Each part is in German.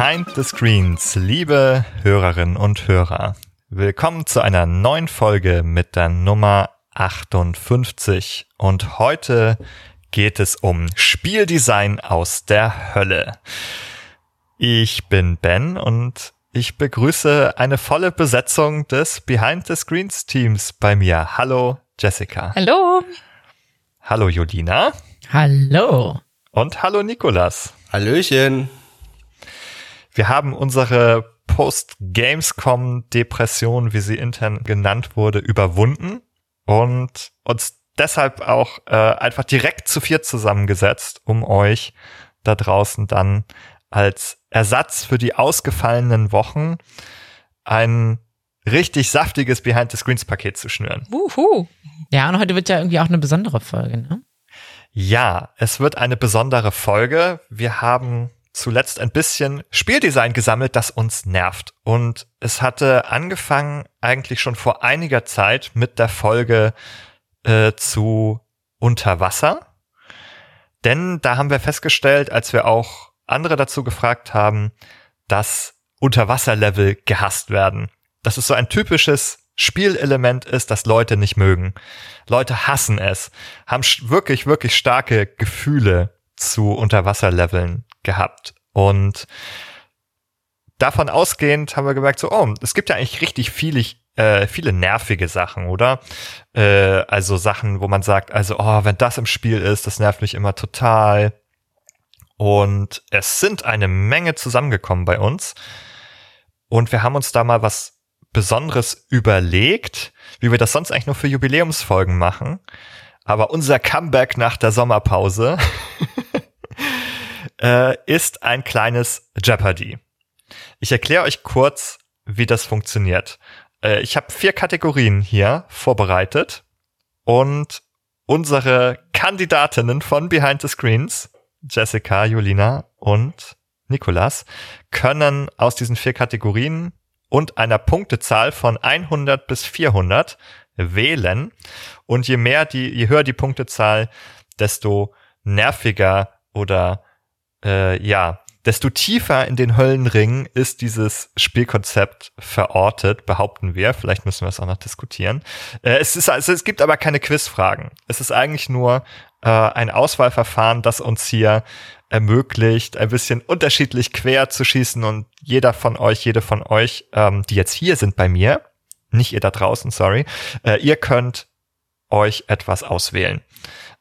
Behind the Screens, liebe Hörerinnen und Hörer, willkommen zu einer neuen Folge mit der Nummer 58 und heute geht es um Spieldesign aus der Hölle. Ich bin Ben und ich begrüße eine volle Besetzung des Behind the Screens Teams bei mir. Hallo Jessica. Hallo. Hallo Julina. Hallo. Und hallo Nikolas. Hallöchen. Wir haben unsere Post-Gamescom-Depression, wie sie intern genannt wurde, überwunden und uns deshalb auch äh, einfach direkt zu viert zusammengesetzt, um euch da draußen dann als Ersatz für die ausgefallenen Wochen ein richtig saftiges Behind-the-Screens-Paket zu schnüren. Wuhu. Ja, und heute wird ja irgendwie auch eine besondere Folge, ne? Ja, es wird eine besondere Folge. Wir haben zuletzt ein bisschen Spieldesign gesammelt, das uns nervt. Und es hatte angefangen eigentlich schon vor einiger Zeit mit der Folge äh, zu Unterwasser. Denn da haben wir festgestellt, als wir auch andere dazu gefragt haben, dass Unterwasserlevel gehasst werden. Das ist so ein typisches Spielelement ist, das Leute nicht mögen. Leute hassen es, haben wirklich, wirklich starke Gefühle zu Unterwasserleveln gehabt. Und davon ausgehend haben wir gemerkt, so, oh, es gibt ja eigentlich richtig viele, äh, viele nervige Sachen, oder? Äh, also Sachen, wo man sagt, also, oh, wenn das im Spiel ist, das nervt mich immer total. Und es sind eine Menge zusammengekommen bei uns. Und wir haben uns da mal was Besonderes überlegt, wie wir das sonst eigentlich nur für Jubiläumsfolgen machen. Aber unser Comeback nach der Sommerpause äh, ist ein kleines Jeopardy. Ich erkläre euch kurz, wie das funktioniert. Äh, ich habe vier Kategorien hier vorbereitet und unsere Kandidatinnen von Behind the Screens, Jessica, Julina und Nikolas, können aus diesen vier Kategorien und einer Punktezahl von 100 bis 400 wählen. Und je mehr die, je höher die Punktezahl, desto nerviger oder äh, ja, desto tiefer in den Höllenringen ist dieses Spielkonzept verortet, behaupten wir. Vielleicht müssen wir es auch noch diskutieren. Äh, es, ist, also, es gibt aber keine Quizfragen. Es ist eigentlich nur äh, ein Auswahlverfahren, das uns hier ermöglicht, ein bisschen unterschiedlich quer zu schießen und jeder von euch, jede von euch, ähm, die jetzt hier sind bei mir, nicht ihr da draußen, sorry, äh, ihr könnt euch etwas auswählen.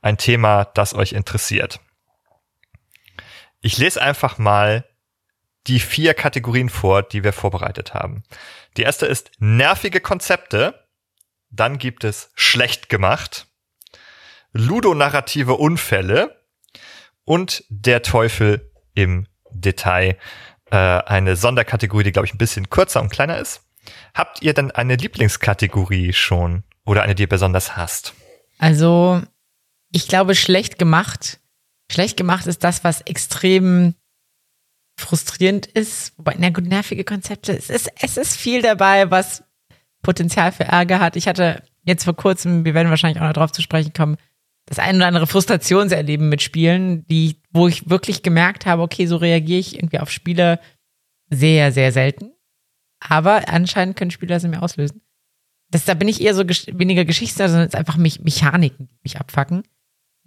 Ein Thema, das euch interessiert. Ich lese einfach mal die vier Kategorien vor, die wir vorbereitet haben. Die erste ist nervige Konzepte. Dann gibt es schlecht gemacht. Ludonarrative Unfälle und Der Teufel im Detail. Äh, eine Sonderkategorie, die, glaube ich, ein bisschen kürzer und kleiner ist. Habt ihr denn eine Lieblingskategorie schon oder eine, die ihr besonders hasst? Also, ich glaube, schlecht gemacht. Schlecht gemacht ist das, was extrem frustrierend ist. Wobei, na gut, nervige Konzepte. Es ist, es ist viel dabei, was Potenzial für Ärger hat. Ich hatte jetzt vor kurzem, wir werden wahrscheinlich auch noch drauf zu sprechen kommen, das ein oder andere Frustrationserleben mit Spielen, die, wo ich wirklich gemerkt habe, okay, so reagiere ich irgendwie auf Spiele sehr, sehr selten. Aber anscheinend können Spiele das in mir auslösen. Das, da bin ich eher so gesch weniger Geschichte, sondern es ist einfach mich, Mechaniken, die mich abfacken.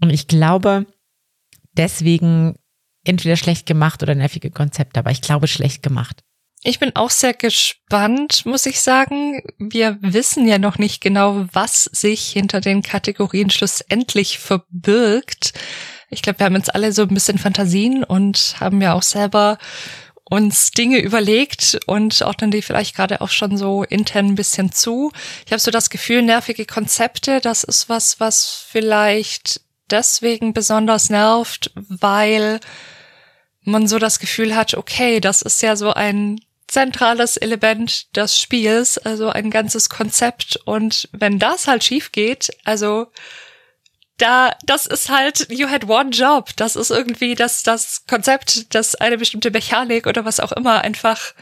Und ich glaube, deswegen entweder schlecht gemacht oder nervige Konzepte, aber ich glaube schlecht gemacht. Ich bin auch sehr gespannt, muss ich sagen. Wir wissen ja noch nicht genau, was sich hinter den Kategorien schlussendlich verbirgt. Ich glaube, wir haben jetzt alle so ein bisschen Fantasien und haben ja auch selber uns Dinge überlegt und dann die vielleicht gerade auch schon so intern ein bisschen zu. Ich habe so das Gefühl, nervige Konzepte, das ist was, was vielleicht deswegen besonders nervt, weil man so das Gefühl hat, okay, das ist ja so ein zentrales Element des Spiels, also ein ganzes Konzept. Und wenn das halt schief geht, also da, das ist halt, you had one job. Das ist irgendwie das, das Konzept, dass eine bestimmte Mechanik oder was auch immer einfach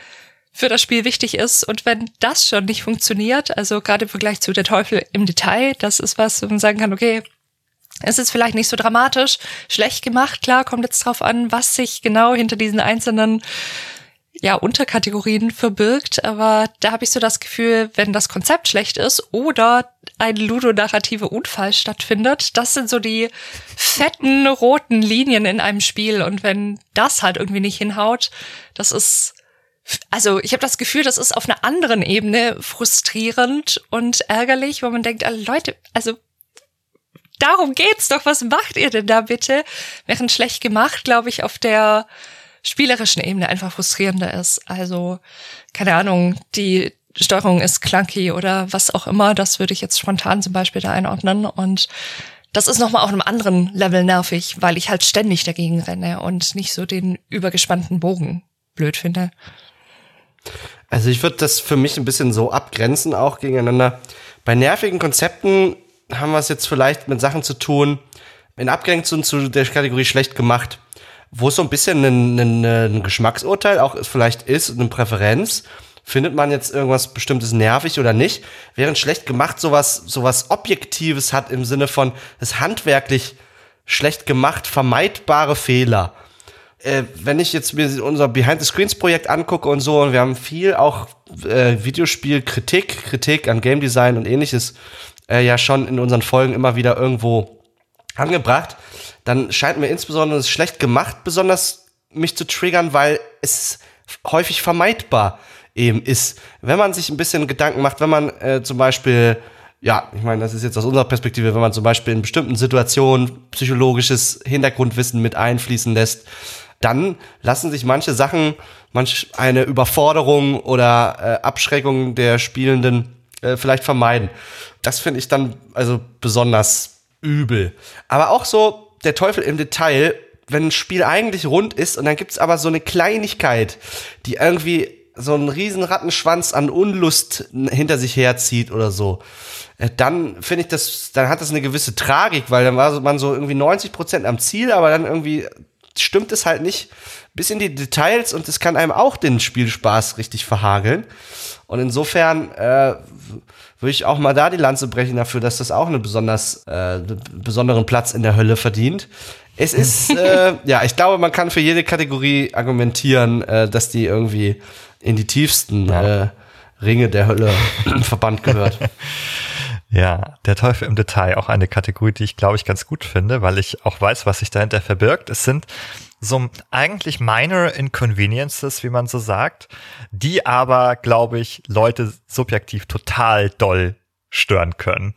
für das Spiel wichtig ist. Und wenn das schon nicht funktioniert, also gerade im Vergleich zu der Teufel im Detail, das ist was, wo man sagen kann, okay, es ist vielleicht nicht so dramatisch, schlecht gemacht, klar, kommt jetzt drauf an, was sich genau hinter diesen einzelnen ja Unterkategorien verbirgt, aber da habe ich so das Gefühl, wenn das Konzept schlecht ist oder ein ludonarrative Unfall stattfindet, das sind so die fetten roten Linien in einem Spiel. Und wenn das halt irgendwie nicht hinhaut, das ist also ich habe das Gefühl, das ist auf einer anderen Ebene frustrierend und ärgerlich, wo man denkt, also Leute, also darum geht's doch, was macht ihr denn da bitte? Während schlecht gemacht, glaube ich, auf der spielerischen Ebene einfach frustrierender ist. Also, keine Ahnung, die Steuerung ist clunky oder was auch immer, das würde ich jetzt spontan zum Beispiel da einordnen und das ist nochmal auf einem anderen Level nervig, weil ich halt ständig dagegen renne und nicht so den übergespannten Bogen blöd finde. Also ich würde das für mich ein bisschen so abgrenzen, auch gegeneinander. Bei nervigen Konzepten haben wir es jetzt vielleicht mit Sachen zu tun, in Abgrenzung zu der Kategorie schlecht gemacht, wo es so ein bisschen ein, ein, ein Geschmacksurteil auch vielleicht ist, eine Präferenz. Findet man jetzt irgendwas bestimmtes nervig oder nicht? Während schlecht gemacht sowas, sowas Objektives hat im Sinne von, es handwerklich schlecht gemacht, vermeidbare Fehler äh, wenn ich jetzt mir unser Behind the Screens Projekt angucke und so, und wir haben viel auch äh, Videospielkritik, Kritik an Game Design und ähnliches äh, ja schon in unseren Folgen immer wieder irgendwo angebracht, dann scheint mir insbesondere das schlecht gemacht besonders mich zu triggern, weil es häufig vermeidbar eben ist. Wenn man sich ein bisschen Gedanken macht, wenn man äh, zum Beispiel ja, ich meine, das ist jetzt aus unserer Perspektive, wenn man zum Beispiel in bestimmten Situationen psychologisches Hintergrundwissen mit einfließen lässt, dann lassen sich manche Sachen, manch eine Überforderung oder äh, Abschreckung der Spielenden äh, vielleicht vermeiden. Das finde ich dann also besonders übel. Aber auch so der Teufel im Detail, wenn ein Spiel eigentlich rund ist und dann gibt's aber so eine Kleinigkeit, die irgendwie so einen riesen Rattenschwanz an Unlust hinter sich herzieht oder so, äh, dann finde ich das, dann hat das eine gewisse Tragik, weil dann war man so irgendwie 90 Prozent am Ziel, aber dann irgendwie stimmt es halt nicht bis in die Details und es kann einem auch den Spielspaß richtig verhageln. Und insofern äh, würde ich auch mal da die Lanze brechen dafür, dass das auch einen besonders äh, besonderen Platz in der Hölle verdient. Es ist, äh, ja, ich glaube, man kann für jede Kategorie argumentieren, äh, dass die irgendwie in die tiefsten ja. äh, Ringe der Hölle verbannt gehört. Ja, der Teufel im Detail, auch eine Kategorie, die ich glaube ich ganz gut finde, weil ich auch weiß, was sich dahinter verbirgt. Es sind so eigentlich minor inconveniences, wie man so sagt, die aber, glaube ich, Leute subjektiv total doll stören können.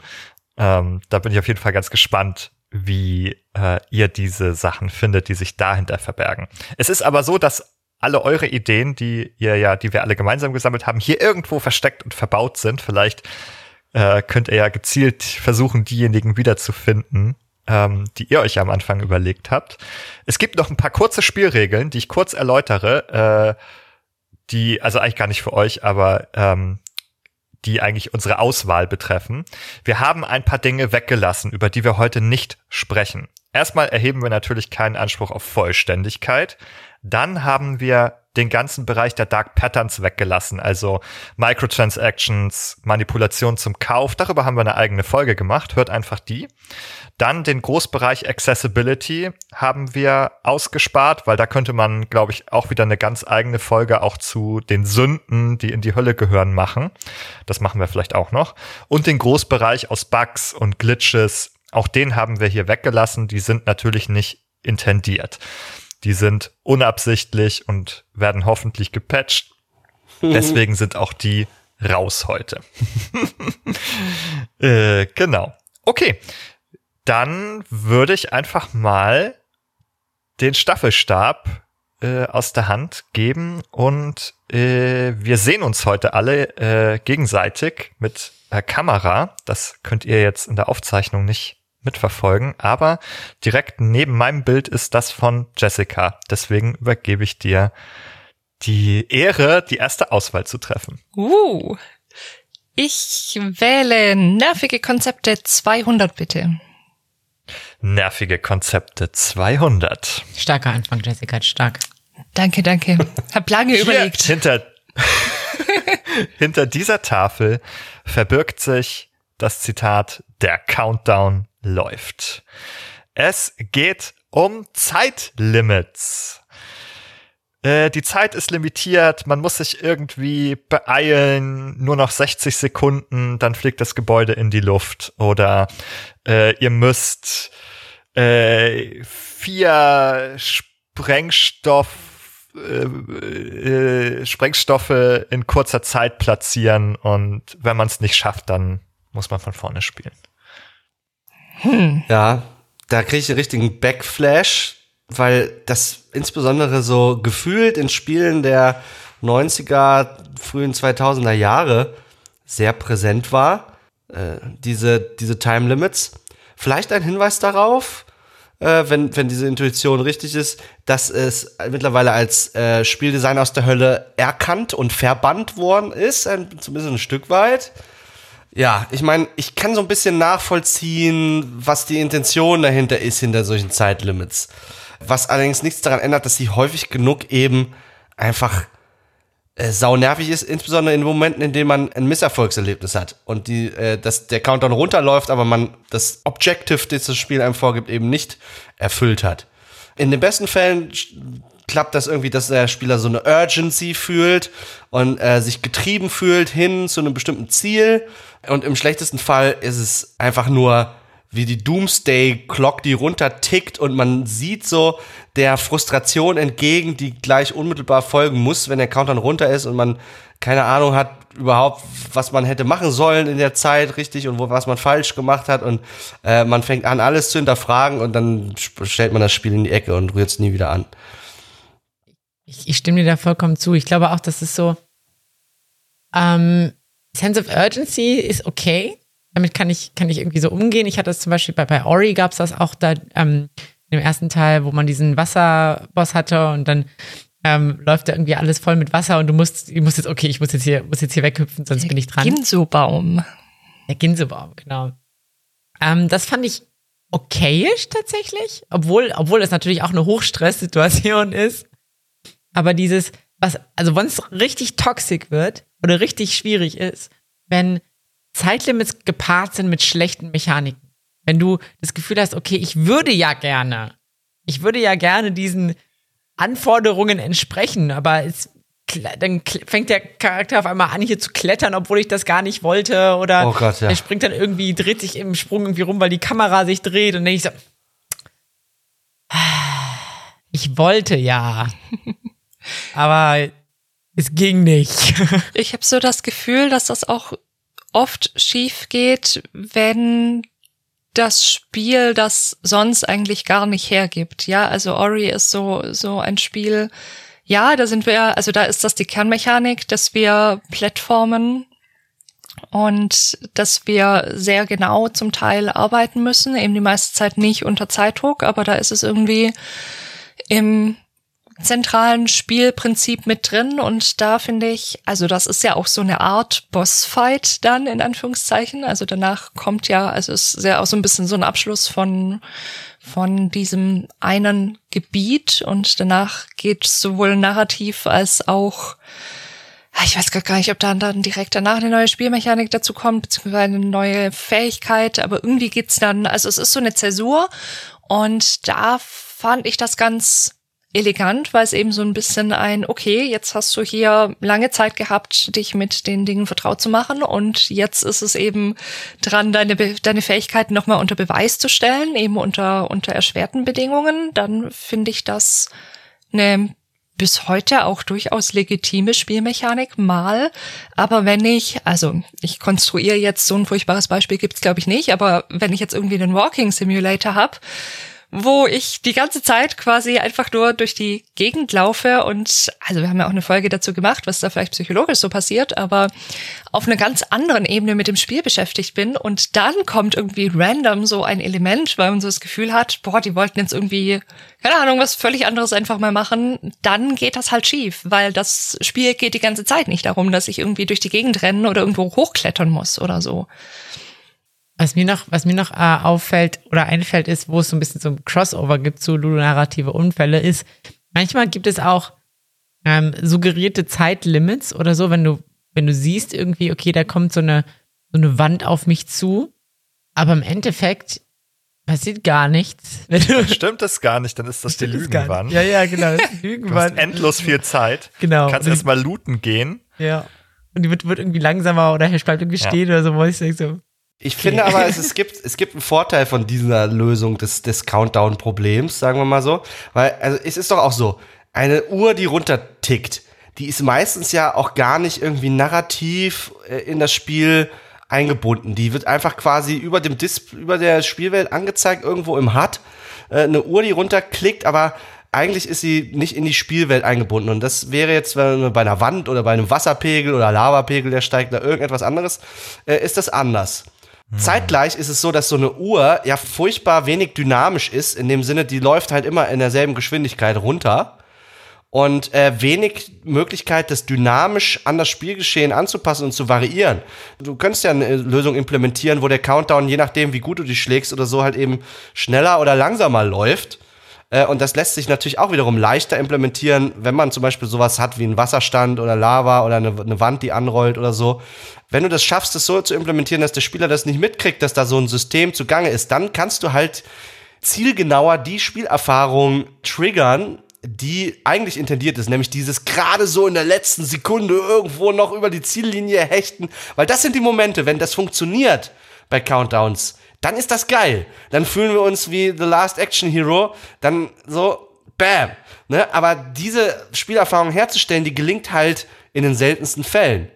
Ähm, da bin ich auf jeden Fall ganz gespannt, wie äh, ihr diese Sachen findet, die sich dahinter verbergen. Es ist aber so, dass alle eure Ideen, die ihr ja, die wir alle gemeinsam gesammelt haben, hier irgendwo versteckt und verbaut sind. Vielleicht äh, könnt ihr ja gezielt versuchen, diejenigen wiederzufinden, ähm, die ihr euch am Anfang überlegt habt. Es gibt noch ein paar kurze Spielregeln, die ich kurz erläutere, äh, die, also eigentlich gar nicht für euch, aber ähm, die eigentlich unsere Auswahl betreffen. Wir haben ein paar Dinge weggelassen, über die wir heute nicht sprechen. Erstmal erheben wir natürlich keinen Anspruch auf Vollständigkeit. Dann haben wir den ganzen Bereich der Dark Patterns weggelassen, also Microtransactions, Manipulation zum Kauf. Darüber haben wir eine eigene Folge gemacht. Hört einfach die. Dann den Großbereich Accessibility haben wir ausgespart, weil da könnte man, glaube ich, auch wieder eine ganz eigene Folge auch zu den Sünden, die in die Hölle gehören, machen. Das machen wir vielleicht auch noch. Und den Großbereich aus Bugs und Glitches, auch den haben wir hier weggelassen. Die sind natürlich nicht intendiert. Die sind unabsichtlich und werden hoffentlich gepatcht. Deswegen sind auch die raus heute. äh, genau. Okay. Dann würde ich einfach mal den Staffelstab äh, aus der Hand geben und äh, wir sehen uns heute alle äh, gegenseitig mit äh, Kamera. Das könnt ihr jetzt in der Aufzeichnung nicht mitverfolgen, aber direkt neben meinem Bild ist das von Jessica. Deswegen übergebe ich dir die Ehre, die erste Auswahl zu treffen. Uh, ich wähle nervige Konzepte 200 bitte. Nervige Konzepte 200. Starker Anfang, Jessica, stark. Danke, danke. Hab lange überlegt. Hinter, hinter dieser Tafel verbirgt sich das Zitat Der Countdown läuft. Es geht um Zeitlimits. äh, die Zeit ist limitiert, man muss sich irgendwie beeilen, nur noch 60 Sekunden, dann fliegt das Gebäude in die Luft. Oder äh, ihr müsst äh, vier Sprengstoff äh, äh, Sprengstoffe in kurzer Zeit platzieren und wenn man es nicht schafft, dann muss man von vorne spielen. Hm. Ja, da kriege ich einen richtigen Backflash, weil das insbesondere so gefühlt in Spielen der 90er, frühen 2000er Jahre sehr präsent war. Äh, diese, diese Time Limits. Vielleicht ein Hinweis darauf, äh, wenn, wenn diese Intuition richtig ist, dass es mittlerweile als äh, Spieldesign aus der Hölle erkannt und verbannt worden ist, ein, zumindest ein Stück weit. Ja, ich meine, ich kann so ein bisschen nachvollziehen, was die Intention dahinter ist, hinter solchen Zeitlimits. Was allerdings nichts daran ändert, dass sie häufig genug eben einfach äh, sau nervig ist, insbesondere in Momenten, in denen man ein Misserfolgserlebnis hat und die, äh, dass der Countdown runterläuft, aber man das Objective, das das Spiel einem vorgibt, eben nicht erfüllt hat. In den besten Fällen klappt das irgendwie, dass der Spieler so eine Urgency fühlt und äh, sich getrieben fühlt hin zu einem bestimmten Ziel. Und im schlechtesten Fall ist es einfach nur wie die Doomsday Clock, die runter tickt und man sieht so der Frustration entgegen, die gleich unmittelbar folgen muss, wenn der Countdown runter ist und man keine Ahnung hat überhaupt, was man hätte machen sollen in der Zeit richtig und wo, was man falsch gemacht hat und äh, man fängt an alles zu hinterfragen und dann stellt man das Spiel in die Ecke und rührt es nie wieder an. Ich, ich stimme dir da vollkommen zu. Ich glaube auch, dass es so ähm, Sense of Urgency ist okay damit kann ich, kann ich irgendwie so umgehen. Ich hatte das zum Beispiel bei, bei Ori gab es das auch da ähm, im ersten Teil, wo man diesen Wasserboss hatte und dann ähm, läuft da irgendwie alles voll mit Wasser und du musst, du musst jetzt, okay, ich muss jetzt hier, muss jetzt hier weghüpfen, sonst Der bin ich dran. Ginso-Baum. Der Ginso-Baum, genau. Ähm, das fand ich okayisch tatsächlich, obwohl, obwohl es natürlich auch eine Hochstresssituation ist. Aber dieses, was, also wenn es richtig toxisch wird oder richtig schwierig ist, wenn Zeitlimits gepaart sind mit schlechten Mechaniken. Wenn du das Gefühl hast, okay, ich würde ja gerne, ich würde ja gerne diesen Anforderungen entsprechen, aber es, dann fängt der Charakter auf einmal an, hier zu klettern, obwohl ich das gar nicht wollte. Oder oh Gott, ja. er springt dann irgendwie, dreht sich im Sprung irgendwie rum, weil die Kamera sich dreht. Und dann denke ich so, ich wollte ja. aber es ging nicht. ich habe so das Gefühl, dass das auch oft schief geht, wenn das Spiel das sonst eigentlich gar nicht hergibt. Ja, also Ori ist so, so ein Spiel. Ja, da sind wir, also da ist das die Kernmechanik, dass wir Plattformen und dass wir sehr genau zum Teil arbeiten müssen, eben die meiste Zeit nicht unter Zeitdruck, aber da ist es irgendwie im zentralen Spielprinzip mit drin. Und da finde ich, also das ist ja auch so eine Art Bossfight dann in Anführungszeichen. Also danach kommt ja, also es ist ja auch so ein bisschen so ein Abschluss von von diesem einen Gebiet. Und danach geht sowohl narrativ als auch ich weiß gar nicht, ob dann, dann direkt danach eine neue Spielmechanik dazu kommt, beziehungsweise eine neue Fähigkeit, aber irgendwie geht's dann, also es ist so eine Zäsur. Und da fand ich das ganz elegant, weil es eben so ein bisschen ein, okay, jetzt hast du hier lange Zeit gehabt, dich mit den Dingen vertraut zu machen und jetzt ist es eben dran, deine, deine Fähigkeiten nochmal unter Beweis zu stellen, eben unter, unter erschwerten Bedingungen, dann finde ich das eine bis heute auch durchaus legitime Spielmechanik mal. Aber wenn ich, also ich konstruiere jetzt so ein furchtbares Beispiel gibt's glaube ich nicht, aber wenn ich jetzt irgendwie einen Walking Simulator habe, wo ich die ganze Zeit quasi einfach nur durch die Gegend laufe und also wir haben ja auch eine Folge dazu gemacht, was da vielleicht psychologisch so passiert, aber auf einer ganz anderen Ebene mit dem Spiel beschäftigt bin und dann kommt irgendwie random so ein Element, weil man so das Gefühl hat, boah, die wollten jetzt irgendwie keine Ahnung, was völlig anderes einfach mal machen, dann geht das halt schief, weil das Spiel geht die ganze Zeit nicht darum, dass ich irgendwie durch die Gegend rennen oder irgendwo hochklettern muss oder so. Was mir noch, was mir noch äh, auffällt oder einfällt, ist, wo es so ein bisschen so ein Crossover gibt zu ludonarrative Unfälle, ist, manchmal gibt es auch ähm, suggerierte Zeitlimits oder so, wenn du, wenn du siehst irgendwie, okay, da kommt so eine, so eine Wand auf mich zu, aber im Endeffekt Passiert gar nichts. Stimmt das gar nicht, dann ist das die Lügenwand. Ja, ja, genau. Das ist die Du hast Lügenwand. endlos viel Zeit. Genau. Kannst Und- erstmal looten gehen. Ja. Und die wird, wird irgendwie langsamer oder bleibt irgendwie Ja. stehen oder so, wo ich denke so. Ich finde aber, es, es, gibt, es gibt einen Vorteil von dieser Lösung des, des Countdown-Problems, sagen wir mal so. Weil, also es ist doch auch so, eine Uhr, die runtertickt, die ist meistens ja auch gar nicht irgendwie narrativ äh, in das Spiel eingebunden. Die wird einfach quasi über dem Display, über der Spielwelt angezeigt, irgendwo im HUD. Äh, eine Uhr, die runterklickt, aber eigentlich ist sie nicht in die Spielwelt eingebunden. Und das wäre jetzt, wenn man bei einer Wand oder bei einem Wasserpegel oder Lavapegel, der steigt, oder irgendetwas anderes, äh, ist das anders. Zeitgleich ist es so, dass so eine Uhr ja furchtbar wenig dynamisch ist, in dem Sinne, die läuft halt immer in derselben Geschwindigkeit runter und äh, wenig Möglichkeit, das dynamisch an das Spielgeschehen anzupassen und zu variieren. Du könntest ja eine Lösung implementieren, wo der Countdown, je nachdem, wie gut du dich schlägst oder so, halt eben schneller oder langsamer läuft. Äh, Und das lässt sich natürlich auch wiederum leichter implementieren, wenn man zum Beispiel sowas hat wie einen Wasserstand oder Lava oder eine, eine Wand, die anrollt oder so. Wenn du das schaffst, das so zu implementieren, dass der Spieler das nicht mitkriegt, dass da so ein System zugange ist, dann kannst du halt zielgenauer die Spielerfahrung triggern, die eigentlich intendiert ist, nämlich dieses gerade so in der letzten Sekunde irgendwo noch über die Ziellinie hechten, weil das sind die Momente, wenn das funktioniert bei Countdowns, dann ist das geil. Dann fühlen wir uns wie The Last Action Hero, dann so bam, ne? Aber diese Spielerfahrung herzustellen, die gelingt halt in den seltensten Fällen.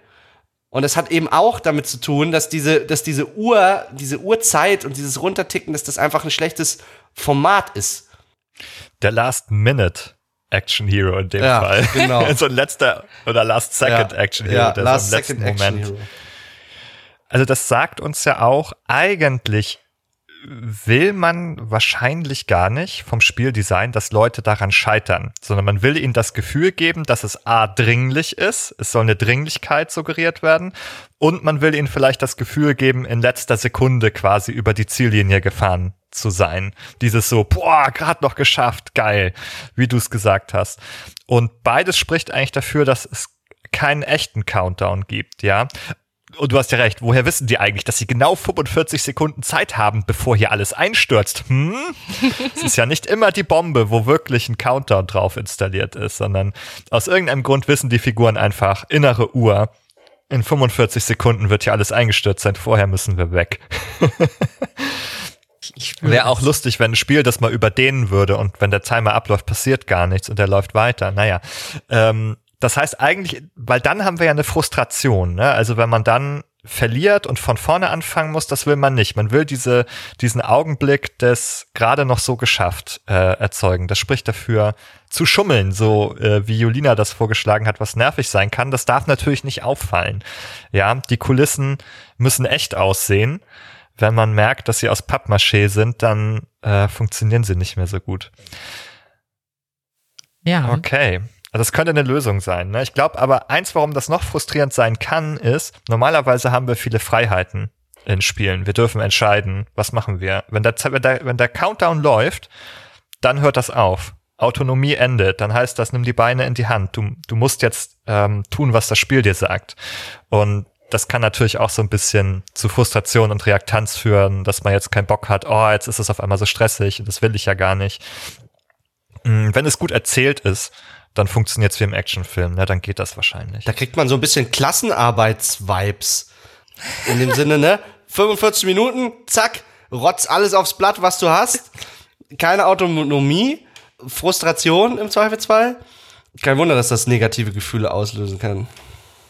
Und es hat eben auch damit zu tun, dass diese, dass diese Uhr, diese Uhrzeit und dieses Runterticken, dass das einfach ein schlechtes Format ist. Der Last Minute Action Hero in dem Ja, Fall. genau. so ein letzter oder Last Second Action Hero, ja, der Last so im letzten Second Action Moment. Hero. Also das sagt uns ja auch, eigentlich will man wahrscheinlich gar nicht vom Spieldesign, dass Leute daran scheitern, sondern man will ihnen das Gefühl geben, dass es A dringlich ist, es soll eine Dringlichkeit suggeriert werden und man will ihnen vielleicht das Gefühl geben, in letzter Sekunde quasi über die Ziellinie gefahren zu sein. Dieses so, boah, gerade noch geschafft, geil, wie du es gesagt hast. Und beides spricht eigentlich dafür, dass es keinen echten Countdown gibt, ja. Und du hast ja recht, woher wissen die eigentlich, dass sie genau 45 Sekunden Zeit haben, bevor hier alles einstürzt? Hm? es ist ja nicht immer die Bombe, wo wirklich ein Countdown drauf installiert ist, sondern aus irgendeinem Grund wissen die Figuren einfach, innere Uhr, in 45 Sekunden wird hier alles eingestürzt sein, vorher müssen wir weg. Wäre auch lustig, wenn ein Spiel das mal überdehnen würde und wenn der Timer abläuft, passiert gar nichts und der läuft weiter. Naja, ähm, das heißt eigentlich, weil dann haben wir ja eine Frustration. Ne? Also wenn man dann verliert und von vorne anfangen muss, das will man nicht. Man will diese, diesen Augenblick des gerade noch so geschafft äh, erzeugen. Das spricht dafür zu schummeln, so äh, wie Julina das vorgeschlagen hat, was nervig sein kann. Das darf natürlich nicht auffallen. Ja, die Kulissen müssen echt aussehen. Wenn man merkt, dass sie aus Pappmaché sind, dann äh, funktionieren sie nicht mehr so gut. Ja. Okay. Also das könnte eine Lösung sein. Ne? Ich glaube aber, eins, warum das noch frustrierend sein kann, ist, normalerweise haben wir viele Freiheiten in Spielen. Wir dürfen entscheiden, was machen wir. Wenn der, wenn der, wenn der Countdown läuft, dann hört das auf. Autonomie endet. Dann heißt das, nimm die Beine in die Hand. Du, du musst jetzt ähm, tun, was das Spiel dir sagt. Und das kann natürlich auch so ein bisschen zu Frustration und Reaktanz führen, dass man jetzt keinen Bock hat, oh, jetzt ist es auf einmal so stressig und das will ich ja gar nicht. Mm, Wenn es gut erzählt ist, dann funktioniert es wie im Actionfilm, ne? dann geht das wahrscheinlich. Da kriegt man so ein bisschen Klassenarbeits-Vibes. In dem Sinne, ne? 45 Minuten, zack, rotz alles aufs Blatt, was du hast. Keine Autonomie, Frustration im Zweifelsfall. Kein Wunder, dass das negative Gefühle auslösen kann.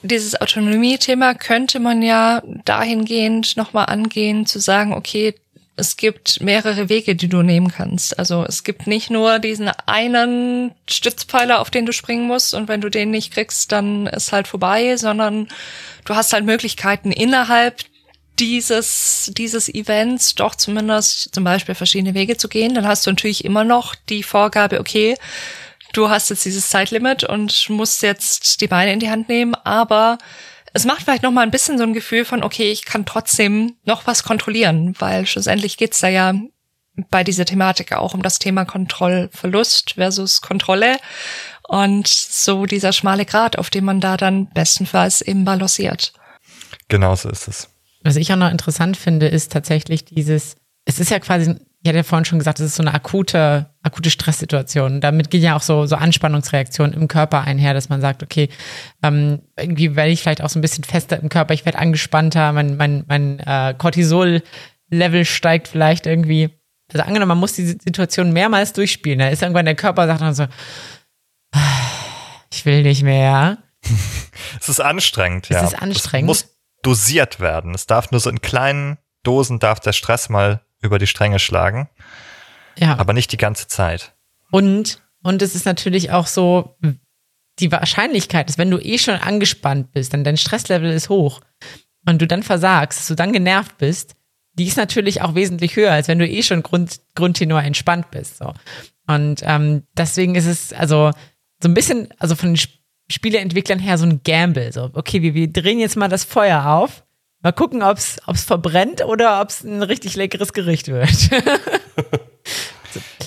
Dieses Autonomie-Thema könnte man ja dahingehend nochmal angehen, zu sagen, okay, es gibt mehrere Wege, die du nehmen kannst. Also es gibt nicht nur diesen einen Stützpfeiler, auf den du springen musst und wenn du den nicht kriegst, dann ist halt vorbei, sondern du hast halt Möglichkeiten innerhalb dieses, dieses Events doch zumindest zum Beispiel verschiedene Wege zu gehen. Dann hast du natürlich immer noch die Vorgabe, okay, du hast jetzt dieses Zeitlimit und musst jetzt die Beine in die Hand nehmen, aber es macht vielleicht noch mal ein bisschen so ein Gefühl von, okay, ich kann trotzdem noch was kontrollieren, weil schlussendlich geht's da ja bei dieser Thematik auch um das Thema Kontrollverlust versus Kontrolle und so dieser schmale Grat, auf dem man da dann bestenfalls eben balanciert. Genau so ist es. Was ich auch noch interessant finde, ist tatsächlich dieses, es ist ja quasi ich hatte ja vorhin schon gesagt, das ist so eine akute, akute Stresssituation. Damit gehen ja auch so, so Anspannungsreaktionen im Körper einher, dass man sagt, okay, ähm, irgendwie werde ich vielleicht auch so ein bisschen fester im Körper, ich werde angespannter, mein, mein, mein äh, Cortisol-Level steigt vielleicht irgendwie. Also angenommen, man muss die Situation mehrmals durchspielen. Da ist irgendwann der Körper sagt dann so, ich will nicht mehr. es ist anstrengend, ja. Es ist anstrengend. Es muss dosiert werden. Es darf nur so in kleinen Dosen darf der Stress mal über die Stränge schlagen. Ja. Aber nicht die ganze Zeit. Und, und es ist natürlich auch so, die Wahrscheinlichkeit ist, wenn du eh schon angespannt bist, dann dein Stresslevel ist hoch und du dann versagst, dass du dann genervt bist, die ist natürlich auch wesentlich höher, als wenn du eh schon Grund, Grundtenor entspannt bist. So. Und ähm, deswegen ist es also so ein bisschen, also von den Spieleentwicklern her so ein Gamble. So, okay, wir, wir drehen jetzt mal das Feuer auf Mal gucken, ob es verbrennt oder ob es ein richtig leckeres Gericht wird.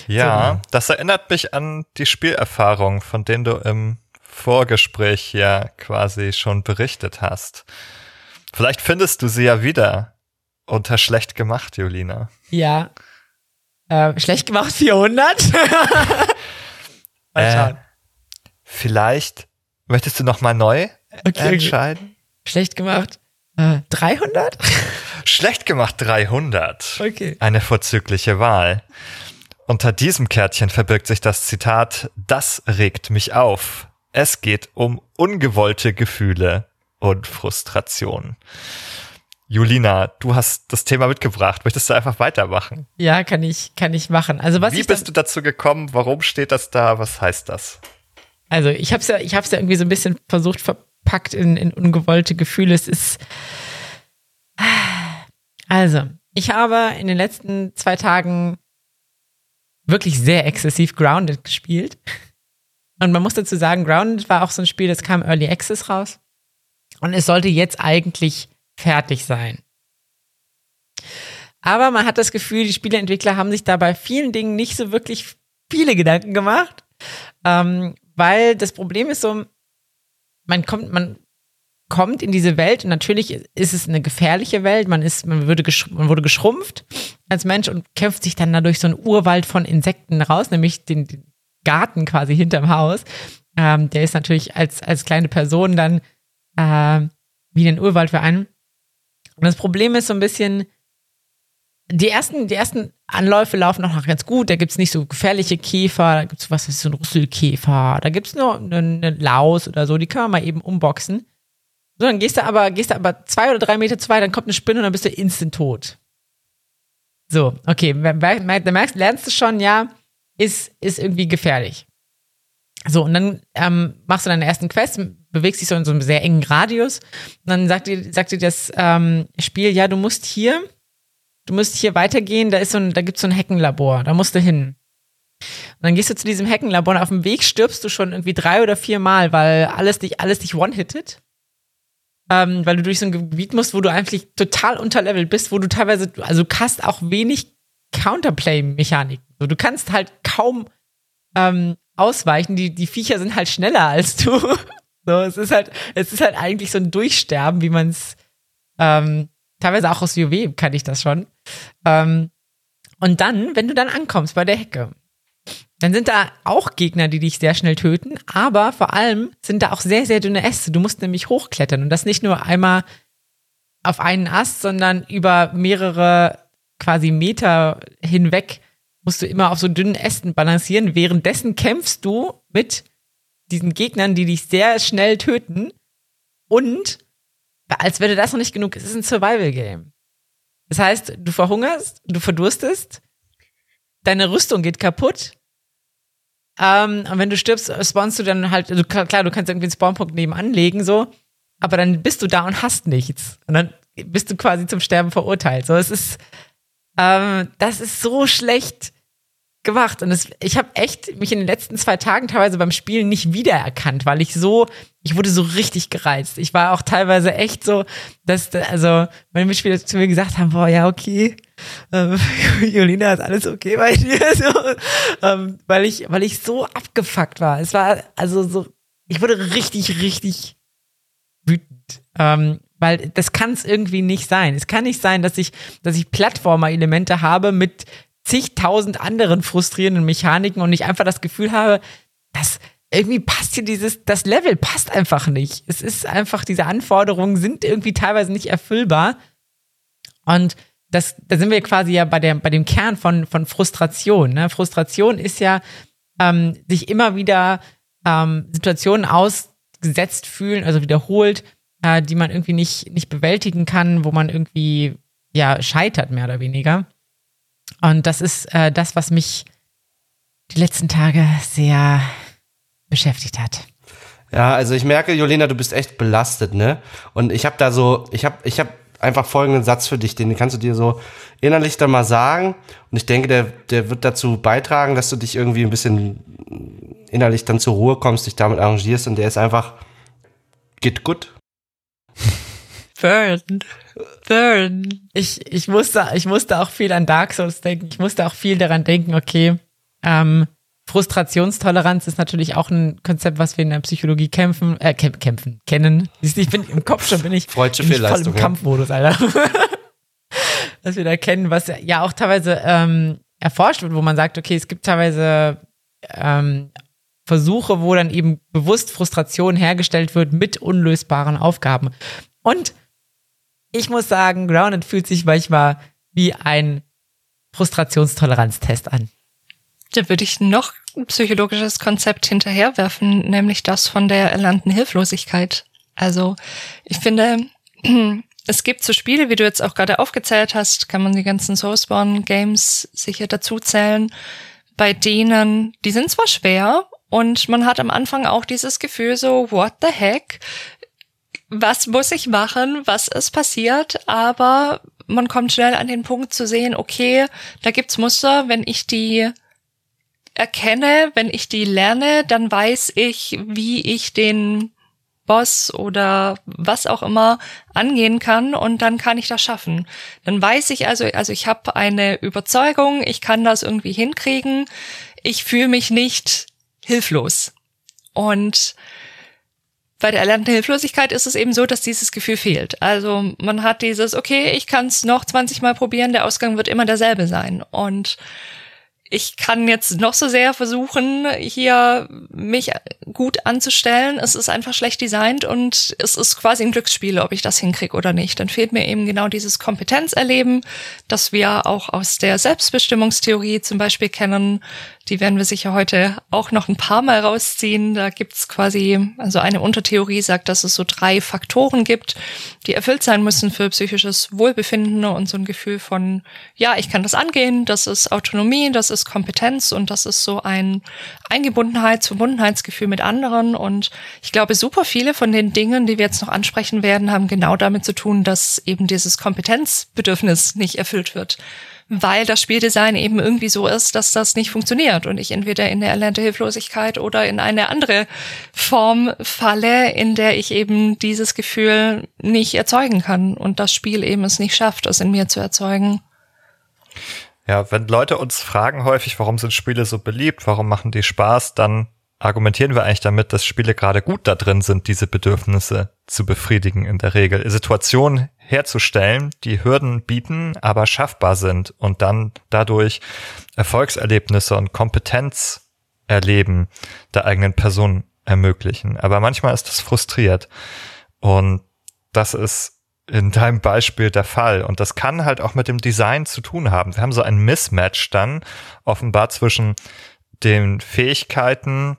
ja, das erinnert mich an die Spielerfahrung, von denen du im Vorgespräch ja quasi schon berichtet hast. Vielleicht findest du sie ja wieder unter schlecht gemacht, Julina. Ja. Äh, schlecht gemacht 400? mal äh, schauen. Äh, vielleicht möchtest du noch mal neu okay, entscheiden? Okay. Schlecht gemacht 300? Äh, Schlecht gemacht 300. Okay. Eine vorzügliche Wahl. Unter diesem Kärtchen verbirgt sich das Zitat, das regt mich auf. Es geht um ungewollte Gefühle und Frustration. Julina, du hast das Thema mitgebracht. Möchtest du einfach weitermachen? Ja, kann ich, kann ich machen. Also was Wie bist du dazu gekommen? Warum steht das da? Was heißt das? Also ich habe es ja, ich habe ja irgendwie so ein bisschen versucht ver packt in, in ungewollte Gefühle. Es ist. Also, ich habe in den letzten zwei Tagen wirklich sehr exzessiv Grounded gespielt. Und man muss dazu sagen, Grounded war auch so ein Spiel, das kam Early Access raus. Und es sollte jetzt eigentlich fertig sein. Aber man hat das Gefühl, die Spieleentwickler haben sich da bei vielen Dingen nicht so wirklich viele Gedanken gemacht. Ähm, weil das Problem ist so, man kommt, man kommt in diese Welt und natürlich ist es eine gefährliche Welt. Man ist, man würde, man wurde geschrumpft als Mensch und kämpft sich dann dadurch so ein Urwald von Insekten raus, nämlich den, den Garten quasi hinterm Haus. Ähm, der ist natürlich als, als kleine Person dann äh, wie ein Urwald für einen. Und das Problem ist so ein bisschen, die ersten, die ersten Anläufe laufen auch noch ganz gut. Da gibt es nicht so gefährliche Käfer, da gibt es was, ist so ein Rüsselkäfer, da gibt es nur eine, eine, Laus oder so, die kann man mal eben umboxen. So, dann gehst du aber, gehst du aber zwei oder drei Meter zu weit, dann kommt eine Spinne und dann bist du instant tot. So, okay, da merkst, lernst du schon, ja, ist, ist irgendwie gefährlich. So, und dann ähm, machst du deine ersten Quests, bewegst dich so in so einem sehr engen Radius. Und dann sagt dir, sagt dir das ähm, Spiel, ja, du musst hier du musst hier weitergehen, da ist so ein, da gibt's so ein Heckenlabor, da musst du hin. Und dann gehst du zu diesem Heckenlabor und auf dem Weg stirbst du schon irgendwie drei oder vier Mal, weil alles dich, alles dich one-hittet. Ähm, weil du durch so ein Gebiet musst, wo du eigentlich total unterlevelt bist, wo du teilweise, also du hast auch wenig Counterplay-Mechanik. So, du kannst halt kaum ähm, ausweichen. Die, die Viecher sind halt schneller als du. so, es ist halt, es ist halt eigentlich so ein Durchsterben, wie man es ähm, Teilweise auch aus WoW kann ich das schon. Ähm, und dann, wenn du dann ankommst bei der Hecke, dann sind da auch Gegner, die dich sehr schnell töten, aber vor allem sind da auch sehr, sehr dünne Äste. Du musst nämlich hochklettern und das nicht nur einmal auf einen Ast, sondern über mehrere quasi Meter hinweg musst du immer auf so dünnen Ästen balancieren. Währenddessen kämpfst du mit diesen Gegnern, die dich sehr schnell töten und als würde das noch nicht genug es ist ein Survival-Game. Das heißt, du verhungerst, du verdurstest, deine Rüstung geht kaputt. Ähm, und wenn du stirbst, spawnst du dann halt, also klar, du kannst irgendwie einen Spawnpunkt nebenan legen, so, aber dann bist du da und hast nichts. Und dann bist du quasi zum Sterben verurteilt. So, es ist, ähm, das ist so schlecht gemacht. Und es, ich habe echt mich in den letzten zwei Tagen teilweise beim Spielen nicht wiedererkannt, weil ich so, ich wurde so richtig gereizt. Ich war auch teilweise echt so, dass, also meine Mitspieler zu mir gesagt haben, boah, ja, okay, ähm, Jolina, ist alles okay bei dir? So, ähm, weil ich, weil ich so abgefuckt war. Es war also so, ich wurde richtig, richtig wütend. Ähm, weil das kann es irgendwie nicht sein. Es kann nicht sein, dass ich, dass ich Plattformer-Elemente habe mit zigtausend anderen frustrierenden Mechaniken und ich einfach das Gefühl habe, dass irgendwie passt hier dieses, das Level passt einfach nicht. Es ist einfach, diese Anforderungen sind irgendwie teilweise nicht erfüllbar. Und das, da sind wir quasi ja bei, der, bei dem Kern von, von Frustration. Ne? Frustration ist ja, ähm, sich immer wieder ähm, Situationen ausgesetzt fühlen, also wiederholt, äh, die man irgendwie nicht, nicht bewältigen kann, wo man irgendwie ja scheitert, mehr oder weniger. Und das ist äh, das, was mich die letzten Tage sehr beschäftigt hat. Ja, also ich merke, Jolena, du bist echt belastet, ne? Und ich habe da so, ich habe ich hab einfach folgenden Satz für dich, den kannst du dir so innerlich dann mal sagen. Und ich denke, der, der wird dazu beitragen, dass du dich irgendwie ein bisschen innerlich dann zur Ruhe kommst, dich damit arrangierst. Und der ist einfach, geht gut. Burn. Burn. Ich, ich musste, ich musste auch viel an Dark Souls denken. Ich musste auch viel daran denken, okay, ähm, Frustrationstoleranz ist natürlich auch ein Konzept, was wir in der Psychologie kämpfen, äh, kämpfen, kennen. Ich bin im Kopf schon, bin ich, Freudsche bin ich voll im Kampfmodus, Alter. was wir da kennen, was ja auch teilweise ähm, erforscht wird, wo man sagt, okay, es gibt teilweise ähm, Versuche, wo dann eben bewusst Frustration hergestellt wird mit unlösbaren Aufgaben. Und ich muss sagen, Grounded fühlt sich manchmal wie ein Frustrationstoleranztest an. Da würde ich noch ein psychologisches Konzept hinterherwerfen, nämlich das von der erlernten Hilflosigkeit. Also ich finde, es gibt so Spiele, wie du jetzt auch gerade aufgezählt hast, kann man die ganzen Soulspawn-Games sicher dazu zählen, bei denen, die sind zwar schwer und man hat am Anfang auch dieses Gefühl so, what the heck? Was muss ich machen? Was ist passiert? Aber man kommt schnell an den Punkt zu sehen, okay, da gibt's Muster, wenn ich die erkenne, wenn ich die lerne, dann weiß ich, wie ich den Boss oder was auch immer angehen kann und dann kann ich das schaffen. Dann weiß ich also, also ich habe eine Überzeugung, ich kann das irgendwie hinkriegen. Ich fühle mich nicht hilflos. Und bei der erlernten Hilflosigkeit ist es eben so, dass dieses Gefühl fehlt. Also man hat dieses, okay, ich kann es noch 20 Mal probieren, der Ausgang wird immer derselbe sein. Und ich kann jetzt noch so sehr versuchen, hier mich gut anzustellen. Es ist einfach schlecht designt und es ist quasi ein Glücksspiel, ob ich das hinkriege oder nicht. Dann fehlt mir eben genau dieses Kompetenzerleben, das wir auch aus der Selbstbestimmungstheorie zum Beispiel kennen, die werden wir sicher heute auch noch ein paar Mal rausziehen. Da gibt's quasi, also eine Untertheorie sagt, dass es so drei Faktoren gibt, die erfüllt sein müssen für psychisches Wohlbefinden und so ein Gefühl von, ja, ich kann das angehen, das ist Autonomie, das ist Kompetenz und das ist so ein Eingebundenheits-, Verbundenheitsgefühl mit anderen. Und ich glaube, super viele von den Dingen, die wir jetzt noch ansprechen werden, haben genau damit zu tun, dass eben dieses Kompetenzbedürfnis nicht erfüllt wird weil das Spieldesign eben irgendwie so ist, dass das nicht funktioniert und ich entweder in der erlernte Hilflosigkeit oder in eine andere Form falle, in der ich eben dieses Gefühl nicht erzeugen kann und das Spiel eben es nicht schafft, es in mir zu erzeugen. Ja, wenn Leute uns fragen häufig, warum sind Spiele so beliebt, warum machen die Spaß, dann argumentieren wir eigentlich damit, dass Spiele gerade gut da drin sind, diese Bedürfnisse zu befriedigen in der Regel. Situationen herzustellen, die Hürden bieten, aber schaffbar sind und dann dadurch Erfolgserlebnisse und Kompetenz erleben der eigenen Person ermöglichen. Aber manchmal ist das frustriert. Und das ist in deinem Beispiel der Fall. Und das kann halt auch mit dem Design zu tun haben. Wir haben so ein Mismatch dann offenbar zwischen den Fähigkeiten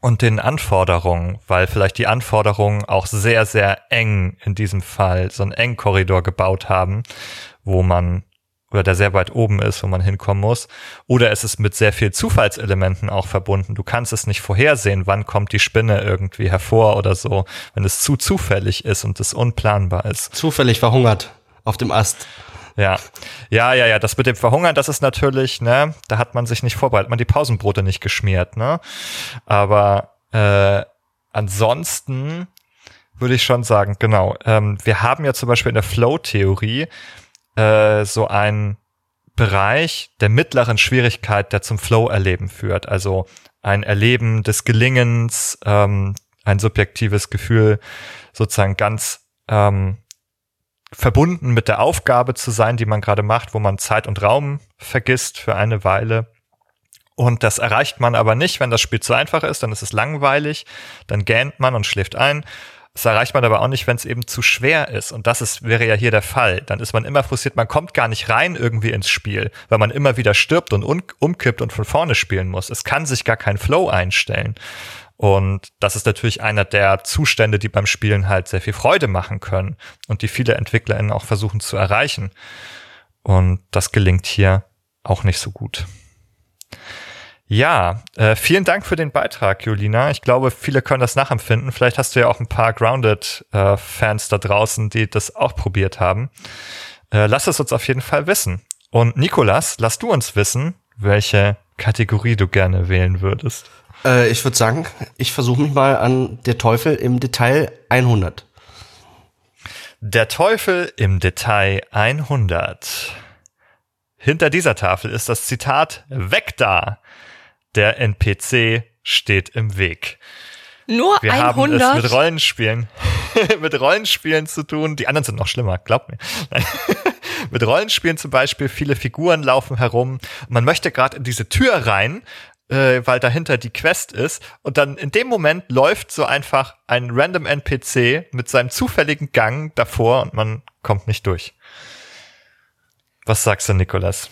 und den Anforderungen, weil vielleicht die Anforderungen auch sehr, sehr eng in diesem Fall so einen Engkorridor gebaut haben, wo man oder der sehr weit oben ist, wo man hinkommen muss. Oder es ist mit sehr viel Zufallselementen auch verbunden. Du kannst es nicht vorhersehen, wann kommt die Spinne irgendwie hervor oder so, wenn es zu zufällig ist und es unplanbar ist. Zufällig verhungert auf dem Ast. Ja, ja, ja, ja. Das mit dem Verhungern, das ist natürlich, ne, da hat man sich nicht vorbereitet, man die Pausenbrote nicht geschmiert, ne. Aber äh, ansonsten würde ich schon sagen, genau. Ähm, wir haben ja zum Beispiel in der Flow-Theorie äh, so einen Bereich der mittleren Schwierigkeit, der zum Flow-Erleben führt. Also ein Erleben des Gelingens, ähm, ein subjektives Gefühl, sozusagen ganz ähm, verbunden mit der Aufgabe zu sein, die man gerade macht, wo man Zeit und Raum vergisst für eine Weile. Und das erreicht man aber nicht, wenn das Spiel zu einfach ist, dann ist es langweilig, dann gähnt man und schläft ein. Das erreicht man aber auch nicht, wenn es eben zu schwer ist. Und das ist, wäre ja hier der Fall. Dann ist man immer frustriert, man kommt gar nicht rein irgendwie ins Spiel, weil man immer wieder stirbt und umkippt und von vorne spielen muss. Es kann sich gar kein Flow einstellen. Und das ist natürlich einer der Zustände, die beim Spielen halt sehr viel Freude machen können und die viele EntwicklerInnen auch versuchen zu erreichen. Und das gelingt hier auch nicht so gut. Ja, äh, vielen Dank für den Beitrag, Julina. Ich glaube, viele können das nachempfinden. Vielleicht hast du ja auch ein paar Grounded-Fans äh, da draußen, die das auch probiert haben. Äh, lass es uns auf jeden Fall wissen. Und Nikolas, lass du uns wissen, welche Kategorie du gerne wählen würdest. Äh, ich würde sagen, ich versuche mich mal an der Teufel im Detail 100. Der Teufel im Detail 100. Hinter dieser Tafel ist das Zitat Weg da der NPC steht im Weg. Nur Wir 100? haben es mit Rollenspielen, mit Rollenspielen zu tun. Die anderen sind noch schlimmer, glaubt mir. mit Rollenspielen zum Beispiel, viele Figuren laufen herum. Man möchte gerade in diese Tür rein, äh, weil dahinter die Quest ist. Und dann in dem Moment läuft so einfach ein random NPC mit seinem zufälligen Gang davor und man kommt nicht durch. Was sagst du, Nikolas?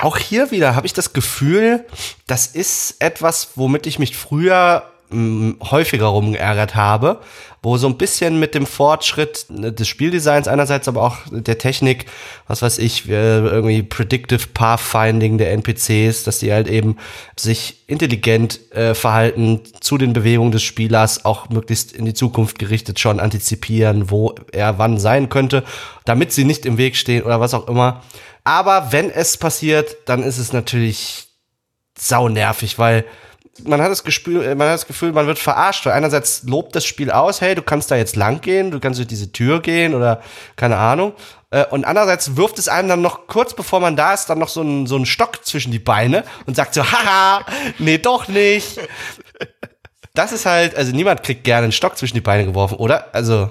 auch hier wieder habe ich das Gefühl, das ist etwas, womit ich mich früher mh, häufiger rumgeärgert habe, wo so ein bisschen mit dem Fortschritt des Spieldesigns einerseits, aber auch der Technik, was weiß ich, irgendwie Predictive Pathfinding der NPCs, dass die halt eben sich intelligent äh, verhalten zu den Bewegungen des Spielers, auch möglichst in die Zukunft gerichtet schon antizipieren, wo er wann sein könnte, damit sie nicht im Weg stehen oder was auch immer. Aber wenn es passiert, dann ist es natürlich sau nervig, weil man hat das Gefühl, äh, man hat das Gefühl, man wird verarscht, weil einerseits lobt das Spiel aus, hey, du kannst da jetzt lang gehen, du kannst durch diese Tür gehen oder keine Ahnung. Äh, und andererseits wirft es einem dann noch kurz bevor man da ist, dann noch so einen, so einen Stock zwischen die Beine und sagt so, haha, nee, doch nicht. Das ist halt, also niemand kriegt gerne einen Stock zwischen die Beine geworfen, oder? Also,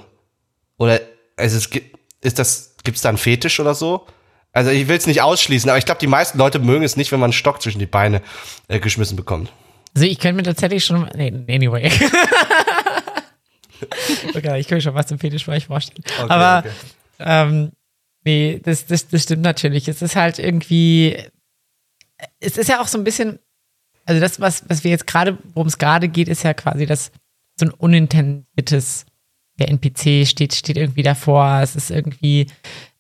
oder, also es gibt, ist das, gibt's da einen Fetisch oder so? Also ich will es nicht ausschließen, aber ich glaube, die meisten Leute mögen es nicht, wenn man einen Stock zwischen die Beine äh, geschmissen bekommt. Also ich könnte mir tatsächlich schon. Nee, anyway. okay, ich könnte schon was zum Fetischbereich vorstellen. Okay, aber okay. Ähm, nee, das, das, das stimmt natürlich. Es ist halt irgendwie. Es ist ja auch so ein bisschen. Also das, was, was wir jetzt gerade, worum es gerade geht, ist ja quasi das so ein unintendiertes der NPC steht, steht irgendwie davor, es ist irgendwie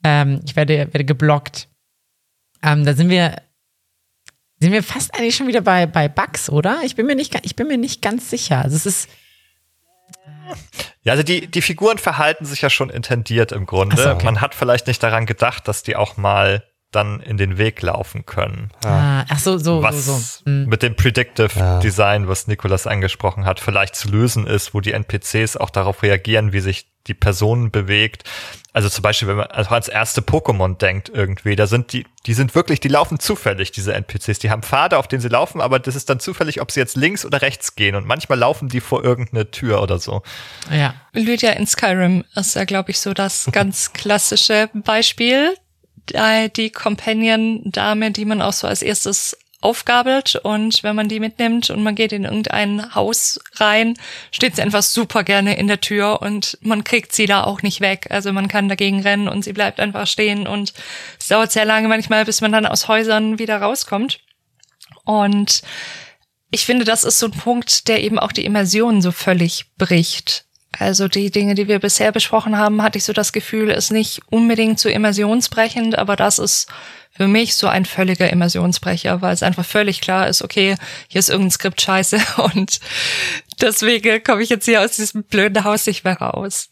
ähm, ich werde, werde geblockt. Ähm, da sind wir, sind wir fast eigentlich schon wieder bei, bei Bugs, oder? Ich bin mir nicht, ich bin mir nicht ganz sicher. Also es ist. Ja, also die, die Figuren verhalten sich ja schon intendiert im Grunde. So, okay. Man hat vielleicht nicht daran gedacht, dass die auch mal dann in den Weg laufen können. Ah, ach so, so, was so, so. Hm. mit dem Predictive ja. Design, was Nikolas angesprochen hat, vielleicht zu lösen ist, wo die NPCs auch darauf reagieren, wie sich die Person bewegt. Also zum Beispiel, wenn man also ans erste Pokémon denkt irgendwie, da sind die, die sind wirklich, die laufen zufällig, diese NPCs. Die haben Pfade, auf denen sie laufen, aber das ist dann zufällig, ob sie jetzt links oder rechts gehen. Und manchmal laufen die vor irgendeine Tür oder so. Ja. Lydia in Skyrim ist ja, glaube ich, so das ganz klassische Beispiel die Companion-Dame, die man auch so als erstes aufgabelt und wenn man die mitnimmt und man geht in irgendein Haus rein, steht sie einfach super gerne in der Tür und man kriegt sie da auch nicht weg. Also man kann dagegen rennen und sie bleibt einfach stehen und es dauert sehr lange manchmal, bis man dann aus Häusern wieder rauskommt. Und ich finde, das ist so ein Punkt, der eben auch die Immersion so völlig bricht. Also die Dinge, die wir bisher besprochen haben, hatte ich so das Gefühl, ist nicht unbedingt so immersionsbrechend, aber das ist für mich so ein völliger Immersionsbrecher, weil es einfach völlig klar ist, okay, hier ist irgendein Skript scheiße und deswegen komme ich jetzt hier aus diesem blöden Haus nicht mehr raus.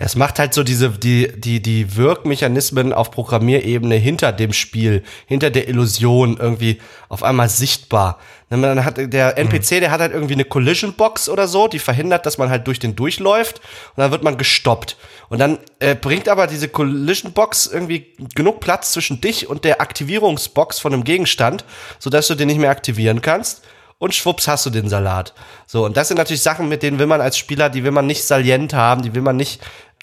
Es macht halt so diese, die, die, die Wirkmechanismen auf Programmierebene hinter dem Spiel, hinter der Illusion irgendwie auf einmal sichtbar. Dann hat der NPC, mhm. der hat halt irgendwie eine Collision Box oder so, die verhindert, dass man halt durch den durchläuft und dann wird man gestoppt. Und dann äh, bringt aber diese Collision Box irgendwie genug Platz zwischen dich und der Aktivierungsbox von einem Gegenstand, sodass du den nicht mehr aktivieren kannst und schwupps hast du den Salat. So, und das sind natürlich Sachen, mit denen will man als Spieler, die will man nicht salient haben, die will man nicht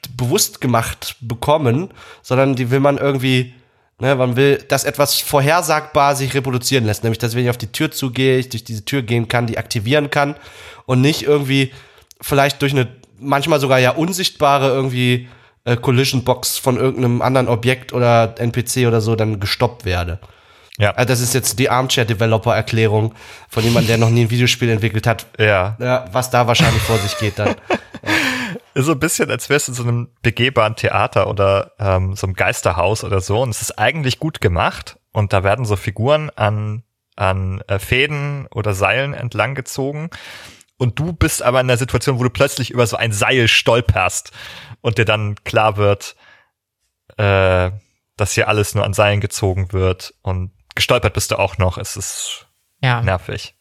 bewusst gemacht bekommen, sondern die will man irgendwie, ne, man will, dass etwas vorhersagbar sich reproduzieren lässt. Nämlich, dass wenn ich auf die Tür zugehe, ich durch diese Tür gehen kann, die aktivieren kann und nicht irgendwie vielleicht durch eine manchmal sogar ja unsichtbare irgendwie äh, Collision Box von irgendeinem anderen Objekt oder NPC oder so dann gestoppt werde. Ja. Also das ist jetzt die Armchair-Developer-Erklärung von jemandem, der noch nie ein Videospiel entwickelt hat. Ja. ja was da wahrscheinlich vor sich geht dann. Ist so ein bisschen, als wärst du in so einem begehbaren Theater oder ähm, so einem Geisterhaus oder so. Und es ist eigentlich gut gemacht. Und da werden so Figuren an, an äh, Fäden oder Seilen entlang gezogen. Und du bist aber in einer Situation, wo du plötzlich über so ein Seil stolperst und dir dann klar wird, äh, dass hier alles nur an Seilen gezogen wird und gestolpert bist du auch noch. Es ist Ja. nervig.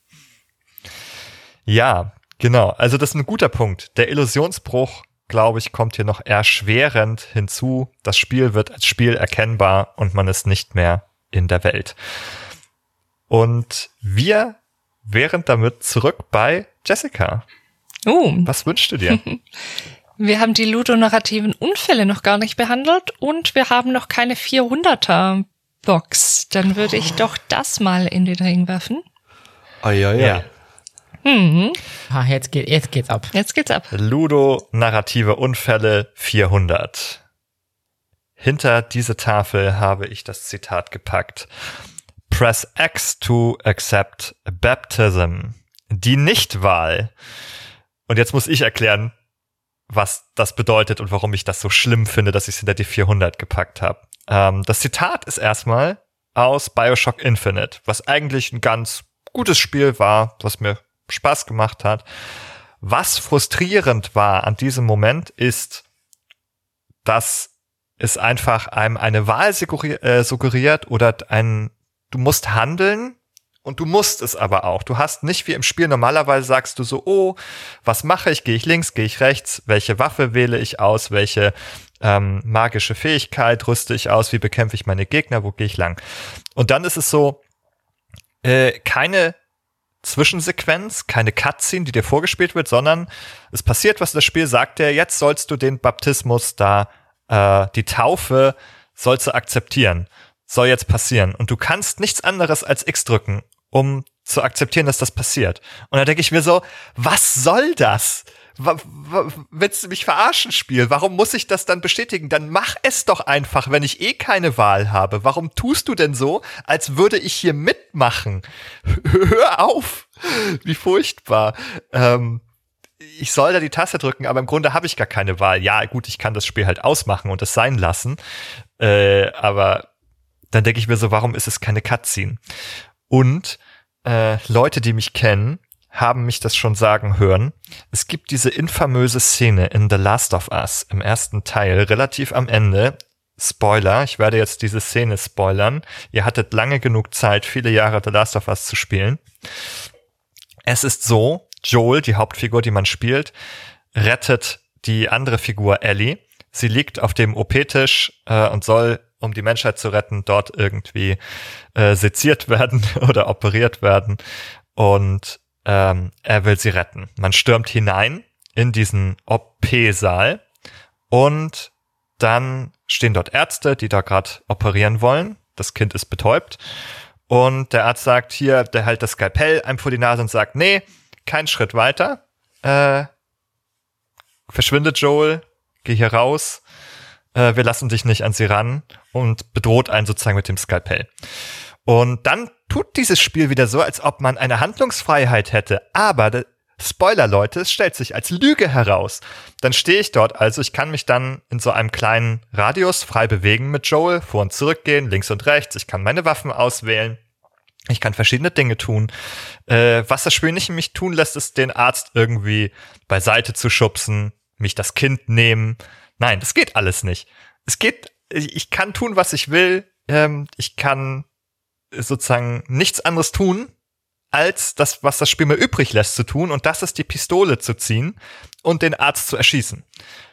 Ja, genau. Also das ist ein guter Punkt. Der Illusionsbruch, glaube ich, kommt hier noch erschwerend hinzu. Das Spiel wird als Spiel erkennbar und man ist nicht mehr in der Welt. Und wir wären damit zurück bei Jessica. Uh, Was wünschst du dir? wir haben die ludonarrativen Unfälle noch gar nicht behandelt und wir haben noch keine 400er Box. Dann würde ich doch das mal in den Ring werfen. Oh, ja, ja. Hm, Ah, jetzt, geht, jetzt geht's ab. jetzt geht's ab. Ludo narrative Unfälle 400. Hinter diese Tafel habe ich das Zitat gepackt. Press X to accept baptism. Die Nichtwahl. Und jetzt muss ich erklären, was das bedeutet und warum ich das so schlimm finde, dass ich es hinter die 400 gepackt habe. Ähm, das Zitat ist erstmal aus Bioshock Infinite, was eigentlich ein ganz gutes Spiel war, was mir Spaß gemacht hat. Was frustrierend war an diesem Moment ist, dass es einfach einem eine Wahl äh, suggeriert oder ein, du musst handeln und du musst es aber auch. Du hast nicht wie im Spiel normalerweise sagst du so, oh, was mache ich? Gehe ich links, gehe ich rechts? Welche Waffe wähle ich aus? Welche ähm, magische Fähigkeit rüste ich aus? Wie bekämpfe ich meine Gegner? Wo gehe ich lang? Und dann ist es so, äh, keine Zwischensequenz, keine Cutscene, die dir vorgespielt wird, sondern es passiert was, das Spiel sagt dir, jetzt sollst du den Baptismus da, äh, die Taufe sollst du akzeptieren. Soll jetzt passieren. Und du kannst nichts anderes als X drücken, um zu akzeptieren, dass das passiert. Und da denke ich mir so, was soll das? Willst du mich verarschen, Spiel? Warum muss ich das dann bestätigen? Dann mach es doch einfach, wenn ich eh keine Wahl habe. Warum tust du denn so, als würde ich hier mitmachen? Hör auf! Wie furchtbar. Ähm, ich soll da die Taste drücken, aber im Grunde habe ich gar keine Wahl. Ja, gut, ich kann das Spiel halt ausmachen und es sein lassen. Äh, aber dann denke ich mir so, warum ist es keine Cutscene? Und äh, Leute, die mich kennen, haben mich das schon sagen hören. Es gibt diese infamöse Szene in The Last of Us im ersten Teil, relativ am Ende. Spoiler, ich werde jetzt diese Szene spoilern. Ihr hattet lange genug Zeit, viele Jahre The Last of Us zu spielen. Es ist so, Joel, die Hauptfigur, die man spielt, rettet die andere Figur Ellie. Sie liegt auf dem OP-Tisch äh, und soll, um die Menschheit zu retten, dort irgendwie äh, seziert werden oder operiert werden. Und ähm, er will sie retten. Man stürmt hinein in diesen OP-Saal und dann stehen dort Ärzte, die da gerade operieren wollen. Das Kind ist betäubt. Und der Arzt sagt hier, der hält das Skalpell einem vor die Nase und sagt, nee, kein Schritt weiter. Äh, verschwindet Joel, geh hier raus. Äh, wir lassen dich nicht an sie ran und bedroht einen sozusagen mit dem Skalpell. Und dann tut dieses Spiel wieder so, als ob man eine Handlungsfreiheit hätte. Aber, Spoiler Leute, es stellt sich als Lüge heraus. Dann stehe ich dort, also ich kann mich dann in so einem kleinen Radius frei bewegen mit Joel, vor und zurück gehen, links und rechts. Ich kann meine Waffen auswählen. Ich kann verschiedene Dinge tun. Äh, was das Spiel nicht in mich tun lässt, ist den Arzt irgendwie beiseite zu schubsen, mich das Kind nehmen. Nein, das geht alles nicht. Es geht, ich ich kann tun, was ich will. Ähm, ich kann sozusagen nichts anderes tun, als das, was das Spiel mir übrig lässt zu tun, und das ist die Pistole zu ziehen und den Arzt zu erschießen.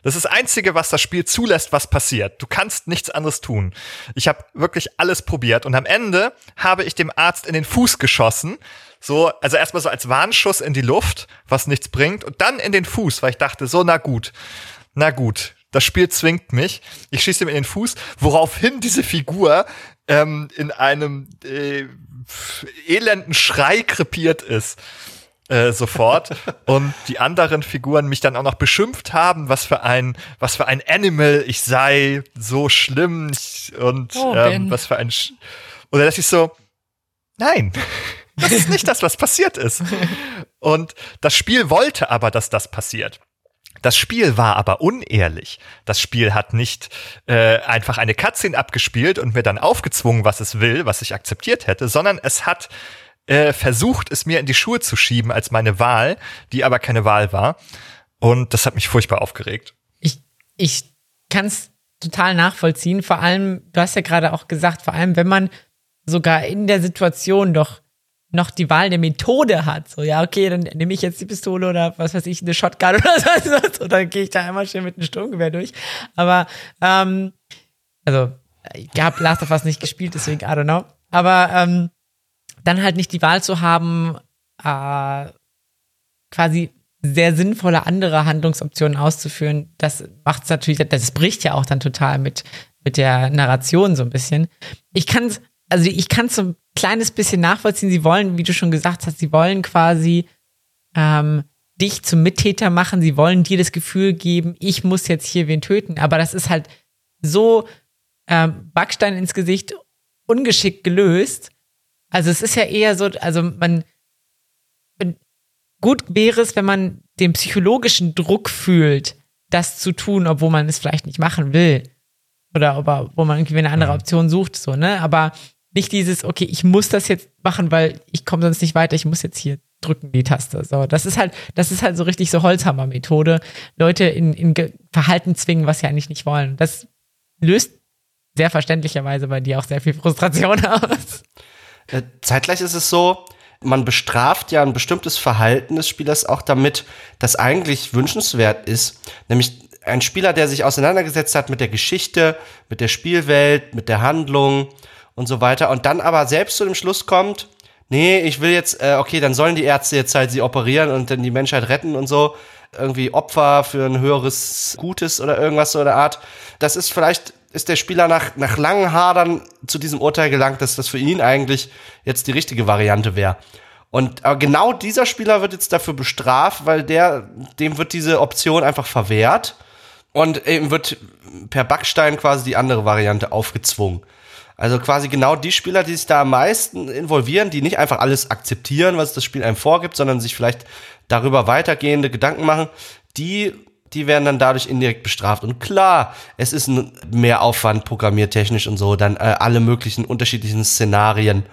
Das ist das Einzige, was das Spiel zulässt, was passiert. Du kannst nichts anderes tun. Ich habe wirklich alles probiert und am Ende habe ich dem Arzt in den Fuß geschossen. So, also erstmal so als Warnschuss in die Luft, was nichts bringt, und dann in den Fuß, weil ich dachte, so, na gut, na gut, das Spiel zwingt mich, ich schieße ihm in den Fuß, woraufhin diese Figur ähm, in einem äh, elenden Schrei krepiert ist. Äh, sofort und die anderen Figuren mich dann auch noch beschimpft haben, was für ein was für ein Animal ich sei, so schlimm und Oh, ähm, was für ein Sch oder dass ich so nein, das ist nicht das, was passiert ist. Und das Spiel wollte aber, dass das passiert. Das Spiel war aber unehrlich. Das Spiel hat nicht äh, einfach eine Cutscene abgespielt und mir dann aufgezwungen, was es will, was ich akzeptiert hätte, sondern es hat äh, versucht, es mir in die Schuhe zu schieben als meine Wahl, die aber keine Wahl war. Und das hat mich furchtbar aufgeregt. Ich, ich kann es total nachvollziehen. Vor allem, du hast ja gerade auch gesagt, vor allem, wenn man sogar in der Situation doch noch die Wahl der Methode hat. So, ja, okay, dann nehme ich jetzt die Pistole oder was weiß ich, eine Shotgun oder so. Und dann gehe ich da einmal schnell mit einem Sturmgewehr durch. Aber, ähm, also, ich habe Last of Us nicht gespielt, deswegen, I don't know. Aber, ähm, dann halt nicht die Wahl zu haben, äh, quasi sehr sinnvolle andere Handlungsoptionen auszuführen, das macht es natürlich, das bricht ja auch dann total mit, mit der Narration so ein bisschen. Ich kann also ich kann so ein kleines bisschen nachvollziehen, sie wollen, wie du schon gesagt hast, sie wollen quasi ähm, dich zum Mittäter machen, sie wollen dir das Gefühl geben, ich muss jetzt hier wen töten, aber das ist halt so ähm, Backstein ins Gesicht ungeschickt gelöst. Also es ist ja eher so, also man gut wäre es, wenn man den psychologischen Druck fühlt, das zu tun, obwohl man es vielleicht nicht machen will. Oder aber, wo man irgendwie eine andere Option sucht, so, ne? Aber nicht dieses, okay, ich muss das jetzt machen, weil ich komme sonst nicht weiter, ich muss jetzt hier drücken die Taste. So, das ist halt, das ist halt so richtig so Holzhammer-Methode. Leute in, in Verhalten zwingen, was sie eigentlich nicht wollen. Das löst sehr verständlicherweise bei dir auch sehr viel Frustration aus. Äh, Zeitgleich ist es so, man bestraft ja ein bestimmtes Verhalten des Spielers auch damit, das eigentlich wünschenswert ist. Nämlich ein Spieler, der sich auseinandergesetzt hat mit der Geschichte, mit der Spielwelt, mit der Handlung und so weiter und dann aber selbst zu dem Schluss kommt, nee, ich will jetzt, äh, okay, dann sollen die Ärzte jetzt halt sie operieren und dann die Menschheit retten und so. Irgendwie Opfer für ein höheres Gutes oder irgendwas so der Art. Das ist vielleicht, ist der Spieler nach, nach langen Hadern zu diesem Urteil gelangt, dass das für ihn eigentlich jetzt die richtige Variante wäre. Und aber genau dieser Spieler wird jetzt dafür bestraft, weil der, dem wird diese Option einfach verwehrt und ihm wird per Backstein quasi die andere Variante aufgezwungen. Also quasi genau die Spieler, die sich da am meisten involvieren, die nicht einfach alles akzeptieren, was das Spiel einem vorgibt, sondern sich vielleicht darüber weitergehende Gedanken machen, die, die werden dann dadurch indirekt bestraft. Und klar, es ist ein Mehraufwand programmiertechnisch und so, dann äh, alle möglichen unterschiedlichen Szenarien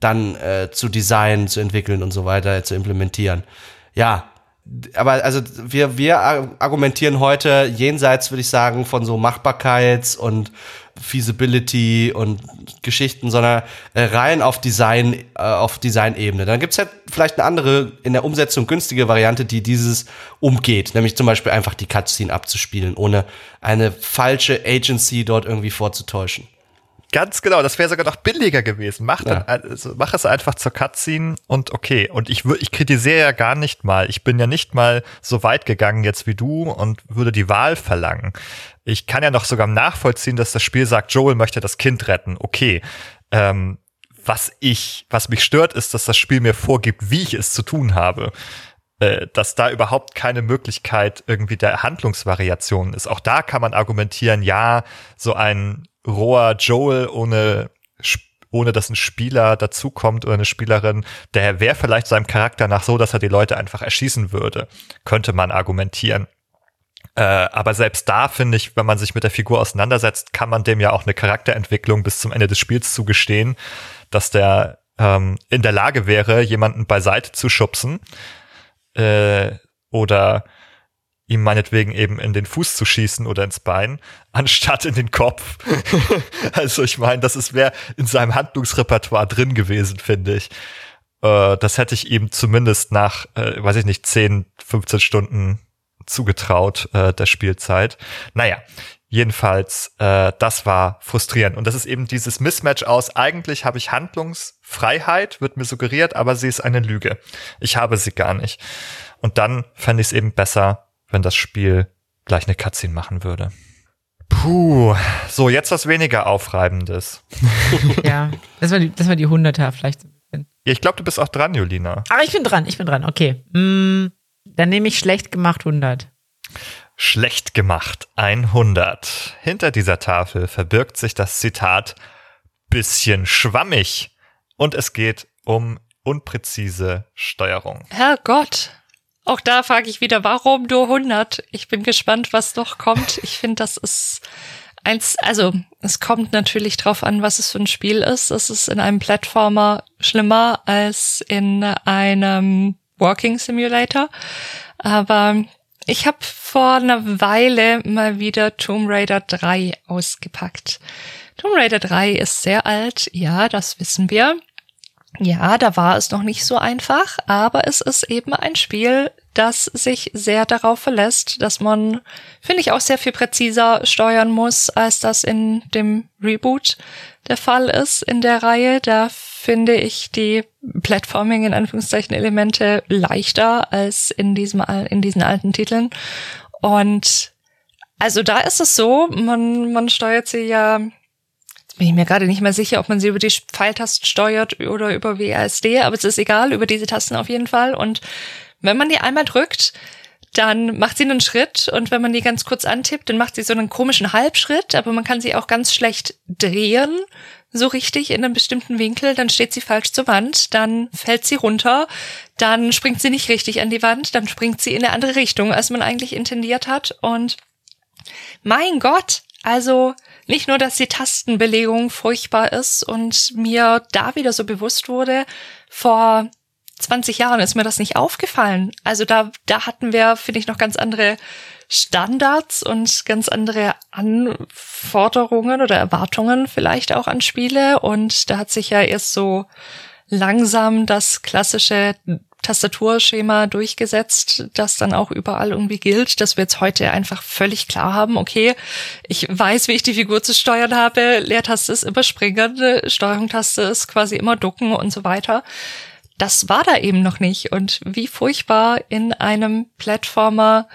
dann äh, zu designen, zu entwickeln und so weiter, zu implementieren. Ja, aber also wir, wir argumentieren heute jenseits, würde ich sagen, von so Machbarkeits- und Feasibility und Geschichten, sondern äh, rein auf Design, äh, auf Design-Ebene. Dann gibt's halt vielleicht eine andere, in der Umsetzung günstige Variante, die dieses umgeht, nämlich zum Beispiel einfach die Cutscene abzuspielen, ohne eine falsche Agency dort irgendwie vorzutäuschen. Ganz genau, das wäre sogar noch billiger gewesen. Mach, dann, Ja. also, mach es einfach zur Cutscene und okay. Und ich, ich kritisiere ja gar nicht mal. Ich bin ja nicht mal so weit gegangen jetzt wie du und würde die Wahl verlangen. Ich kann ja noch sogar nachvollziehen, dass das Spiel sagt, Joel möchte das Kind retten. Okay. Ähm, was ich, was mich stört, ist, dass das Spiel mir vorgibt, wie ich es zu tun habe. Äh, dass da überhaupt keine Möglichkeit irgendwie der Handlungsvariation ist. Auch da kann man argumentieren, ja, so ein roher Joel ohne ohne dass ein Spieler dazukommt oder eine Spielerin, der wäre vielleicht seinem Charakter nach so, dass er die Leute einfach erschießen würde, könnte man argumentieren. Äh, aber selbst da finde ich, wenn man sich mit der Figur auseinandersetzt, kann man dem ja auch eine Charakterentwicklung bis zum Ende des Spiels zugestehen, dass der ähm, in der Lage wäre, jemanden beiseite zu schubsen äh, oder ihm meinetwegen eben in den Fuß zu schießen oder ins Bein, anstatt in den Kopf. also ich meine, das ist wäre in seinem Handlungsrepertoire drin gewesen, finde ich. Äh, das hätte ich ihm zumindest nach, äh, weiß ich nicht, 10, 15 Stunden zugetraut äh, der Spielzeit. Naja, jedenfalls, äh, das war frustrierend. Und das ist eben dieses Mismatch aus, eigentlich habe ich Handlungsfreiheit, wird mir suggeriert, aber sie ist eine Lüge. Ich habe sie gar nicht. Und dann fände ich es eben besser, wenn das Spiel gleich eine Cutscene machen würde. Puh, so jetzt was weniger Aufreibendes. ja, das war die, das war die 100er vielleicht so ein bisschen. Ich glaube, du bist auch dran, Julina. Ach, ich bin dran, ich bin dran, okay. Mm, dann nehme ich schlecht gemacht 100. Schlecht gemacht 100. Hinter dieser Tafel verbirgt sich das Zitat bisschen schwammig und es geht um unpräzise Steuerung. Herrgott. Auch da frage ich wieder, warum nur 100? Ich bin gespannt, was noch kommt. Ich finde, das ist eins, also es kommt natürlich drauf an, was es für ein Spiel ist. Es ist in einem Plattformer schlimmer als in einem Walking Simulator. Aber ich habe vor einer Weile mal wieder Tomb Raider 3 ausgepackt. Tomb Raider 3 ist sehr alt, ja, das wissen wir. Ja, da war es noch nicht so einfach, aber es ist eben ein Spiel, das sich sehr darauf verlässt, dass man, finde ich, auch sehr viel präziser steuern muss, als das in dem Reboot der Fall ist in der Reihe. Da finde ich die Platforming in Anführungszeichen Elemente leichter als in diesem, in diesen alten Titeln. Und also da ist es so, man, man steuert sie ja bin ich mir gerade nicht mehr sicher, ob man sie über die Pfeiltasten steuert oder über WASD, aber es ist egal, über diese Tasten auf jeden Fall. Und wenn man die einmal drückt, dann macht sie einen Schritt und wenn man die ganz kurz antippt, dann macht sie so einen komischen Halbschritt, aber man kann sie auch ganz schlecht drehen, so richtig in einem bestimmten Winkel, dann steht sie falsch zur Wand, dann fällt sie runter, dann springt sie nicht richtig an die Wand, dann springt sie in eine andere Richtung, als man eigentlich intendiert hat und mein Gott, also nicht nur, dass die Tastenbelegung furchtbar ist und mir da wieder so bewusst wurde, vor 20 Jahren ist mir das nicht aufgefallen. Also da, da hatten wir, finde ich, noch ganz andere Standards und ganz andere Anforderungen oder Erwartungen vielleicht auch an Spiele. Und da hat sich ja erst so langsam das klassische Tastaturschema durchgesetzt, das dann auch überall irgendwie gilt, dass wir jetzt heute einfach völlig klar haben, okay, ich weiß, wie ich die Figur zu steuern habe, Leertaste ist immer springen, Steuerungstaste ist quasi immer ducken und so weiter. Das war da eben noch nicht. Und wie furchtbar in einem Plattformer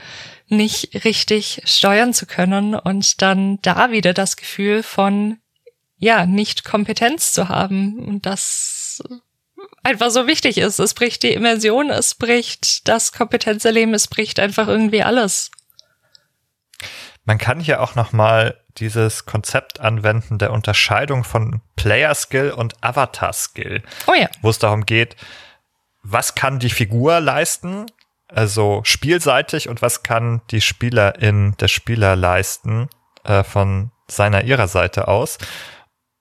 nicht richtig steuern zu können und dann da wieder das Gefühl von ja, nicht Kompetenz zu haben. Und das einfach so wichtig ist. Es bricht die Immersion, es bricht das Kompetenzerleben, es bricht einfach irgendwie alles. Man kann hier auch noch mal dieses Konzept anwenden der Unterscheidung von Player Skill und Avatar Skill. Oh ja. Wo es darum geht, was kann die Figur leisten, also spielseitig und was kann die Spielerin, der Spieler leisten äh, von seiner ihrer Seite aus.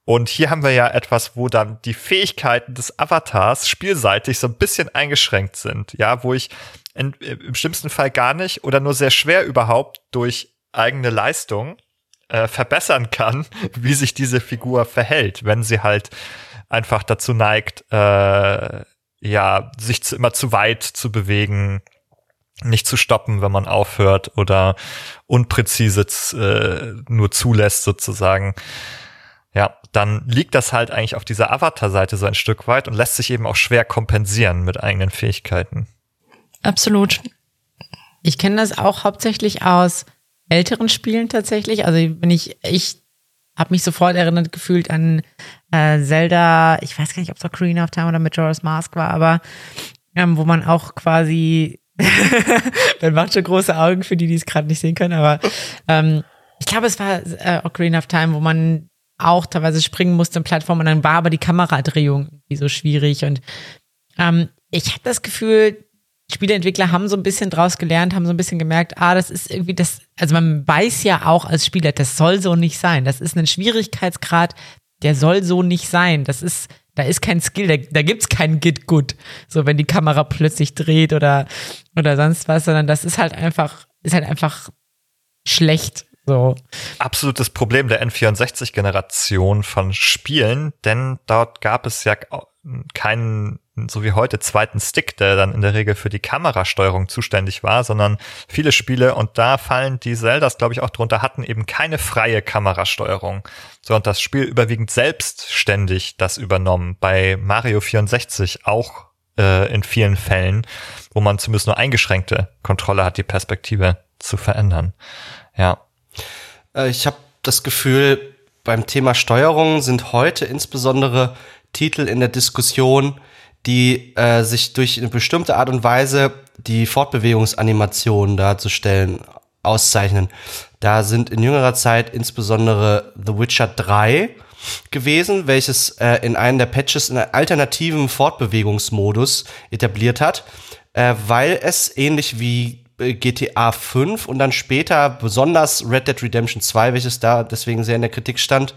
Und hier haben wir ja etwas, wo dann die Fähigkeiten des Avatars spielseitig so ein bisschen eingeschränkt sind. Ja, wo ich in, im schlimmsten Fall gar nicht oder nur sehr schwer überhaupt durch eigene Leistung äh, verbessern kann, wie sich diese Figur verhält, wenn sie halt einfach dazu neigt, äh, ja, sich zu, immer zu weit zu bewegen, nicht zu stoppen, wenn man aufhört oder unpräzise äh, nur zulässt sozusagen. Dann liegt das halt eigentlich auf dieser Avatar-Seite so ein Stück weit und lässt sich eben auch schwer kompensieren mit eigenen Fähigkeiten. Absolut. Ich kenne das auch hauptsächlich aus älteren Spielen tatsächlich. Also wenn ich, ich habe mich sofort erinnert gefühlt an äh, Zelda, ich weiß gar nicht, ob es Ocarina of Time oder Majora's Mask war, aber ähm, wo man auch quasi, man macht schon große Augen für die, die es gerade nicht sehen können, aber ähm, ich glaube, es war äh, Ocarina of Time, wo man auch teilweise springen musste in Plattform und dann war aber die Kameradrehung irgendwie so schwierig und ähm, ich habe das Gefühl, Spieleentwickler haben so ein bisschen draus gelernt, haben so ein bisschen gemerkt, ah, das ist irgendwie das, also man weiß ja auch als Spieler, das soll so nicht sein. Das ist ein Schwierigkeitsgrad, der soll so nicht sein. Das ist, da ist kein Skill, da, da gibt's kein Git gut, so wenn die Kamera plötzlich dreht oder, oder sonst was, sondern das ist halt einfach, ist halt einfach schlecht. So. Absolutes Problem der N64-Generation von Spielen, denn dort gab es ja keinen, so wie heute, zweiten Stick, der dann in der Regel für die Kamerasteuerung zuständig war, sondern viele Spiele, und da fallen die Zeldas, glaube ich, auch drunter, hatten eben keine freie Kamerasteuerung, sondern das Spiel überwiegend selbstständig das übernommen. Bei Mario 64 auch äh, in vielen Fällen, wo man zumindest nur eingeschränkte Kontrolle hat, die Perspektive zu verändern. Ja. Äh, ich habe das Gefühl, beim Thema Steuerung sind heute insbesondere Titel in der Diskussion, die äh, sich durch eine bestimmte Art und Weise die Fortbewegungsanimationen darzustellen auszeichnen. Da sind in jüngerer Zeit insbesondere The Witcher 3 gewesen, welches äh, in einem der Patches einen alternativen Fortbewegungsmodus etabliert hat, äh, weil es ähnlich wie GTA 5 und dann später besonders Red Dead Redemption 2, welches da deswegen sehr in der Kritik stand,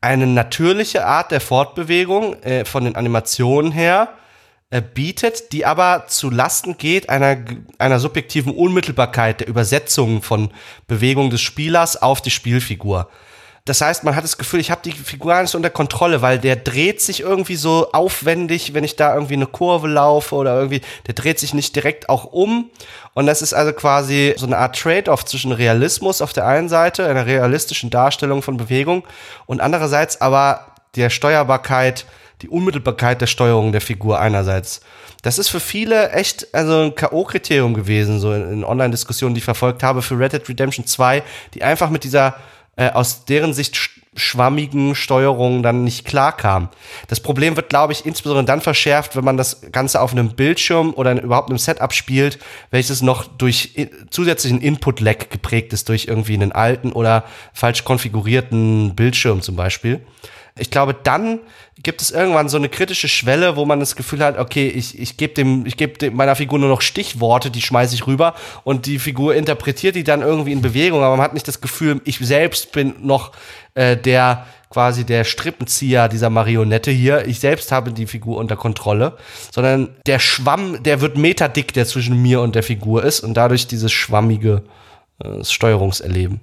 eine natürliche Art der Fortbewegung äh, von den Animationen her äh, bietet, die aber zu Lasten geht einer, einer subjektiven Unmittelbarkeit der Übersetzung von Bewegungen des Spielers auf die Spielfigur. Das heißt, man hat das Gefühl, ich habe die Figur nicht unter Kontrolle, weil der dreht sich irgendwie so aufwendig, wenn ich da irgendwie eine Kurve laufe oder irgendwie, der dreht sich nicht direkt auch um. Und das ist also quasi so eine Art Trade-off zwischen Realismus auf der einen Seite, einer realistischen Darstellung von Bewegung und andererseits aber der Steuerbarkeit, die Unmittelbarkeit der Steuerung der Figur einerseits. Das ist für viele echt also ein K.O.-Kriterium gewesen, so in, in Online-Diskussionen, die ich verfolgt habe für Red Dead Redemption 2, die einfach mit dieser äh, aus deren Sicht schwammigen Steuerungen dann nicht klar kam. Das Problem wird, glaube ich, insbesondere dann verschärft, wenn man das Ganze auf einem Bildschirm oder überhaupt einem Setup spielt, welches noch durch zusätzlichen Input-Lag geprägt ist, durch irgendwie einen alten oder falsch konfigurierten Bildschirm zum Beispiel. Ich glaube, dann gibt es irgendwann so eine kritische Schwelle, wo man das Gefühl hat, okay, ich, ich gebe dem, ich gebe meiner Figur nur noch Stichworte, die schmeiße ich rüber und die Figur interpretiert die dann irgendwie in Bewegung, aber man hat nicht das Gefühl, ich selbst bin noch äh, der quasi der Strippenzieher dieser Marionette hier. Ich selbst habe die Figur unter Kontrolle, sondern der Schwamm, der wird meterdick, der zwischen mir und der Figur ist und dadurch dieses schwammige äh, Steuerungserleben.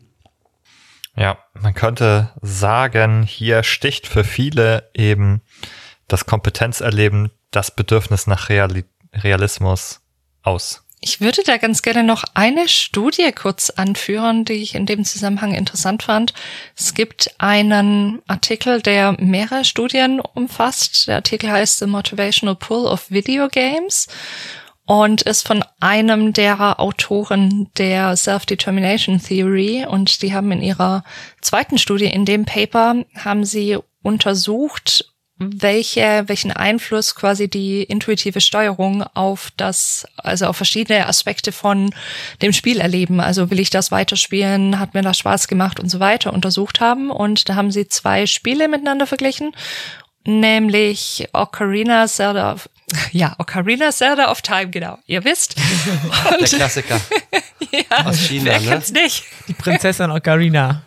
Ja, man könnte sagen, hier sticht für viele eben das Kompetenzerleben, das Bedürfnis nach Reali Realismus aus. Ich würde da ganz gerne noch eine Studie kurz anführen, die ich in dem Zusammenhang interessant fand. Es gibt einen Artikel, der mehrere Studien umfasst. Der Artikel heißt The Motivational Pull of Video Games und ist von einem der Autoren der Self-Determination Theory und die haben in ihrer zweiten Studie in dem Paper haben sie untersucht, welche, welchen Einfluss quasi die intuitive Steuerung auf das, also auf verschiedene Aspekte von dem Spiel erleben. Also will ich das weiterspielen, hat mir das Spaß gemacht und so weiter untersucht haben. Und da haben sie zwei Spiele miteinander verglichen nämlich Ocarina Zelda of, ja, Ocarina Zelda of Time, genau. Ihr wisst. Und, Der Klassiker. ja, Aus China, wer ne? kennt's nicht? Die Prinzessin Ocarina.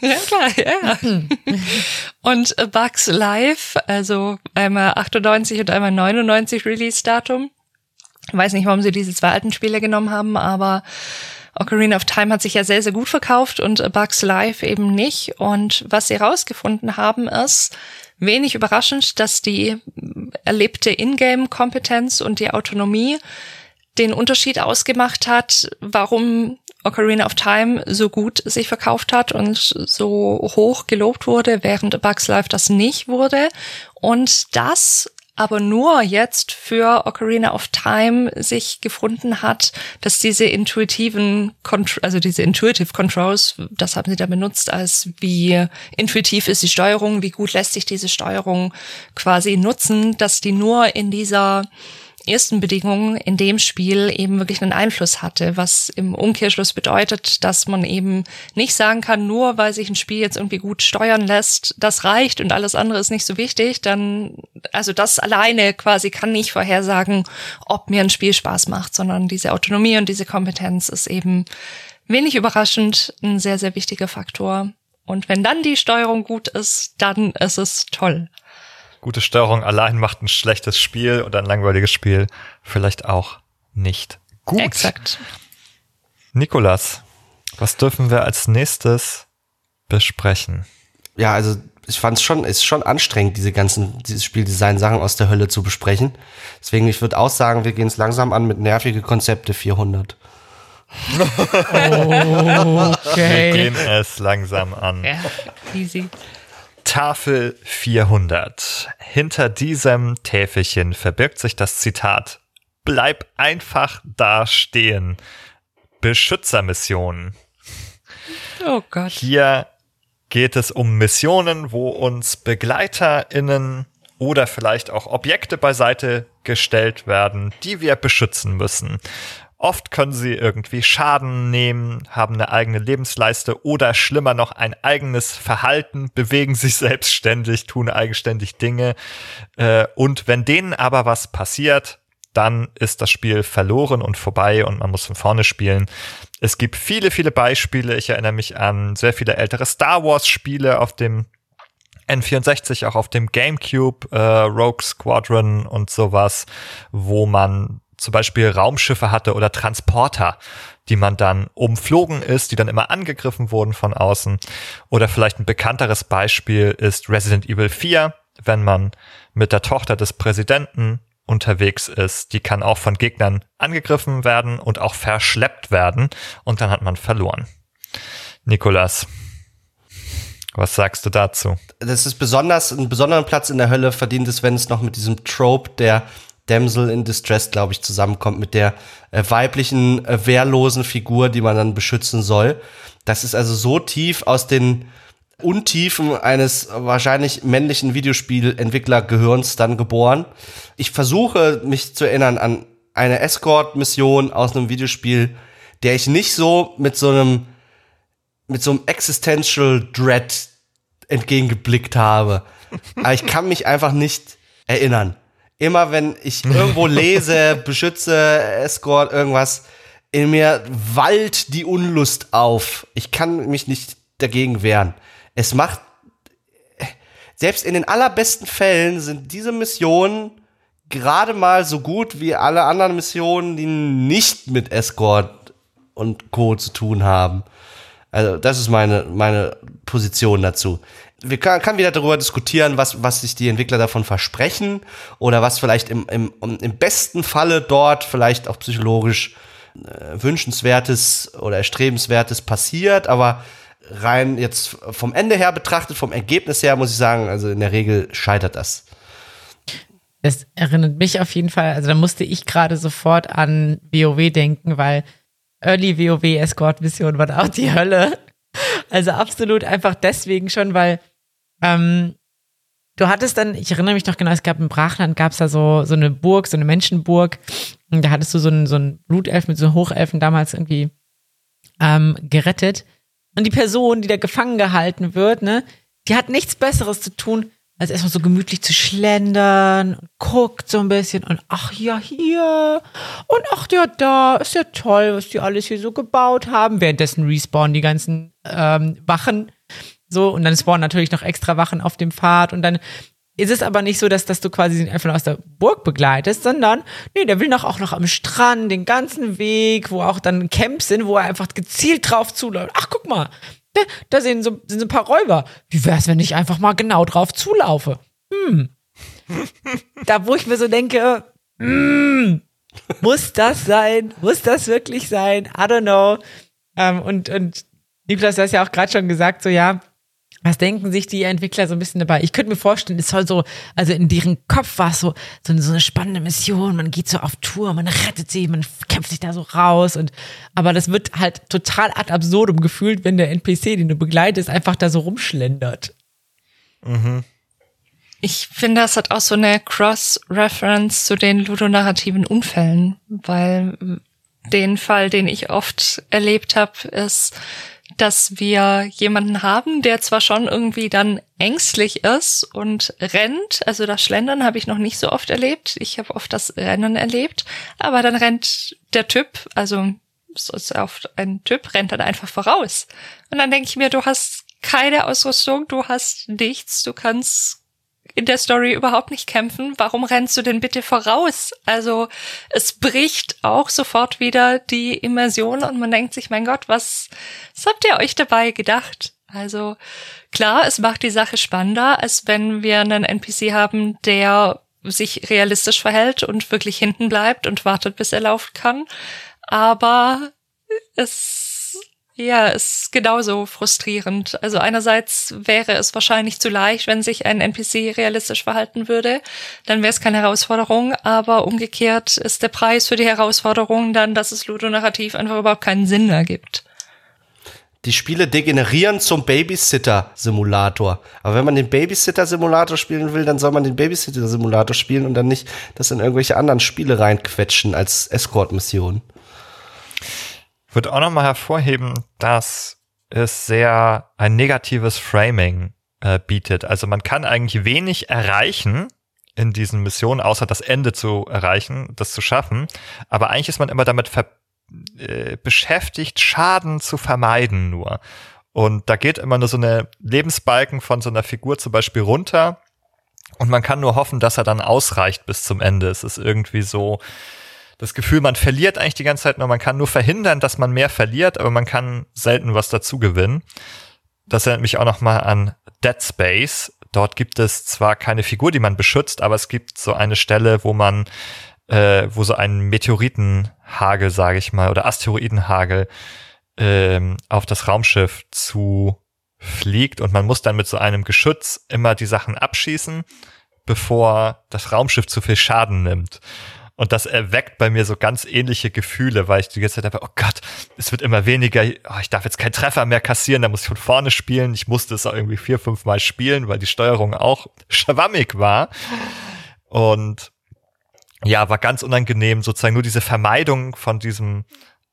Ja, klar, ja. und A Bugs Life, also einmal 98 und einmal 99 Release-Datum. Ich weiß nicht, warum sie diese zwei alten Spiele genommen haben, aber Ocarina of Time hat sich ja sehr, sehr gut verkauft und A Bugs Life eben nicht. Und was sie herausgefunden haben, ist, wenig überraschend, dass die erlebte Ingame-Kompetenz und die Autonomie den Unterschied ausgemacht hat, warum Ocarina of Time so gut sich verkauft hat und so hoch gelobt wurde, während Bugs Life das nicht wurde. Und das aber nur jetzt für Ocarina of Time sich gefunden hat, dass diese intuitiven, also diese Intuitive Controls, das haben sie da benutzt, als wie intuitiv ist die Steuerung, wie gut lässt sich diese Steuerung quasi nutzen, dass die nur in dieser ersten Bedingungen in dem Spiel eben wirklich einen Einfluss hatte, was im Umkehrschluss bedeutet, dass man eben nicht sagen kann, nur weil sich ein Spiel jetzt irgendwie gut steuern lässt, das reicht und alles andere ist nicht so wichtig, dann, also das alleine quasi kann nicht vorhersagen, ob mir ein Spiel Spaß macht, sondern diese Autonomie und diese Kompetenz ist eben wenig überraschend ein sehr, sehr wichtiger Faktor. Und wenn dann die Steuerung gut ist, dann ist es toll gute Steuerung allein macht ein schlechtes Spiel oder ein langweiliges Spiel vielleicht auch nicht gut. Exakt. Nikolas, was dürfen wir als nächstes besprechen? Ja, also ich fand es schon, ist schon anstrengend, diese ganzen, dieses Spieldesign-Sachen aus der Hölle zu besprechen. Deswegen, ich würde auch sagen, wir gehen es langsam an mit nervige Konzepte 400. Okay. Wir gehen es langsam an. Ja, easy. Tafel 400. Hinter diesem Täfelchen verbirgt sich das Zitat Bleib einfach da stehen. Beschützermissionen. Oh Gott. Hier geht es um Missionen, wo uns BegleiterInnen oder vielleicht auch Objekte beiseite gestellt werden, die wir beschützen müssen. Oft können sie irgendwie Schaden nehmen, haben eine eigene Lebensleiste oder schlimmer noch ein eigenes Verhalten, bewegen sich selbstständig, tun eigenständig Dinge. Äh, und wenn denen aber was passiert, dann ist das Spiel verloren und vorbei und man muss von vorne spielen. Es gibt viele, viele Beispiele. Ich erinnere mich an sehr viele ältere Star Wars Spiele auf dem N64, auch auf dem GameCube, äh, Rogue Squadron und sowas, wo man zum Beispiel Raumschiffe hatte oder Transporter, die man dann umflogen ist, die dann immer angegriffen wurden von außen. Oder vielleicht ein bekannteres Beispiel ist Resident Evil 4, wenn man mit der Tochter des Präsidenten unterwegs ist, die kann auch von Gegnern angegriffen werden und auch verschleppt werden und dann hat man verloren. Nikolas, was sagst du dazu? Das ist besonders, einen besonderen Platz in der Hölle verdient es, wenn es noch mit diesem Trope der Damsel in Distress, glaube ich, zusammenkommt mit der äh, weiblichen, äh, wehrlosen Figur, die man dann beschützen soll. Das ist also so tief aus den Untiefen eines wahrscheinlich männlichen Videospielentwicklergehirns dann geboren. Ich versuche mich zu erinnern an eine Escort-Mission aus einem Videospiel, der ich nicht so mit so einem mit so einem Existential Dread entgegengeblickt habe. Aber ich kann mich einfach nicht erinnern immer wenn ich irgendwo lese, beschütze, Escort, irgendwas, in mir wallt die Unlust auf. Ich kann mich nicht dagegen wehren. Es macht, selbst in den allerbesten Fällen sind diese Missionen gerade mal so gut wie alle anderen Missionen, die nicht mit Escort und Co. zu tun haben. Also, das ist meine, meine Position dazu wir kann, kann wieder darüber diskutieren, was, was sich die Entwickler davon versprechen oder was vielleicht im, im, im besten Falle dort vielleicht auch psychologisch äh, wünschenswertes oder erstrebenswertes passiert, aber rein jetzt vom Ende her betrachtet, vom Ergebnis her, muss ich sagen, also in der Regel scheitert das. Das erinnert mich auf jeden Fall, also da musste ich gerade sofort an WoW denken, weil Early WoW Escort Mission war auch die Hölle. Also absolut einfach deswegen schon, weil ähm, du hattest dann, ich erinnere mich noch genau, es gab im Brachland, gab es da so, so eine Burg, so eine Menschenburg. Und da hattest du so einen, so einen Blutelf mit so Hochelfen damals irgendwie ähm, gerettet. Und die Person, die da gefangen gehalten wird, ne, die hat nichts Besseres zu tun, als erstmal so gemütlich zu schlendern und guckt so ein bisschen und ach ja, hier und ach ja, da ist ja toll, was die alles hier so gebaut haben. Währenddessen respawnen die ganzen ähm, Wachen so und dann spawnen natürlich noch extra Wachen auf dem Pfad und dann ist es aber nicht so, dass, dass du quasi einfach aus der Burg begleitest, sondern nee, der will noch auch noch am Strand den ganzen Weg, wo auch dann Camps sind, wo er einfach gezielt drauf zuläuft. Ach, guck mal, da sind so, sind so ein paar Räuber. Wie wär's, wenn ich einfach mal genau drauf zulaufe? Hm. da, wo ich mir so denke, hm, muss das sein? Muss das wirklich sein? I don't know. Ähm, und, und Niklas, du hast ja auch gerade schon gesagt, so ja, was denken sich die Entwickler so ein bisschen dabei? Ich könnte mir vorstellen, es soll so, also in deren Kopf war es so, so eine, so eine spannende Mission. Man geht so auf Tour, man rettet sie, man kämpft sich da so raus und, aber das wird halt total ad absurdum gefühlt, wenn der NPC, den du begleitest, einfach da so rumschlendert. Mhm. Ich finde, das hat auch so eine Cross-Reference zu den ludonarrativen Unfällen, weil den Fall, den ich oft erlebt habe, ist, dass wir jemanden haben, der zwar schon irgendwie dann ängstlich ist und rennt, also das Schlendern habe ich noch nicht so oft erlebt, ich habe oft das Rennen erlebt, aber dann rennt der Typ, also ist oft ein Typ, rennt dann einfach voraus. Und dann denke ich mir, du hast keine Ausrüstung, du hast nichts, du kannst in der Story überhaupt nicht kämpfen. Warum rennst du denn bitte voraus? Also es bricht auch sofort wieder die Immersion und man denkt sich, mein Gott, was, was habt ihr euch dabei gedacht? Also klar, es macht die Sache spannender, als wenn wir einen NPC haben, der sich realistisch verhält und wirklich hinten bleibt und wartet, bis er laufen kann. Aber es Ja, ist genauso frustrierend. Also einerseits wäre es wahrscheinlich zu leicht, wenn sich ein NPC realistisch verhalten würde, dann wäre es keine Herausforderung, aber umgekehrt ist der Preis für die Herausforderung dann, dass es ludonarrativ einfach überhaupt keinen Sinn ergibt. Die Spiele degenerieren zum Babysitter-Simulator. Aber wenn man den Babysitter-Simulator spielen will, dann soll man den Babysitter-Simulator spielen und dann nicht das in irgendwelche anderen Spiele reinquetschen als Escort-Mission würde auch nochmal hervorheben, dass es sehr ein negatives Framing äh, bietet. Also man kann eigentlich wenig erreichen in diesen Missionen, außer das Ende zu erreichen, das zu schaffen. Aber eigentlich ist man immer damit äh, beschäftigt, Schaden zu vermeiden nur. Und da geht immer nur so eine Lebensbalken von so einer Figur zum Beispiel runter. Und man kann nur hoffen, dass er dann ausreicht bis zum Ende. Es ist irgendwie so, das Gefühl, man verliert eigentlich die ganze Zeit nur. Man kann nur verhindern, dass man mehr verliert, aber man kann selten was dazu gewinnen. Das erinnert mich auch noch mal an Dead Space. Dort gibt es zwar keine Figur, die man beschützt, aber es gibt so eine Stelle, wo man, äh, wo so ein Meteoritenhagel, sage ich mal, oder Asteroidenhagel ähm, auf das Raumschiff zu fliegt und man muss dann mit so einem Geschütz immer die Sachen abschießen, bevor das Raumschiff zu viel Schaden nimmt. Und das erweckt bei mir so ganz ähnliche Gefühle, weil ich die ganze Zeit einfach, oh Gott, es wird immer weniger, oh, ich darf jetzt keinen Treffer mehr kassieren, da muss ich von vorne spielen. Ich musste es auch irgendwie vier, fünf Mal spielen, weil die Steuerung auch schwammig war. Und ja, war ganz unangenehm, sozusagen nur diese Vermeidung von diesem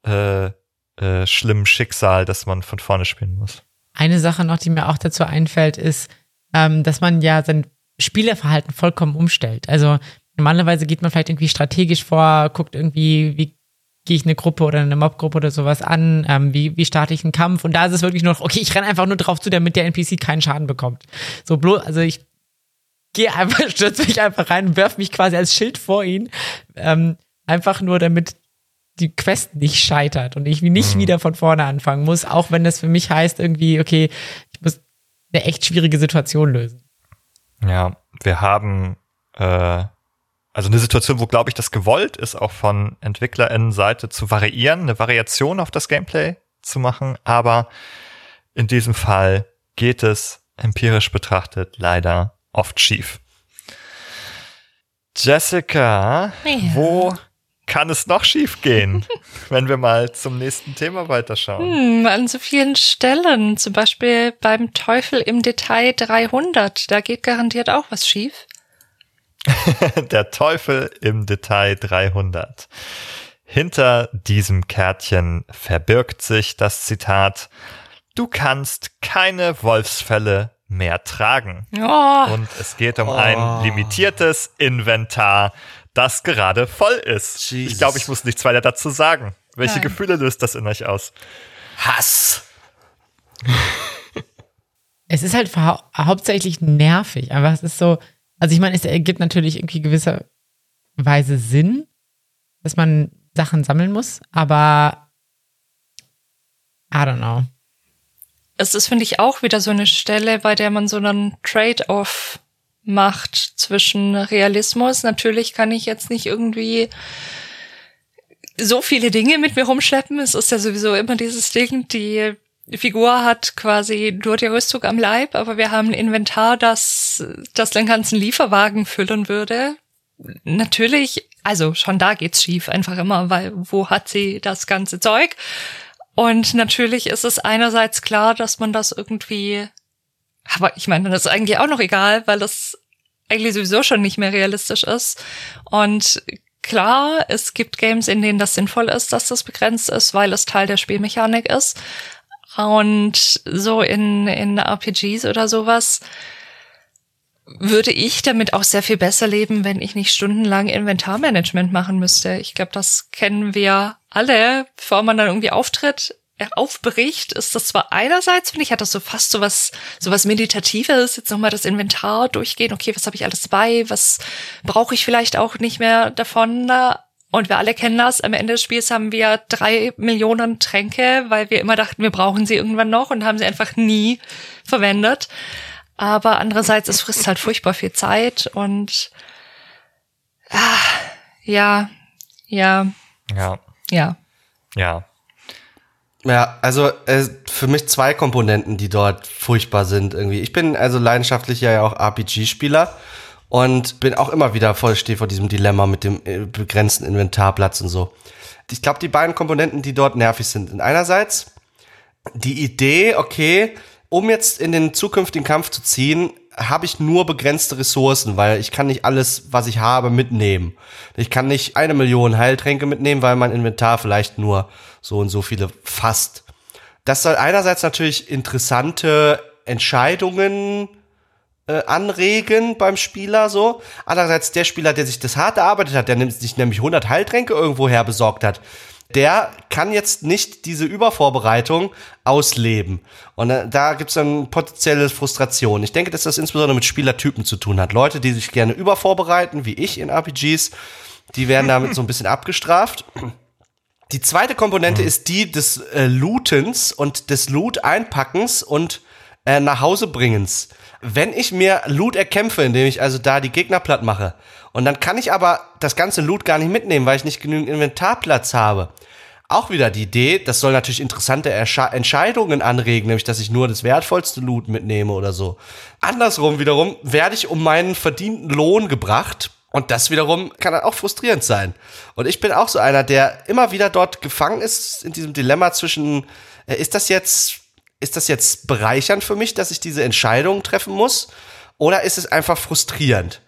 äh, äh, schlimmen Schicksal, dass man von vorne spielen muss. Eine Sache noch, die mir auch dazu einfällt, ist, ähm, dass man ja sein Spielerverhalten vollkommen umstellt. Also Normalerweise geht man vielleicht irgendwie strategisch vor, guckt irgendwie, wie gehe ich eine Gruppe oder eine Mobgruppe oder sowas an, ähm, wie, wie starte ich einen Kampf und da ist es wirklich nur noch, okay, ich renne einfach nur drauf zu, damit der NPC keinen Schaden bekommt. So bloß, also ich gehe einfach, stürze mich einfach rein, werf mich quasi als Schild vor ihn, ähm, einfach nur damit die Quest nicht scheitert und ich nicht mhm. wieder von vorne anfangen muss, auch wenn das für mich heißt irgendwie, okay, ich muss eine echt schwierige Situation lösen. Ja, wir haben äh, also eine Situation, wo, glaube ich, das gewollt ist, auch von EntwicklerInnen-Seite zu variieren, eine Variation auf das Gameplay zu machen, aber in diesem Fall geht es empirisch betrachtet leider oft schief. Jessica, ja. wo kann es noch schief gehen, wenn wir mal zum nächsten Thema weiterschauen? Hm, an so vielen Stellen, zum Beispiel beim Teufel im Detail 300, da geht garantiert auch was schief. Der Teufel im Detail 300. Hinter diesem Kärtchen verbirgt sich das Zitat, du kannst keine Wolfsfälle mehr tragen. Oh. Und es geht um oh. ein limitiertes Inventar, das gerade voll ist. Jesus. Ich glaube, ich muss nichts weiter dazu sagen. Welche Nein. Gefühle löst das in euch aus? Hass. es ist halt hau hauptsächlich nervig, aber es ist so, also ich meine, es ergibt natürlich irgendwie gewisserweise Sinn, dass man Sachen sammeln muss, aber I don't know. Es ist, finde ich, auch wieder so eine Stelle, bei der man so einen Trade-off macht zwischen Realismus. Natürlich kann ich jetzt nicht irgendwie so viele Dinge mit mir rumschleppen. Es ist ja sowieso immer dieses Ding, die Figur hat quasi nur die Rüstung am Leib, aber wir haben ein Inventar, das, das den ganzen Lieferwagen füllen würde. Natürlich, also schon da geht's schief, einfach immer, weil wo hat sie das ganze Zeug? Und natürlich ist es einerseits klar, dass man das irgendwie, aber ich meine, das ist eigentlich auch noch egal, weil das eigentlich sowieso schon nicht mehr realistisch ist. Und klar, es gibt Games, in denen das sinnvoll ist, dass das begrenzt ist, weil es Teil der Spielmechanik ist. Und so in, in RPGs oder sowas würde ich damit auch sehr viel besser leben, wenn ich nicht stundenlang Inventarmanagement machen müsste. Ich glaube, das kennen wir alle, bevor man dann irgendwie auftritt, äh, aufbricht, ist das zwar einerseits, finde ich, hat das so fast so was, so was Meditatives, jetzt nochmal das Inventar durchgehen, okay, was habe ich alles dabei, was brauche ich vielleicht auch nicht mehr davon, und wir alle kennen das. Am Ende des Spiels haben wir drei Millionen Tränke, weil wir immer dachten, wir brauchen sie irgendwann noch und haben sie einfach nie verwendet. Aber andererseits, es frisst halt furchtbar viel Zeit und ah, ja, ja. Ja. Ja. Ja. Ja, also äh, für mich zwei Komponenten, die dort furchtbar sind irgendwie. Ich bin also leidenschaftlicher ja auch RPG-Spieler und bin auch immer wieder voll stehe vor diesem Dilemma mit dem äh, begrenzten Inventarplatz und so. Ich glaube, die beiden Komponenten, die dort nervig sind, sind einerseits die Idee, okay, um jetzt in den zukünftigen Kampf zu ziehen, habe ich nur begrenzte Ressourcen, weil ich kann nicht alles, was ich habe, mitnehmen. Ich kann nicht eine Million Heiltränke mitnehmen, weil mein Inventar vielleicht nur so und so viele fasst. Das soll einerseits natürlich interessante Entscheidungen äh, anregen beim Spieler so. Andererseits der Spieler, der sich das hart erarbeitet hat, der sich nämlich 100 Heiltränke irgendwoher besorgt hat, der kann jetzt nicht diese Übervorbereitung ausleben. Und äh, da gibt's dann potenzielle Frustration. Ich denke, dass das insbesondere mit Spielertypen zu tun hat. Leute, die sich gerne übervorbereiten, wie ich in RPGs, die werden damit so ein bisschen abgestraft. Die zweite Komponente mhm. ist die des äh, Lootens und des Loot-Einpackens und äh, nach Hause bringens. Wenn ich mir Loot erkämpfe, indem ich also da die Gegner platt mache, und dann kann ich aber das ganze Loot gar nicht mitnehmen, weil ich nicht genügend Inventarplatz habe. Auch wieder die Idee, das soll natürlich interessante Ersche Entscheidungen anregen, nämlich dass ich nur das wertvollste Loot mitnehme oder so. Andersrum wiederum werde ich um meinen verdienten Lohn gebracht und das wiederum kann dann auch frustrierend sein. Und ich bin auch so einer, der immer wieder dort gefangen ist in diesem Dilemma zwischen, äh, ist das jetzt ist das jetzt bereichernd für mich, dass ich diese Entscheidung treffen muss? Oder ist es einfach frustrierend?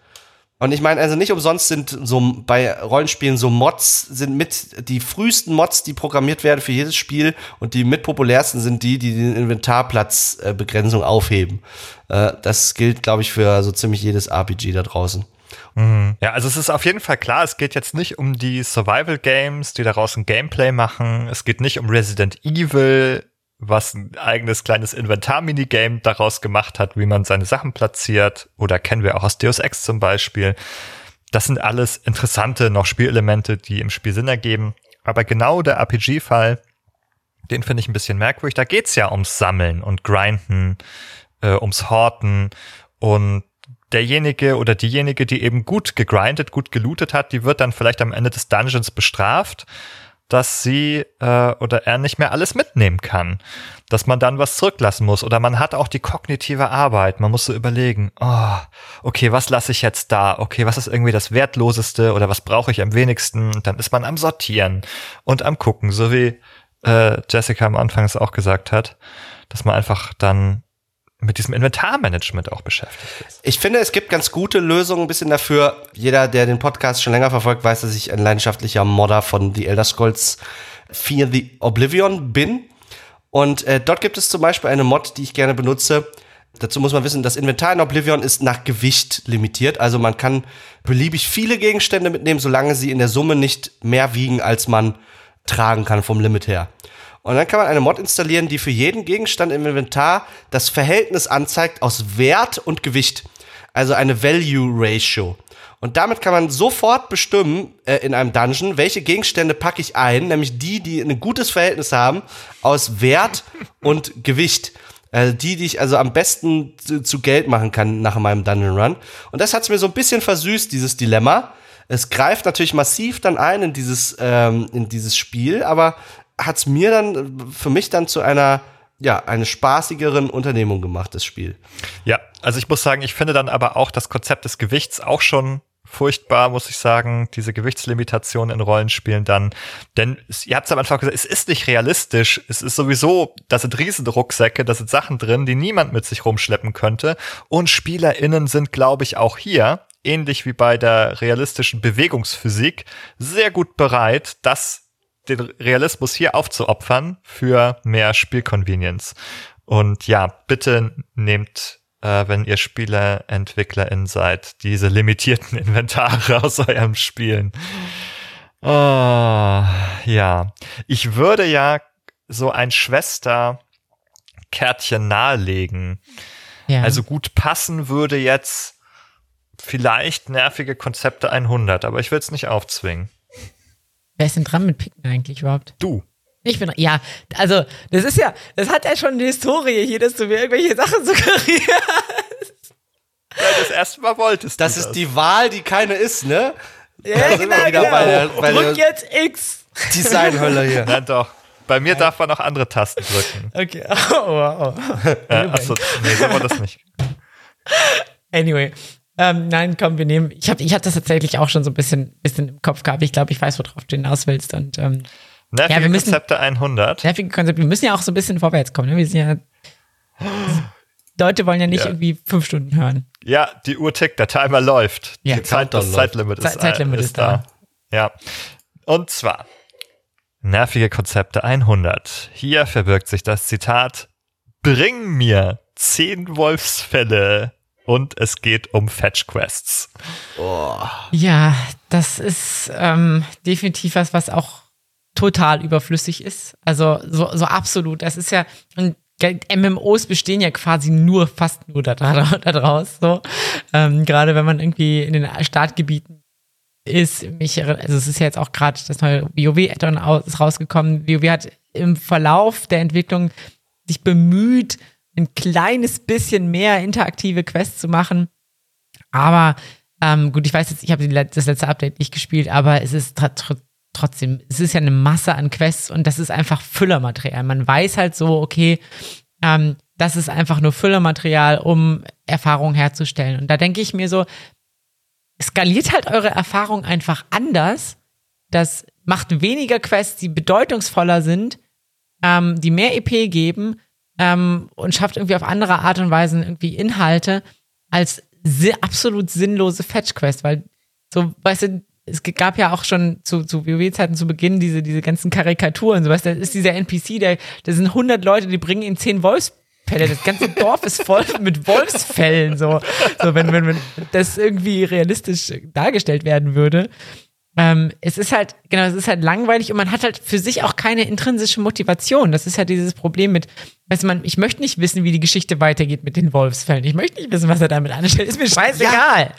Und ich meine, also nicht umsonst sind so bei Rollenspielen so Mods sind mit die frühesten Mods, die programmiert werden für jedes Spiel und die mitpopulärsten sind die, die die Inventarplatzbegrenzung aufheben. Äh, das gilt, glaube ich, für so ziemlich jedes RPG da draußen. Mhm. Ja, also es ist auf jeden Fall klar, es geht jetzt nicht um die Survival Games, die daraus ein Gameplay machen. Es geht nicht um Resident Evil, was ein eigenes kleines Inventar-Minigame daraus gemacht hat, wie man seine Sachen platziert. Oder kennen wir auch aus Deus Ex zum Beispiel. Das sind alles interessante noch Spielelemente, die im Spiel Sinn ergeben. Aber genau der RPG-Fall, den finde ich ein bisschen merkwürdig. Da geht's ja ums Sammeln und Grinden, äh, ums Horten. Und derjenige oder diejenige, die eben gut gegrindet, gut gelootet hat, die wird dann vielleicht am Ende des Dungeons bestraft dass sie äh, oder er nicht mehr alles mitnehmen kann. Dass man dann was zurücklassen muss. Oder man hat auch die kognitive Arbeit. Man muss so überlegen, oh, okay, was lasse ich jetzt da? Okay, was ist irgendwie das Wertloseste oder was brauche ich am wenigsten? Dann ist man am Sortieren und am Gucken, so wie äh, Jessica am Anfang es auch gesagt hat, dass man einfach dann mit diesem Inventarmanagement auch beschäftigt ist. Ich finde, es gibt ganz gute Lösungen ein bisschen dafür. Jeder, der den Podcast schon länger verfolgt, weiß, dass ich ein leidenschaftlicher Modder von The Elder Scrolls 4 The Oblivion bin. Und äh, dort gibt es zum Beispiel eine Mod, die ich gerne benutze. Dazu muss man wissen, das Inventar in Oblivion ist nach Gewicht limitiert. Also man kann beliebig viele Gegenstände mitnehmen, solange sie in der Summe nicht mehr wiegen, als man tragen kann vom Limit her. Und dann kann man eine Mod installieren, die für jeden Gegenstand im Inventar das Verhältnis anzeigt aus Wert und Gewicht. Also eine Value Ratio. Und damit kann man sofort bestimmen äh, in einem Dungeon, welche Gegenstände packe ich ein, nämlich die, die ein gutes Verhältnis haben aus Wert und Gewicht. Also die, die ich also am besten zu, zu Geld machen kann nach meinem Dungeon Run. Und das hat's mir so ein bisschen versüßt, dieses Dilemma. Es greift natürlich massiv dann ein in dieses, ähm, in dieses Spiel, aber hat's mir dann, für mich dann zu einer, ja, eine spaßigeren Unternehmung gemacht, das Spiel. Ja, also ich muss sagen, ich finde dann aber auch das Konzept des Gewichts auch schon furchtbar, muss ich sagen, diese Gewichtslimitation in Rollenspielen dann. Denn ihr habt es am Anfang gesagt, es ist nicht realistisch. Es ist sowieso, da sind riesige Rucksäcke, da sind Sachen drin, die niemand mit sich rumschleppen könnte. Und SpielerInnen sind, glaube ich, auch hier, ähnlich wie bei der realistischen Bewegungsphysik, sehr gut bereit, das den Realismus hier aufzuopfern für mehr Spielconvenience. Und ja, bitte nehmt, äh, wenn ihr SpielerentwicklerInnen seid, diese limitierten Inventare aus eurem Spielen. Oh, ja. Ich würde ja so ein Schwesterkärtchen nahelegen. Ja. Also gut passen würde jetzt vielleicht nervige Konzepte 100, aber ich will es nicht aufzwingen. Wer ist denn dran mit Picken eigentlich überhaupt? Du. Ich bin, ja, also, das ist ja, das hat ja schon eine Historie hier, dass du mir irgendwelche Sachen suggerierst. Weil das erste Mal wolltest. Das, das ist die Wahl, die keine ist, ne? Ja, genau, genau. Bei der, bei Drück jetzt X. Designhölle hier. Ja, doch. Bei mir darf man auch andere Tasten drücken. Okay. Oh, wow. Äh, achso, nee, so war das nicht. Anyway. Ähm, nein, komm, wir nehmen. Ich habe ich hab das tatsächlich auch schon so ein bisschen, bisschen im Kopf gehabt. Ich glaube, ich weiß, worauf du hinaus willst. Und ähm, Nervige Ja, wir müssen- Konzepte 100. nervige Konzepte. Wir müssen ja auch so ein bisschen vorwärts kommen. Ne? Wir sind ja. Leute wollen ja nicht Ja. irgendwie fünf Stunden hören. Ja, die Uhr tickt, der Timer läuft. Ja. die Zeit, das Countdown Zeitlimit Ze- ist, Zeitlimit ist, ist da. Ja. Und zwar nervige Konzepte 100. Hier verbirgt sich das Zitat: Bring mir zehn Wolfsfälle und es geht um Fetch Quests. Ja, das ist ähm, definitiv was, was auch total überflüssig ist. Also so, so absolut. Das ist ja, MMOs bestehen ja quasi nur, fast nur da, da, da draus. So. Ähm, Gerade wenn man irgendwie in den Startgebieten ist, mich, also es ist ja jetzt auch gerade das neue WoW-Add-on rausgekommen. WoW hat im Verlauf der Entwicklung sich bemüht, ein kleines bisschen mehr interaktive Quests zu machen. Aber ähm, gut, ich weiß jetzt, ich habe das letzte Update nicht gespielt, aber es ist tr tr trotzdem, es ist ja eine Masse an Quests und das ist einfach Füllermaterial. Man weiß halt so, okay, ähm, das ist einfach nur Füllermaterial, um Erfahrung herzustellen. Und da denke ich mir so, skaliert halt eure Erfahrung einfach anders. Das macht weniger Quests, die bedeutungsvoller sind, ähm, die mehr EP geben ähm, und schafft irgendwie auf andere Art und Weise irgendwie Inhalte als si absolut sinnlose Fetch-Quest, weil so, weißt du, es gab ja auch schon zu, zu WoW-Zeiten zu Beginn diese, diese ganzen Karikaturen, so weißt du, da ist dieser NPC, der, da sind 100 Leute, die bringen ihm 10 Wolfspelle, das ganze Dorf ist voll mit Wolfsfällen, so, so wenn, wenn, wenn das irgendwie realistisch dargestellt werden würde. Ähm, es ist halt, genau, es ist halt langweilig und man hat halt für sich auch keine intrinsische Motivation. Das ist ja dieses Problem mit, weißt du, man, ich möchte nicht wissen, wie die Geschichte weitergeht mit den Wolfsfällen. Ich möchte nicht wissen, was er damit anstellt. Ist mir scheißegal.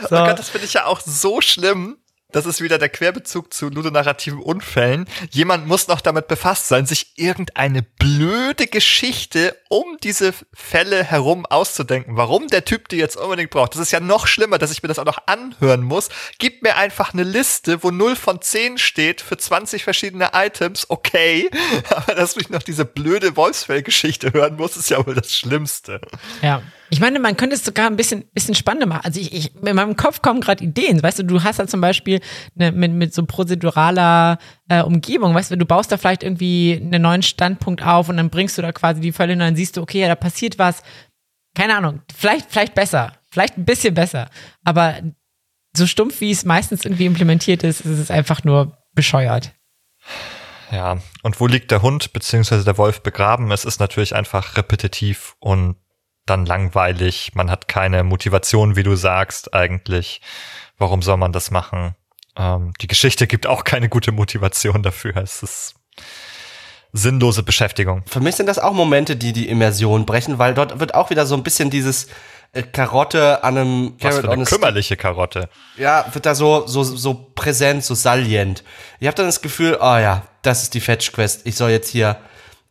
So. Oh Gott, das finde ich ja auch so schlimm. Das ist wieder der Querbezug zu ludonarrativen Unfällen. Jemand muss noch damit befasst sein, sich irgendeine blöde Geschichte um diese Fälle herum auszudenken. Warum der Typ die jetzt unbedingt braucht. Das ist ja noch schlimmer, dass ich mir das auch noch anhören muss. Gib mir einfach eine Liste, wo 0 von 10 steht für 20 verschiedene Items. Okay. Aber dass ich noch diese blöde Wolfsfell-Geschichte hören muss, ist ja wohl das Schlimmste. Ja. Ich meine, man könnte es sogar ein bisschen, bisschen spannender machen. Also ich, ich, in meinem Kopf kommen gerade Ideen. Weißt du, du hast da zum Beispiel eine, mit, mit so prozeduraler äh, Umgebung. Weißt du, du baust da vielleicht irgendwie einen neuen Standpunkt auf und dann bringst du da quasi die Fälle und dann siehst du, okay, ja, da passiert was. Keine Ahnung. Vielleicht, vielleicht besser. Vielleicht ein bisschen besser. Aber so stumpf, wie es meistens irgendwie implementiert ist, ist es einfach nur bescheuert. Ja, und wo liegt der Hund bzw. der Wolf begraben? Es ist natürlich einfach repetitiv und dann langweilig. Man hat keine Motivation, wie du sagst, eigentlich. Warum soll man das machen? Ähm, die Geschichte gibt auch keine gute Motivation dafür. Es ist sinnlose Beschäftigung. Für mich sind das auch Momente, die die Immersion brechen, weil dort wird auch wieder so ein bisschen dieses äh, Karotte an einem Was Carrot für on eine kümmerliche Karotte. Ja, wird da so, so, so präsent, so salient. Ich habe dann das Gefühl, oh ja, das ist die Fetch-Quest. Ich soll jetzt hier,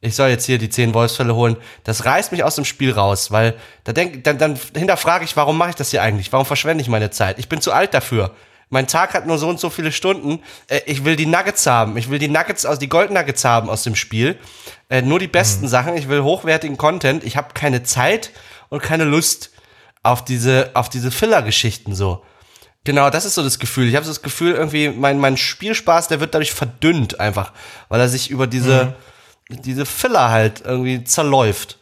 ich soll jetzt hier die zehn Wolfsfälle holen. Das reißt mich aus dem Spiel raus, weil da denk, dann, dann hinterfrage ich, warum mache ich das hier eigentlich? Warum verschwende ich meine Zeit? Ich bin zu alt dafür. Mein Tag hat nur so und so viele Stunden. Äh, ich will die Nuggets haben. Ich will die Nuggets aus, die Gold Nuggets haben aus dem Spiel. Äh, nur die besten Sachen. Ich will hochwertigen Content. Ich habe keine Zeit und keine Lust auf diese, auf diese Filler-Geschichten so. Genau, das ist so das Gefühl. Ich habe so das Gefühl, irgendwie, mein, mein Spielspaß, der wird dadurch verdünnt einfach, weil er sich über diese, diese Filler halt irgendwie zerläuft.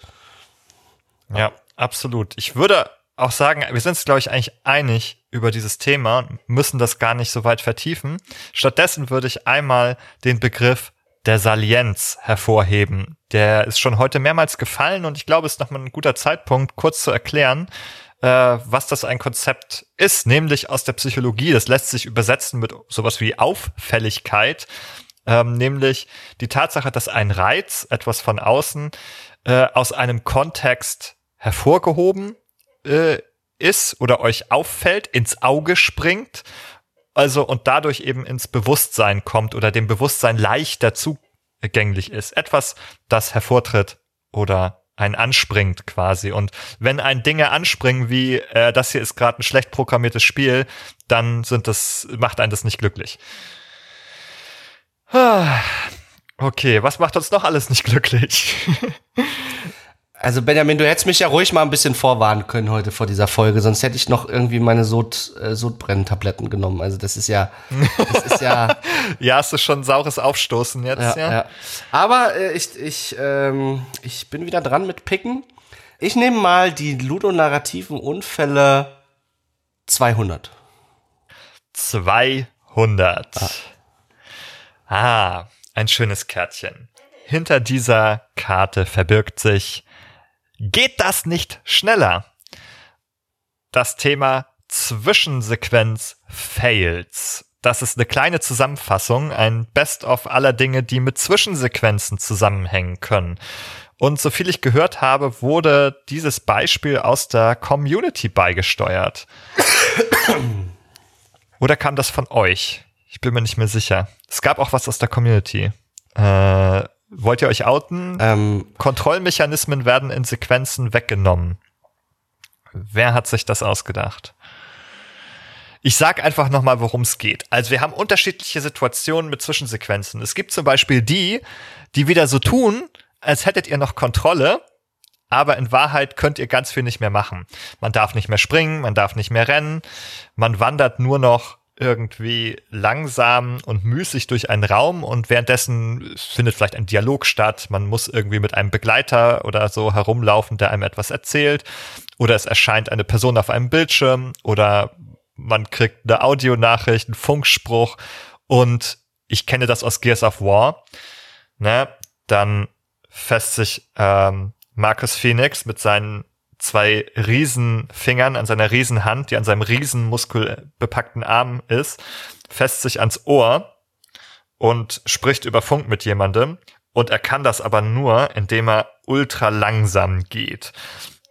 Ja, absolut. Ich würde auch sagen, wir sind uns, glaube ich, eigentlich einig über dieses Thema, müssen das gar nicht so weit vertiefen. Stattdessen würde ich einmal den Begriff der Salienz hervorheben. Der ist schon heute mehrmals gefallen und ich glaube, es ist nochmal ein guter Zeitpunkt, kurz zu erklären, äh, was das ein Konzept ist, nämlich aus der Psychologie. Das lässt sich übersetzen mit sowas wie Auffälligkeit, ähm, nämlich die Tatsache, dass ein Reiz, etwas von außen, äh, aus einem Kontext hervorgehoben äh, ist oder euch auffällt, ins Auge springt, also und dadurch eben ins Bewusstsein kommt oder dem Bewusstsein leichter zugänglich ist. Etwas, das hervortritt oder ein anspringt quasi. Und wenn ein Dinge anspringen wie äh, das hier ist gerade ein schlecht programmiertes Spiel, dann sind das macht einen das nicht glücklich. Okay, was macht uns noch alles nicht glücklich? Also Benjamin, du hättest mich ja ruhig mal ein bisschen vorwarnen können heute vor dieser Folge, sonst hätte ich noch irgendwie meine Sod, äh, Sodbrenntabletten genommen. Also das ist ja, das ist ja. ja, hast du schon saures Aufstoßen jetzt, ja. ja. ja. Aber äh, ich, ich, ähm, ich bin wieder dran mit Picken. Ich nehme mal die ludonarrativen Unfälle 200. 200. Ah. Ah, ein schönes Kärtchen. Hinter dieser Karte verbirgt sich Geht das nicht schneller? Das Thema Zwischensequenz Fails. Das ist eine kleine Zusammenfassung, ein Best-of aller Dinge, die mit Zwischensequenzen zusammenhängen können. Und so viel ich gehört habe, wurde dieses Beispiel aus der Community beigesteuert. Oder kam das von euch? Ich bin mir nicht mehr sicher. Es gab auch was aus der Community. Äh, Wollt ihr euch outen? Ähm, Kontrollmechanismen werden in Sequenzen weggenommen. Wer hat sich das ausgedacht? Ich sag einfach nochmal, worum es geht. Also wir haben unterschiedliche Situationen mit Zwischensequenzen. Es gibt zum Beispiel die, die wieder so tun, als hättet ihr noch Kontrolle, aber in Wahrheit könnt ihr ganz viel nicht mehr machen. Man darf nicht mehr springen, man darf nicht mehr rennen, man wandert nur noch irgendwie langsam und müßig durch einen Raum und währenddessen findet vielleicht ein Dialog statt. Man muss irgendwie mit einem Begleiter oder so herumlaufen, der einem etwas erzählt. Oder es erscheint eine Person auf einem Bildschirm oder man kriegt eine Audionachricht, einen Funkspruch und ich kenne das aus Gears of War. Ne? Dann fässt sich ähm, Marcus Phoenix mit seinen zwei Riesenfingern an seiner Riesenhand, die an seinem Riesenmuskelbepackten Arm ist, fässt sich ans Ohr und spricht über Funk mit jemandem. Und er kann das aber nur, indem er ultra langsam geht.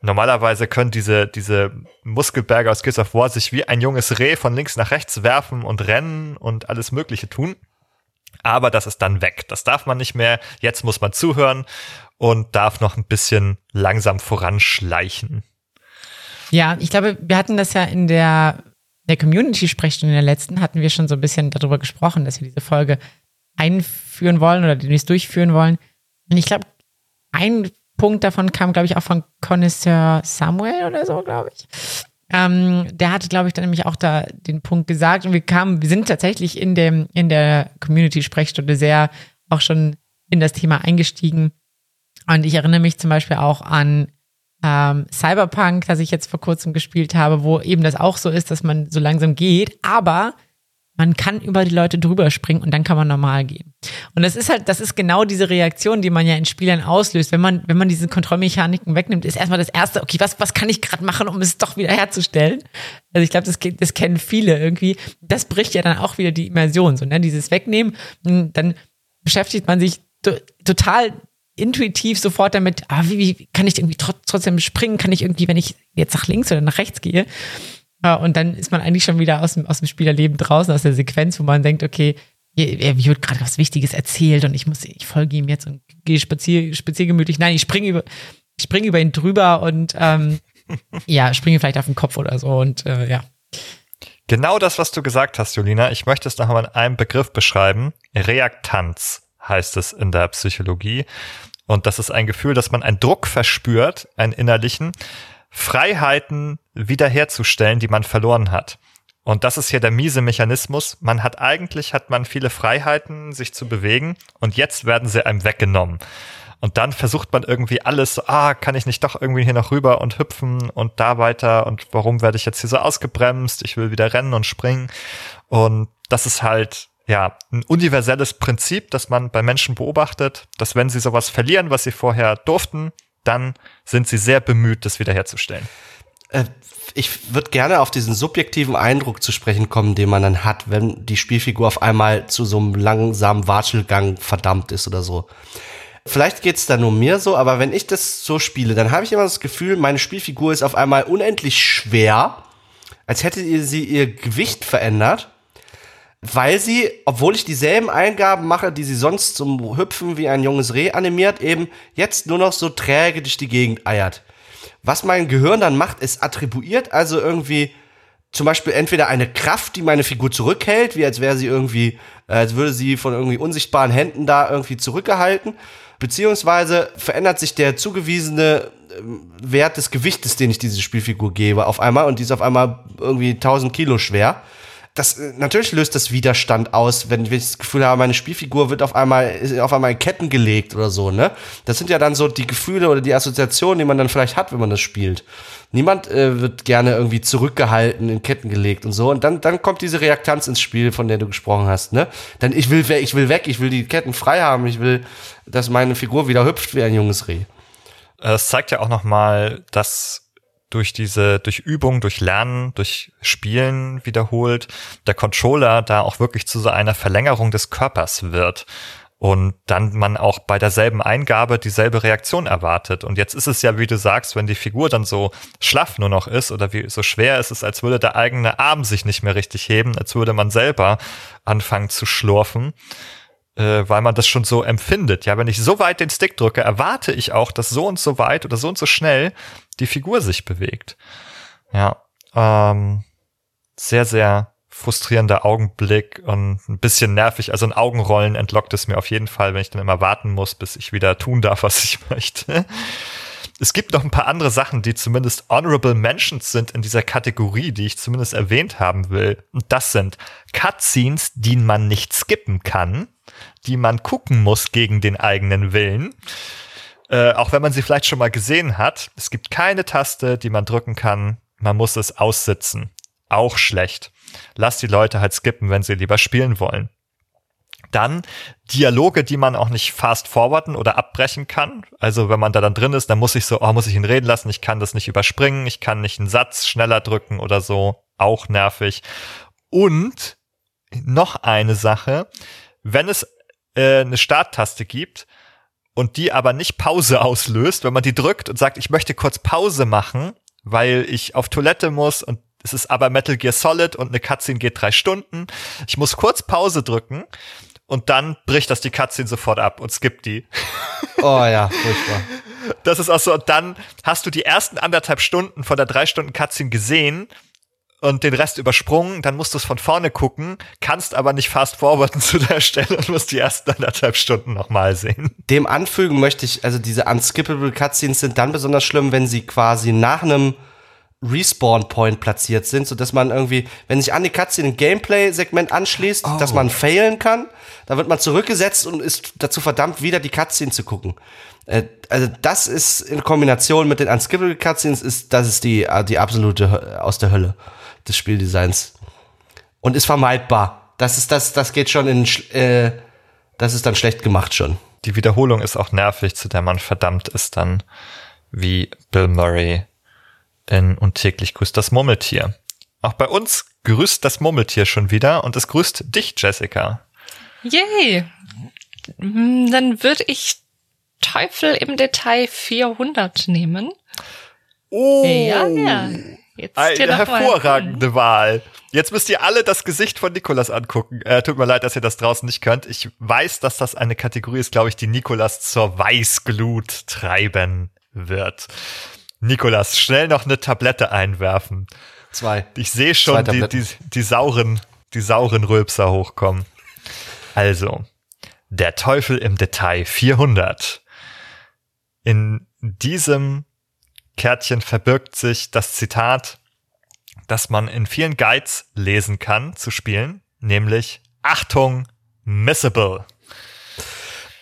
Normalerweise können diese, diese Muskelberge aus Gears of War sich wie ein junges Reh von links nach rechts werfen und rennen und alles Mögliche tun. Aber das ist dann weg. Das darf man nicht mehr. Jetzt muss man zuhören und darf noch ein bisschen langsam voranschleichen. Ja, ich glaube, wir hatten das ja in der, der Community-Sprechstunde in der letzten, hatten wir schon so ein bisschen darüber gesprochen, dass wir diese Folge einführen wollen oder demnächst durchführen wollen. Und ich glaube, ein Punkt davon kam, glaube ich, auch von Connoisseur Samuel oder so, glaube ich. Ähm, der hatte, glaube ich, dann nämlich auch da den Punkt gesagt und wir kamen, wir sind tatsächlich in dem, in der Community-Sprechstunde sehr auch schon in das Thema eingestiegen, und ich erinnere mich zum Beispiel auch an ähm, Cyberpunk, das ich jetzt vor kurzem gespielt habe, wo eben das auch so ist, dass man so langsam geht, aber man kann über die Leute drüber springen und dann kann man normal gehen. Und das ist halt, das ist genau diese Reaktion, die man ja in Spielern auslöst. Wenn man, wenn man diese Kontrollmechaniken wegnimmt, ist erstmal das erste, okay, was, was kann ich gerade machen, um es doch wieder herzustellen? Also ich glaube, das, das kennen viele irgendwie. Das bricht ja dann auch wieder die Immersion, so, ne? Dieses Wegnehmen, dann beschäftigt man sich total intuitiv sofort damit, ah, wie, wie kann ich irgendwie trotzdem springen? Kann ich irgendwie, wenn ich jetzt nach links oder nach rechts gehe? Und dann ist man eigentlich schon wieder aus dem, aus dem Spielerleben draußen, aus der Sequenz, wo man denkt, okay, hier wird gerade was Wichtiges erzählt und ich muss, ich folge ihm jetzt und gehe spazier, spaziergemütlich. Nein, ich springe über, ich springe über ihn drüber und ähm, ja, springe vielleicht auf den Kopf oder so und äh, ja. Genau das, was du gesagt hast, Julina. Ich möchte es noch mal in einem Begriff beschreiben. Reaktanz heißt es in der Psychologie. Und das ist ein Gefühl, dass man einen Druck verspürt, einen innerlichen, Freiheiten wiederherzustellen, die man verloren hat. Und das ist hier der miese Mechanismus. Man hat eigentlich, hat man viele Freiheiten, sich zu bewegen und jetzt werden sie einem weggenommen. Und dann versucht man irgendwie alles, ah, kann ich nicht doch irgendwie hier noch rüber und hüpfen und da weiter und warum werde ich jetzt hier so ausgebremst? Ich will wieder rennen und springen. Und das ist halt ja, ein universelles Prinzip, das man bei Menschen beobachtet, dass wenn sie sowas verlieren, was sie vorher durften, dann sind sie sehr bemüht, das wiederherzustellen. Äh, ich würde gerne auf diesen subjektiven Eindruck zu sprechen kommen, den man dann hat, wenn die Spielfigur auf einmal zu so einem langsamen Watschelgang verdammt ist oder so. Vielleicht geht's da nur mir so, aber wenn ich das so spiele, dann habe ich immer das Gefühl, meine Spielfigur ist auf einmal unendlich schwer, als hätte sie ihr Gewicht verändert weil sie, obwohl ich dieselben Eingaben mache, die sie sonst zum Hüpfen wie ein junges Reh animiert, eben jetzt nur noch so träge durch die Gegend eiert. Was mein Gehirn dann macht, ist attribuiert also irgendwie zum Beispiel entweder eine Kraft, die meine Figur zurückhält, wie als wäre sie irgendwie, äh, als würde sie von irgendwie unsichtbaren Händen da irgendwie zurückgehalten, beziehungsweise verändert sich der zugewiesene ähm, Wert des Gewichtes, den ich diese Spielfigur gebe, auf einmal und die ist auf einmal irgendwie 1000 Kilo schwer das äh, natürlich löst das Widerstand aus, wenn ich das Gefühl habe, meine Spielfigur wird auf einmal auf einmal in Ketten gelegt oder so, ne? Das sind ja dann so die Gefühle oder die Assoziationen, die man dann vielleicht hat, wenn man das spielt. Niemand äh, wird gerne irgendwie zurückgehalten, in Ketten gelegt und so und dann dann kommt diese Reaktanz ins Spiel, von der du gesprochen hast, ne? Dann ich will ich will weg, ich will die Ketten frei haben, ich will, dass meine Figur wieder hüpft wie ein junges Reh. Es zeigt ja auch noch mal, dass durch diese, durch Übung, durch Lernen, durch Spielen wiederholt, der Controller da auch wirklich zu so einer Verlängerung des Körpers wird und dann man auch bei derselben Eingabe dieselbe Reaktion erwartet. Und jetzt ist es ja, wie du sagst, wenn die Figur dann so schlaff nur noch ist oder wie so schwer ist es, als würde der eigene Arm sich nicht mehr richtig heben, als würde man selber anfangen zu schlurfen äh, weil man das schon so empfindet. Ja, wenn ich so weit den Stick drücke, erwarte ich auch, dass so und so weit oder so und so schnell die Figur sich bewegt. Ja, ähm, sehr, sehr frustrierender Augenblick und ein bisschen nervig. Also ein Augenrollen entlockt es mir auf jeden Fall, wenn ich dann immer warten muss, bis ich wieder tun darf, was ich möchte. Es gibt noch ein paar andere Sachen, die zumindest honorable Mentions sind in dieser Kategorie, die ich zumindest erwähnt haben will. Und das sind Cutscenes, die man nicht skippen kann die man gucken muss gegen den eigenen Willen. Äh, auch wenn man sie vielleicht schon mal gesehen hat. Es gibt keine Taste, die man drücken kann. Man muss es aussitzen. Auch schlecht. Lass die Leute halt skippen, wenn sie lieber spielen wollen. Dann Dialoge, die man auch nicht fast forwarden oder abbrechen kann. Also wenn man da dann drin ist, dann muss ich so, oh, muss ich ihn reden lassen, ich kann das nicht überspringen, ich kann nicht einen Satz schneller drücken oder so. Auch nervig. Und noch eine Sache, wenn es äh, eine Starttaste gibt und die aber nicht Pause auslöst, wenn man die drückt und sagt, ich möchte kurz Pause machen, weil ich auf Toilette muss und es ist aber Metal Gear Solid und eine Cutscene geht drei Stunden. Ich muss kurz Pause drücken und dann bricht das die Cutscene sofort ab und skippt die. Oh ja, furchtbar. Das ist auch so, und dann hast du die ersten anderthalb Stunden von der drei Stunden Cutscene gesehen und den Rest übersprungen, dann musst du es von vorne gucken, kannst aber nicht fast forwarden zu der Stelle und musst die ersten anderthalb Stunden nochmal sehen. Dem anfügen möchte ich, also diese unskippable Cutscenes sind dann besonders schlimm, wenn sie quasi nach einem Respawn-Point platziert sind, so dass man irgendwie, wenn sich an die Cutscene ein Gameplay-Segment anschließt, oh. dass man failen kann, dann wird man zurückgesetzt und ist dazu verdammt, wieder die Cutscene zu gucken. Äh, also das ist in Kombination mit den unskippable Cutscenes, ist, das ist die, die absolute aus der Hölle des Spieldesigns. Und ist vermeidbar. Das ist das, das geht schon in, äh, das ist dann schlecht gemacht schon. Die Wiederholung ist auch nervig, zu der man verdammt ist dann, wie Bill Murray in Und täglich grüßt das Murmeltier. Auch bei uns grüßt das Murmeltier schon wieder und es grüßt dich, Jessica. Yay! Dann würde ich Teufel im Detail 400 nehmen. Oh! Ja, ja. Jetzt Eine hervorragende Wahl. Jetzt müsst ihr alle das Gesicht von Nikolas angucken. Äh, tut mir leid, dass ihr das draußen nicht könnt. Ich weiß, dass das eine Kategorie ist, glaube ich, die Nikolas zur Weißglut treiben wird. Nikolas, schnell noch eine Tablette einwerfen. Zwei. Ich sehe schon die, die, die sauren, die sauren Rülpser hochkommen. Also, der Teufel im Detail 400. In diesem Kärtchen verbirgt sich das Zitat, das man in vielen Guides lesen kann zu spielen, nämlich Achtung, missable.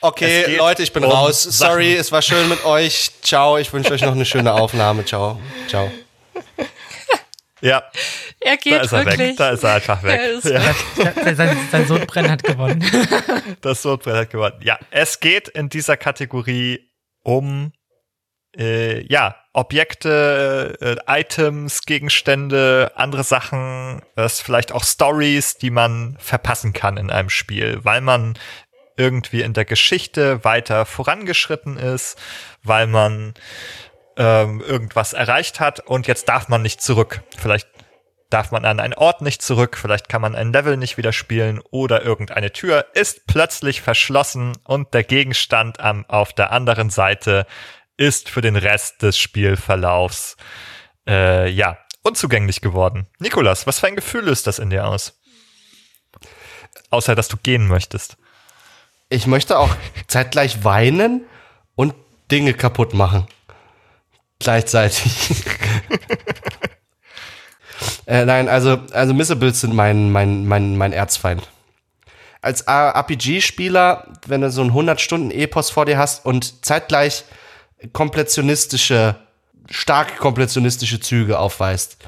Okay, Leute, ich bin um raus. Sorry, Sachen. es war schön mit euch. Ciao, ich wünsche euch noch eine schöne Aufnahme. Ciao. Ciao. Ja. Er geht da ist er wirklich. weg. Da ist er einfach weg. Er ja. sein, sein Sodbrennen hat gewonnen. Das Sodbrennen hat gewonnen. Ja, es geht in dieser Kategorie um äh, ja, Objekte, äh, Items, Gegenstände, andere Sachen, es vielleicht auch Stories, die man verpassen kann in einem Spiel, weil man irgendwie in der Geschichte weiter vorangeschritten ist, weil man ähm, irgendwas erreicht hat und jetzt darf man nicht zurück. Vielleicht darf man an einen Ort nicht zurück, vielleicht kann man ein Level nicht wieder spielen oder irgendeine Tür ist plötzlich verschlossen und der Gegenstand am, auf der anderen Seite ist für den Rest des Spielverlaufs äh, ja unzugänglich geworden. Nikolas, was für ein Gefühl löst das in dir aus? Außer, dass du gehen möchtest. Ich möchte auch zeitgleich weinen und Dinge kaputt machen. Gleichzeitig. äh, nein, also, also Missables sind mein, mein, mein, mein Erzfeind. Als RPG-Spieler, wenn du so ein 100-Stunden-Epos vor dir hast und zeitgleich komplettionistische, stark komplettionistische Züge aufweist,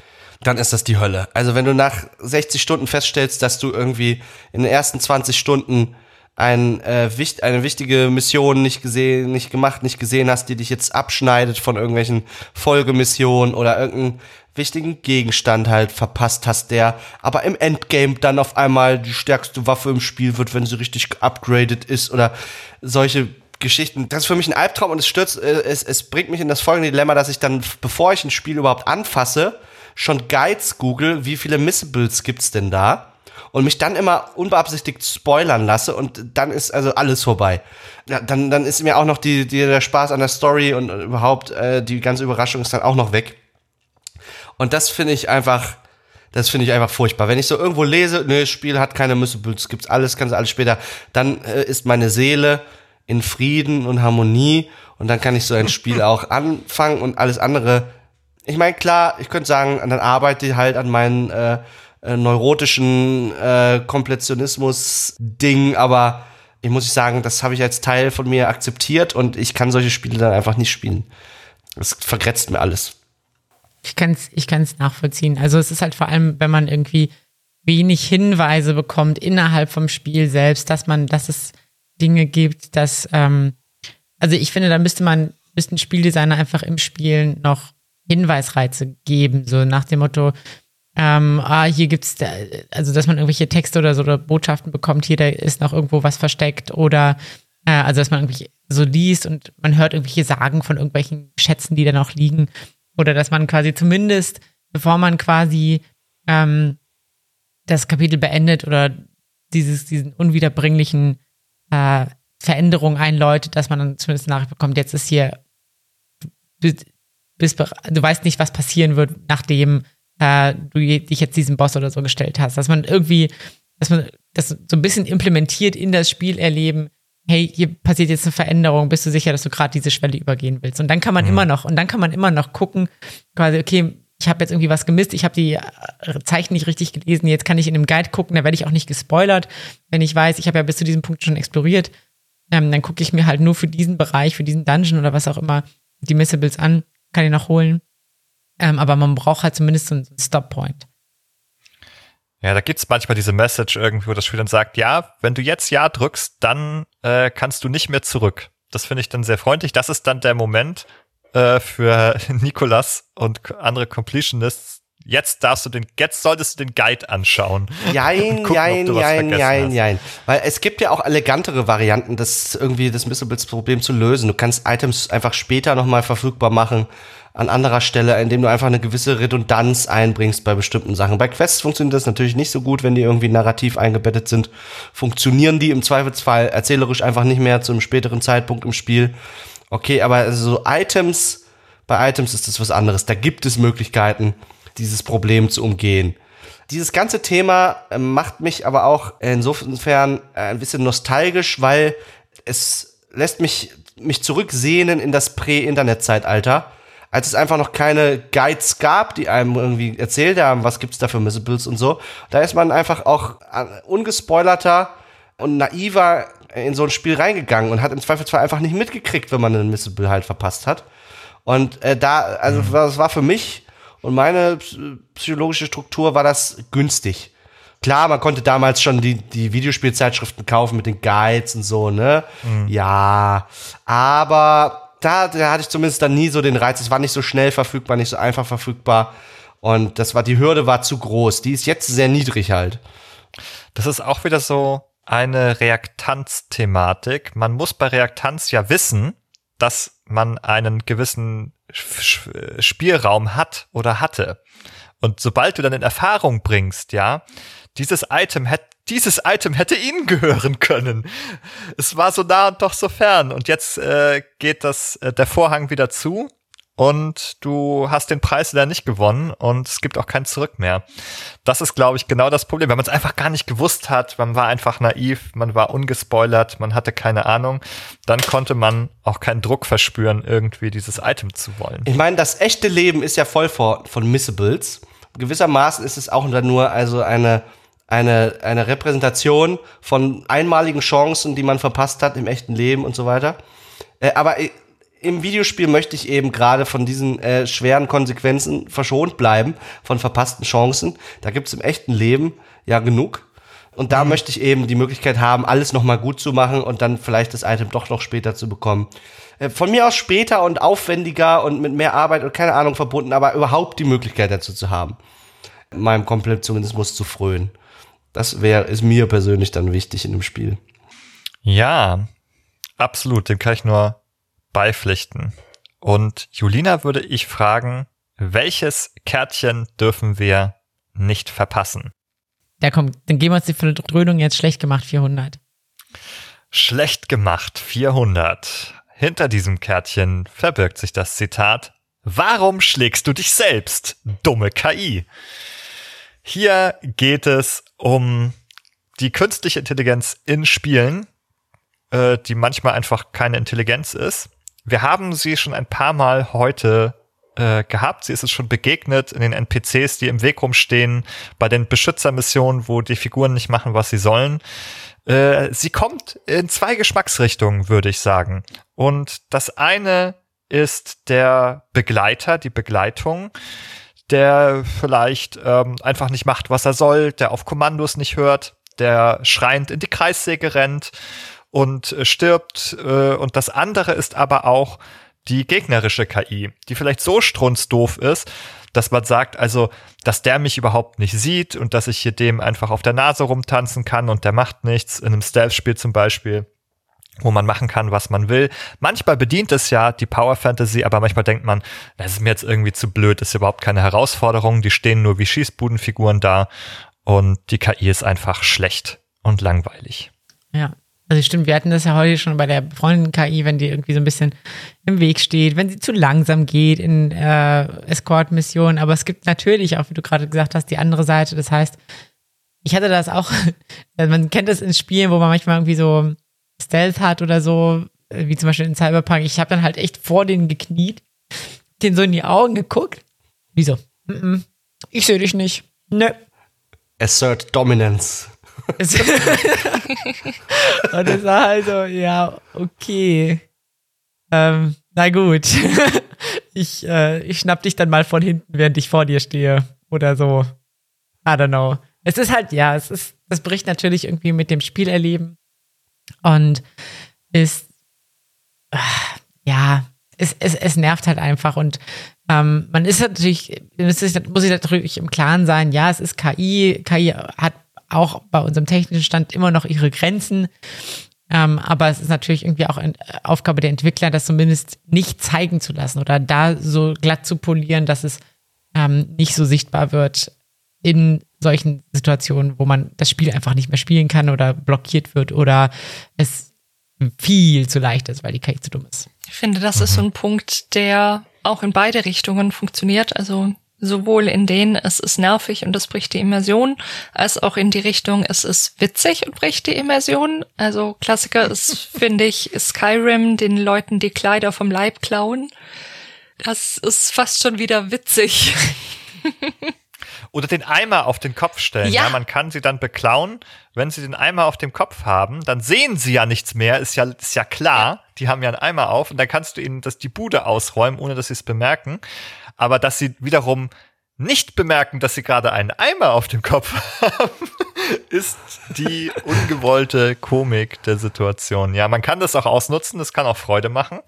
dann ist das die Hölle. Also wenn du nach 60 Stunden feststellst, dass du irgendwie in den ersten 20 Stunden ein, äh, wicht, eine wichtige Mission nicht gesehen, nicht gemacht, nicht gesehen hast, die dich jetzt abschneidet von irgendwelchen Folgemissionen oder irgendeinen wichtigen Gegenstand halt verpasst hast, der aber im Endgame dann auf einmal die stärkste Waffe im Spiel wird, wenn sie richtig upgraded ist oder solche Geschichten. Das ist für mich ein Albtraum und es stürzt, äh, es, es bringt mich in das folgende Dilemma, dass ich dann, bevor ich ein Spiel überhaupt anfasse, schon Guides google, wie viele Missables gibt's denn da? und mich dann immer unbeabsichtigt spoilern lasse und dann ist also alles vorbei. Ja, dann, dann ist mir auch noch die, die, der Spaß an der Story und überhaupt äh, die ganze Überraschung ist dann auch noch weg. Und das finde ich einfach, das finde ich einfach furchtbar. Wenn ich so irgendwo lese, das Spiel hat keine Missables, gibt's alles, kannst alles später, dann äh, ist meine Seele in Frieden und Harmonie und dann kann ich so ein Spiel auch anfangen und alles andere. Ich meine, klar, ich könnte sagen, dann arbeite ich halt an meinen äh, äh, neurotischen äh, Komplettionismus-Ding, aber ich muss sagen, das habe ich als Teil von mir akzeptiert und ich kann solche Spiele dann einfach nicht spielen. Das vergrätzt mir alles. Ich kann es ich kann's nachvollziehen. Also es ist halt vor allem, wenn man irgendwie wenig Hinweise bekommt innerhalb vom Spiel selbst, dass man, dass es Dinge gibt, dass, ähm, also ich finde, da müsste man, müssten Spieldesigner einfach im Spiel noch Hinweisreize geben, so nach dem Motto, ähm, ah, hier gibt's, da, also dass man irgendwelche Texte oder so oder Botschaften bekommt, hier da ist noch irgendwo was versteckt oder äh, also dass man irgendwie so liest und man hört irgendwelche Sagen von irgendwelchen Schätzen, die da noch liegen oder dass man quasi zumindest, bevor man quasi ähm, das Kapitel beendet oder dieses, diesen unwiederbringlichen äh, Veränderung einläutet, dass man dann zumindest nachbekommt, jetzt ist hier, bis, bis, du weißt nicht, was passieren wird, nachdem äh, du dich jetzt diesem Boss oder so gestellt hast. Dass man irgendwie, dass man das so ein bisschen implementiert in das Spiel erleben, hey, hier passiert jetzt eine Veränderung, bist du sicher, dass du gerade diese Schwelle übergehen willst? Und dann kann man mhm. immer noch, und dann kann man immer noch gucken, quasi, okay, ich habe jetzt irgendwie was gemisst, ich habe die äh, Zeichen nicht richtig gelesen, jetzt kann ich in dem Guide gucken, da werde ich auch nicht gespoilert, wenn ich weiß, ich habe ja bis zu diesem Punkt schon exploriert, ähm, dann gucke ich mir halt nur für diesen Bereich, für diesen Dungeon oder was auch immer die Missables an, kann ich noch holen. Ähm, aber man braucht halt zumindest so einen Stop-Point. Ja, da gibt's manchmal diese Message irgendwie, wo das Spiel dann sagt, ja, wenn du jetzt Ja drückst, dann äh, kannst du nicht mehr zurück. Das finde ich dann sehr freundlich. Das ist dann der Moment äh, für Nikolas und andere Completionists. Jetzt darfst du den, jetzt solltest du den Guide anschauen. Jein, gucken, jein, jein, jein, hast. jein. Weil es gibt ja auch elegantere Varianten, das irgendwie das Missables-Problem zu lösen. Du kannst Items einfach später nochmal verfügbar machen an anderer Stelle, indem du einfach eine gewisse Redundanz einbringst bei bestimmten Sachen. Bei Quests funktioniert das natürlich nicht so gut, wenn die irgendwie narrativ eingebettet sind. Funktionieren die im Zweifelsfall erzählerisch einfach nicht mehr zu einem späteren Zeitpunkt im Spiel. Okay, aber so Items, bei Items ist das was anderes. Da gibt es Möglichkeiten, dieses Problem zu umgehen. Dieses ganze Thema äh, macht mich aber auch insofern äh, ein bisschen nostalgisch, weil es lässt mich mich zurücksehnen in das Prä-Internet-Zeitalter als es einfach noch keine Guides gab, die einem irgendwie erzählt haben, was gibt's da für Missables und so. Da ist man einfach auch ungespoilerter und naiver in so ein Spiel reingegangen und hat im Zweifelsfall einfach nicht mitgekriegt, wenn man einen Missable halt verpasst hat. Und äh, da, also mhm. das war für mich und meine psychologische Struktur war das günstig. Klar, man konnte damals schon die, die Videospielzeitschriften kaufen mit den Guides und so, ne? Mhm. Ja, aber da, da hatte ich zumindest dann nie so den Reiz. Es war nicht so schnell verfügbar, nicht so einfach verfügbar. Und das war, die Hürde war zu groß. Die ist jetzt sehr niedrig halt. Das ist auch wieder so eine Reaktanz-Thematik. Man muss bei Reaktanz ja wissen, dass man einen gewissen Spielraum hat oder hatte. Und sobald du dann in Erfahrung bringst, ja, dieses Item hätte dieses Item hätte ihnen gehören können. Es war so nah und doch so fern. Und jetzt äh, geht das, äh, der Vorhang wieder zu und du hast den Preis wieder nicht gewonnen und es gibt auch kein Zurück mehr. Das ist, glaube ich, genau das Problem. Wenn man es einfach gar nicht gewusst hat, man war einfach naiv, man war ungespoilert, man hatte keine Ahnung, dann konnte man auch keinen Druck verspüren, irgendwie dieses Item zu wollen. Ich meine, das echte Leben ist ja voll von, von Missables. Gewissermaßen ist es auch nur also eine, eine, eine Repräsentation von einmaligen Chancen, die man verpasst hat im echten Leben und so weiter. Äh, aber im Videospiel möchte ich eben gerade von diesen äh, schweren Konsequenzen verschont bleiben, von verpassten Chancen. Da gibt's im echten Leben ja genug. Und da mhm. möchte ich eben die Möglichkeit haben, alles nochmal gut zu machen und dann vielleicht das Item doch noch später zu bekommen. Äh, von mir aus später und aufwendiger und mit mehr Arbeit und keine Ahnung verbunden, aber überhaupt die Möglichkeit dazu zu haben, meinem Komplettionismus zu frönen. Das wäre, ist mir persönlich dann wichtig in dem Spiel. Ja, absolut. Dem kann ich nur beipflichten. Und Julina würde ich fragen, welches Kärtchen dürfen wir nicht verpassen? Ja, komm, dann geben wir uns die Dröhnung jetzt schlecht gemacht 400. Schlecht gemacht 400. Hinter diesem Kärtchen verbirgt sich das Zitat, Warum schlägst du dich selbst, dumme KI? Hier geht es um die künstliche Intelligenz in Spielen, äh, die manchmal einfach keine Intelligenz ist wir haben sie schon ein paar Mal heute äh, gehabt. Sie ist es schon begegnet in den NPCs, die im Weg rumstehen, bei den Beschützermissionen, wo die Figuren nicht machen, was sie sollen. Äh, sie kommt in zwei Geschmacksrichtungen, würde ich sagen. Und das eine ist der Begleiter, die Begleitung, der vielleicht ähm, einfach nicht macht, was er soll, der auf Kommandos nicht hört, der schreiend in die Kreissäge rennt und äh, stirbt. Äh, und das andere ist aber auch die gegnerische KI, die vielleicht so strunzdoof ist, dass man sagt, also, dass der mich überhaupt nicht sieht und dass ich hier dem einfach auf der Nase rumtanzen kann und der macht nichts, in einem Stealth-Spiel zum Beispiel wo man machen kann, was man will. Manchmal bedient es ja die Power Fantasy, aber manchmal denkt man, das ist mir jetzt irgendwie zu blöd, das ist überhaupt keine Herausforderung, die stehen nur wie Schießbudenfiguren da und die KI ist einfach schlecht und langweilig. Ja, also stimmt, wir hatten das ja heute schon bei der Freundin KI, wenn die irgendwie so ein bisschen im Weg steht, wenn sie zu langsam geht in äh, Escort-Missionen. Aber es gibt natürlich auch, wie du gerade gesagt hast, die andere Seite. Das heißt, ich hatte das auch, man kennt das in Spielen, wo man manchmal irgendwie so Stealth hat oder so, äh, wie zum Beispiel in Cyberpunk. Ich habe dann halt echt vor denen gekniet, den so in die Augen geguckt. Wieso? Mm -mm. Ich sehe dich nicht. Nö. Assert Dominance. Und es war halt so, ja, okay. Ähm, na gut. ich, äh, ich schnapp dich dann mal von hinten, während ich vor dir stehe. Oder so. I don't know. Es ist halt, ja, es ist, das bricht natürlich irgendwie mit dem Spielerleben. Und ist, äh, ja, es, es, es nervt halt einfach. Und ähm, man ist natürlich, muss sich natürlich im Klaren sein, ja, es ist KI. KI hat auch bei unserem technischen Stand immer noch ihre Grenzen. Ähm, aber es ist natürlich irgendwie auch eine Aufgabe der Entwickler, das zumindest nicht zeigen zu lassen oder da so glatt zu polieren, dass es ähm, nicht so sichtbar wird in solchen Situationen, wo man das Spiel einfach nicht mehr spielen kann oder blockiert wird oder es viel zu leicht ist, weil die KI zu dumm ist. Ich finde, das mhm. ist so ein Punkt, der auch in beide Richtungen funktioniert. Also sowohl in denen es ist nervig und es bricht die Immersion, als auch in die Richtung es ist witzig und bricht die Immersion. Also Klassiker ist, finde ich, Skyrim, den Leuten die Kleider vom Leib klauen. Das ist fast schon wieder witzig. Oder den Eimer auf den Kopf stellen. Ja. ja. man kann sie dann beklauen. Wenn sie den Eimer auf dem Kopf haben, dann sehen sie ja nichts mehr, ist ja, ist ja klar. Ja. Die haben ja einen Eimer auf und dann kannst du ihnen das die Bude ausräumen, ohne dass sie es bemerken aber dass sie wiederum nicht bemerken, dass sie gerade einen Eimer auf dem Kopf haben, ist die ungewollte Komik der Situation. Ja, man kann das auch ausnutzen, das kann auch Freude machen.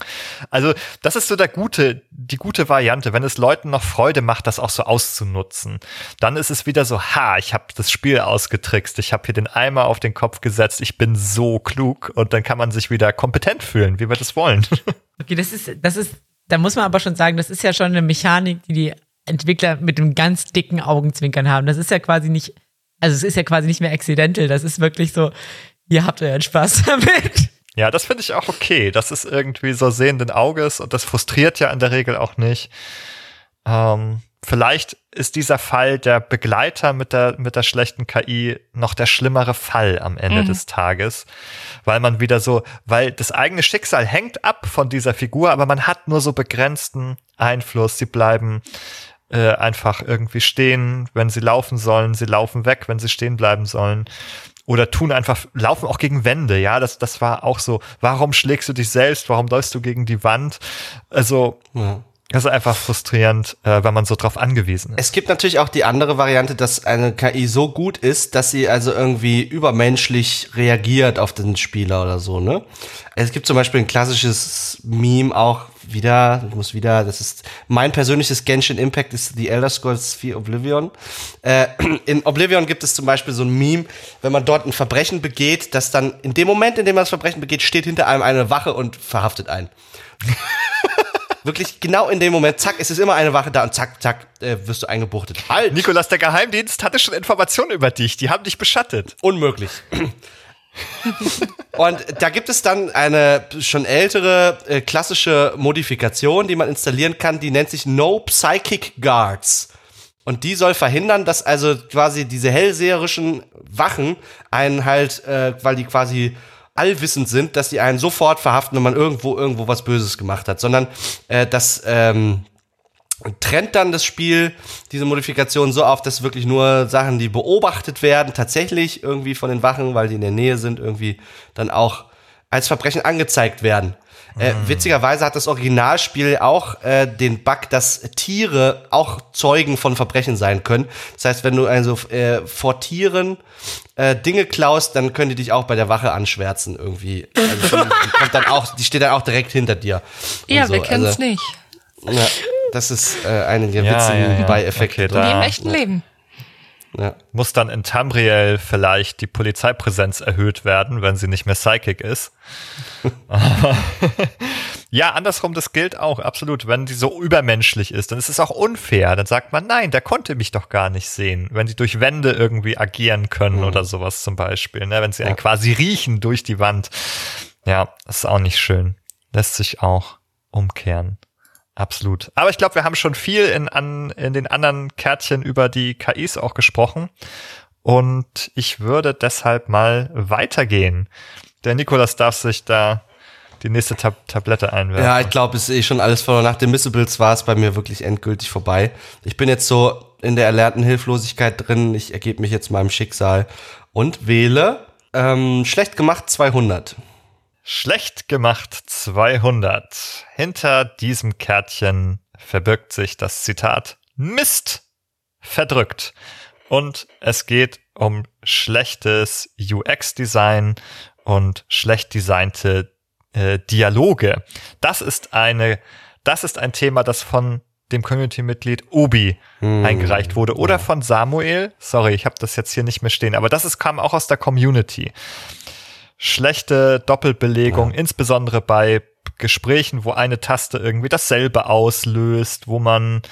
Also, das ist so der gute, die gute Variante, wenn es Leuten noch Freude macht, das auch so auszunutzen. Dann ist es wieder so, ha, ich habe das Spiel ausgetrickst, ich habe hier den Eimer auf den Kopf gesetzt, ich bin so klug und dann kann man sich wieder kompetent fühlen, wie wir das wollen. Okay, das ist, das ist da muss man aber schon sagen, das ist ja schon eine Mechanik, die die Entwickler mit einem ganz dicken Augenzwinkern haben. Das ist ja quasi nicht, also es ist ja quasi nicht mehr accidental. Das ist wirklich so, ihr habt euren Spaß damit. Ja, das finde ich auch okay. Das ist irgendwie so sehenden Auges und das frustriert ja in der Regel auch nicht. Ähm, vielleicht ist dieser Fall der Begleiter mit der, mit der schlechten KI noch der schlimmere Fall am Ende mhm. des Tages, weil man wieder so, weil das eigene Schicksal hängt ab von dieser Figur, aber man hat nur so begrenzten Einfluss. Sie bleiben äh, einfach irgendwie stehen, wenn sie laufen sollen, sie laufen weg, wenn sie stehen bleiben sollen oder tun einfach, laufen auch gegen Wände, ja, das, das war auch so, warum schlägst du dich selbst, warum läufst du gegen die Wand? Also, ja. Das ist einfach frustrierend, äh, wenn man so drauf angewiesen ist. Es gibt natürlich auch die andere Variante, dass eine KI so gut ist, dass sie also irgendwie übermenschlich reagiert auf den Spieler oder so, ne? Es gibt zum Beispiel ein klassisches Meme auch wieder, ich muss wieder, das ist mein persönliches Genshin Impact ist The Elder Scrolls 4 Oblivion. Äh, in Oblivion gibt es zum Beispiel so ein Meme, wenn man dort ein Verbrechen begeht, dass dann in dem Moment, in dem man das Verbrechen begeht, steht hinter einem eine Wache und verhaftet einen. Wirklich genau in dem Moment, zack, es ist immer eine Wache da und zack, zack, äh, wirst du eingebuchtet. Halt! Nikolas, der Geheimdienst hatte schon Informationen über dich, die haben dich beschattet. Unmöglich. und da gibt es dann eine schon ältere äh, klassische Modifikation, die man installieren kann, die nennt sich No Psychic Guards. Und die soll verhindern, dass also quasi diese hellseherischen Wachen einen halt, äh, weil die quasi allwissend sind, dass die einen sofort verhaften, wenn man irgendwo irgendwo was Böses gemacht hat, sondern äh, das ähm, trennt dann das Spiel diese Modifikation so auf, dass wirklich nur Sachen, die beobachtet werden, tatsächlich irgendwie von den Wachen, weil die in der Nähe sind, irgendwie dann auch als Verbrechen angezeigt werden. Äh, mhm. witzigerweise hat das Originalspiel auch äh, den Bug, dass Tiere auch Zeugen von Verbrechen sein können. Das heißt, wenn du also äh, vor Tieren äh, Dinge klaust, dann können die dich auch bei der Wache anschwärzen irgendwie. Also die, kommt dann auch, die steht dann auch direkt hinter dir. Ja, so. wer kennt's also, nicht? Ja, das ist äh, eine der ja, witzigen ja, ja. Beieffekte. Okay, Wie im echten Leben. Ja. Muss dann in Tamriel vielleicht die Polizeipräsenz erhöht werden, wenn sie nicht mehr Psychic ist. ja, andersrum, das gilt auch, absolut. Wenn die so übermenschlich ist, dann ist es auch unfair. Dann sagt man, nein, der konnte mich doch gar nicht sehen. Wenn die durch Wände irgendwie agieren können mhm. oder sowas zum Beispiel, ne? wenn sie ja. einen quasi riechen durch die Wand. Ja, das ist auch nicht schön. Lässt sich auch umkehren. Absolut. Aber ich glaube, wir haben schon viel in, an, in den anderen Kärtchen über die KIs auch gesprochen. Und ich würde deshalb mal weitergehen. Der Nikolas darf sich da die nächste Tab Tablette einwerfen. Ja, ich glaube, es ist eh schon alles voll. Nach den Missables war es bei mir wirklich endgültig vorbei. Ich bin jetzt so in der erlernten Hilflosigkeit drin. Ich ergebe mich jetzt meinem Schicksal und wähle ähm, schlecht gemacht 200. Schlecht gemacht 200. Hinter diesem Kärtchen verbirgt sich das Zitat Mist verdrückt. Und es geht um schlechtes UX-Design und schlecht designte äh, Dialoge. Das ist eine, das ist ein Thema, das von dem Community-Mitglied Obi hm. eingereicht wurde oder von Samuel. Sorry, ich habe das jetzt hier nicht mehr stehen, aber das ist, kam auch aus der Community schlechte Doppelbelegung, ja. insbesondere bei Gesprächen, wo eine Taste irgendwie dasselbe auslöst, wo man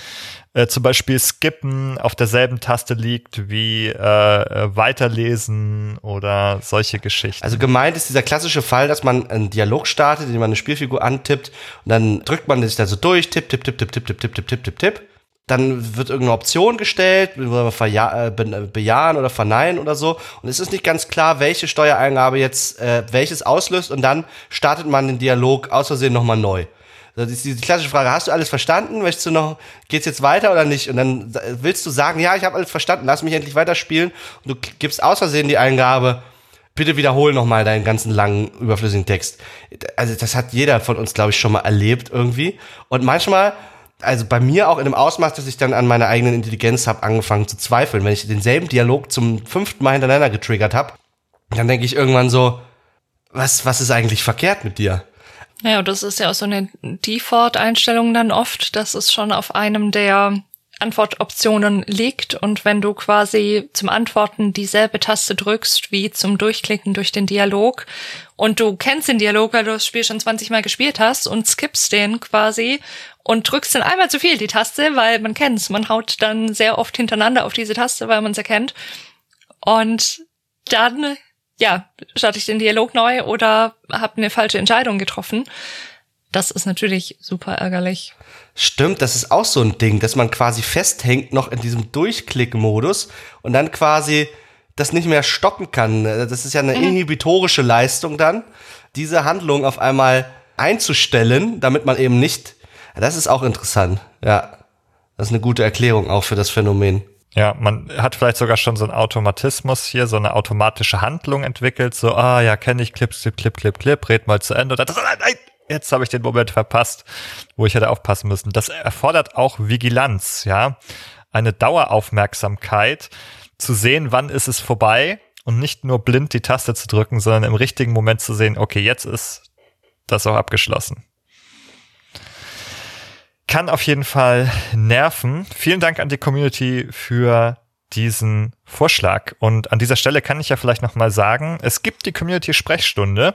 äh, zum Beispiel Skippen auf derselben Taste liegt wie äh, äh, Weiterlesen oder solche Geschichten. Also gemeint ist dieser klassische Fall, dass man einen Dialog startet, den man eine Spielfigur antippt und dann drückt man sich da so durch, tipp, tipp, tipp, tipp, tipp, tipp, tipp, tipp, tipp, tipp, tipp dann wird irgendeine Option gestellt, äh, bejahen oder verneinen oder so. Und es ist nicht ganz klar, welche Steuereingabe jetzt äh, welches auslöst und dann startet man den Dialog aus Versehen nochmal neu. Das ist die klassische Frage, hast du alles verstanden? Möchtest du noch, geht's jetzt weiter oder nicht? Und dann willst du sagen, ja, ich habe alles verstanden, lass mich endlich weiterspielen. Und du gibst aus Versehen die Eingabe, bitte wiederhol nochmal deinen ganzen langen, überflüssigen Text. Also das hat jeder von uns, glaube ich, schon mal erlebt irgendwie. Und manchmal also bei mir auch in einem Ausmaß, dass ich dann an meiner eigenen Intelligenz habe angefangen zu zweifeln. Wenn ich denselben Dialog zum fünften Mal hintereinander getriggert habe, dann denke ich irgendwann so, was, was ist eigentlich verkehrt mit dir? Ja, das ist ja auch so eine Default-Einstellung dann oft, dass es schon auf einem der Antwortoptionen liegt und wenn du quasi zum Antworten dieselbe Taste drückst wie zum Durchklicken durch den Dialog und du kennst den Dialog, weil du das Spiel schon 20 Mal gespielt hast und skippst den quasi und drückst dann einmal zu viel die Taste, weil man kennt's. Man haut dann sehr oft hintereinander auf diese Taste, weil man es erkennt. Und dann ja, starte ich den Dialog neu oder habe eine falsche Entscheidung getroffen. Das ist natürlich super ärgerlich. Stimmt, das ist auch so ein Ding, dass man quasi festhängt noch in diesem Durchklick-Modus und dann quasi das nicht mehr stoppen kann. Das ist ja eine mhm. inhibitorische Leistung dann, diese Handlung auf einmal einzustellen, damit man eben nicht. Das ist auch interessant. Ja, das ist eine gute Erklärung auch für das Phänomen. Ja, man hat vielleicht sogar schon so einen Automatismus hier, so eine automatische Handlung entwickelt, so, ah ja, kenne ich, Clip, Clip, Clip, Clip, Clip, red mal zu Ende. Und dann, nein, jetzt habe ich den Moment verpasst, wo ich hätte aufpassen müssen. Das erfordert auch Vigilanz, ja, eine Daueraufmerksamkeit, zu sehen, wann ist es vorbei und nicht nur blind die Taste zu drücken, sondern im richtigen Moment zu sehen, okay, jetzt ist das auch abgeschlossen. Kann auf jeden Fall nerven. Vielen Dank an die Community für diesen Vorschlag. Und an dieser Stelle kann ich ja vielleicht nochmal sagen, es gibt die Community-Sprechstunde.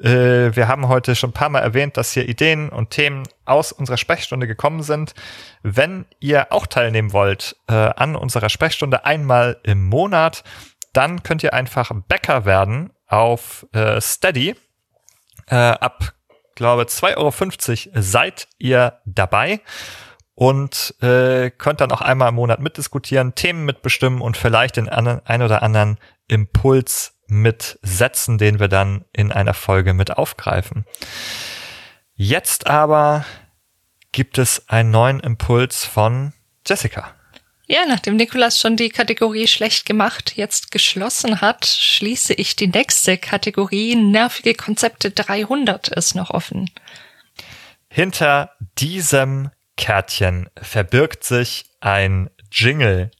Äh, wir haben heute schon ein paar Mal erwähnt, dass hier Ideen und Themen aus unserer Sprechstunde gekommen sind. Wenn ihr auch teilnehmen wollt äh, an unserer Sprechstunde einmal im Monat, dann könnt ihr einfach Bäcker werden auf äh, Steady. Ab, glaube 2,50 Euro seid ihr dabei und äh, könnt dann auch einmal im Monat mitdiskutieren, Themen mitbestimmen und vielleicht den ein oder anderen Impuls mitsetzen, den wir dann in einer Folge mit aufgreifen. Jetzt aber gibt es einen neuen Impuls von Jessica. Ja, nachdem Nikolas schon die Kategorie schlecht gemacht jetzt geschlossen hat, schließe ich die nächste Kategorie. Nervige Konzepte 300 ist noch offen. Hinter diesem Kärtchen verbirgt sich ein Jingle,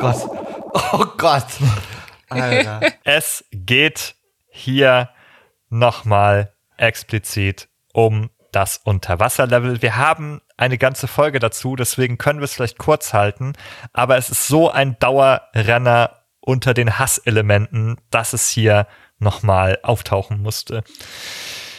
Gott. Oh Gott. Alter. Es geht hier nochmal explizit um das Unterwasserlevel. Wir haben eine ganze Folge dazu, deswegen können wir es vielleicht kurz halten, aber es ist so ein Dauerrenner unter den Hasselementen, dass es hier nochmal auftauchen musste.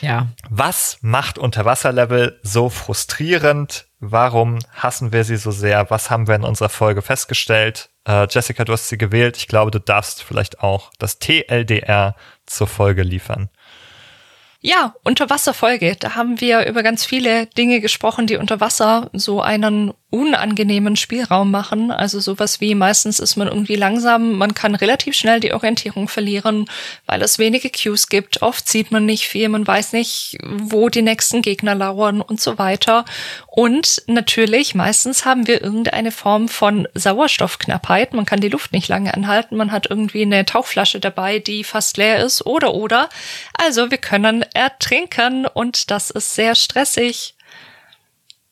Ja. Was macht Unterwasserlevel so frustrierend? Warum hassen wir sie so sehr? Was haben wir in unserer Folge festgestellt? Äh, Jessica, du hast sie gewählt. Ich glaube, du darfst vielleicht auch das TLDR zur Folge liefern. Ja, Unterwasserfolge. Da haben wir über ganz viele Dinge gesprochen, die unter Wasser so einen unangenehmen Spielraum machen. Also sowas wie meistens ist man irgendwie langsam, man kann relativ schnell die Orientierung verlieren, weil es wenige Cues gibt. Oft sieht man nicht viel, man weiß nicht, wo die nächsten Gegner lauern und so weiter. Und natürlich, meistens haben wir irgendeine Form von Sauerstoffknappheit. Man kann die Luft nicht lange anhalten. Man hat irgendwie eine Tauchflasche dabei, die fast leer ist oder oder. Also wir können ertrinken und das ist sehr stressig.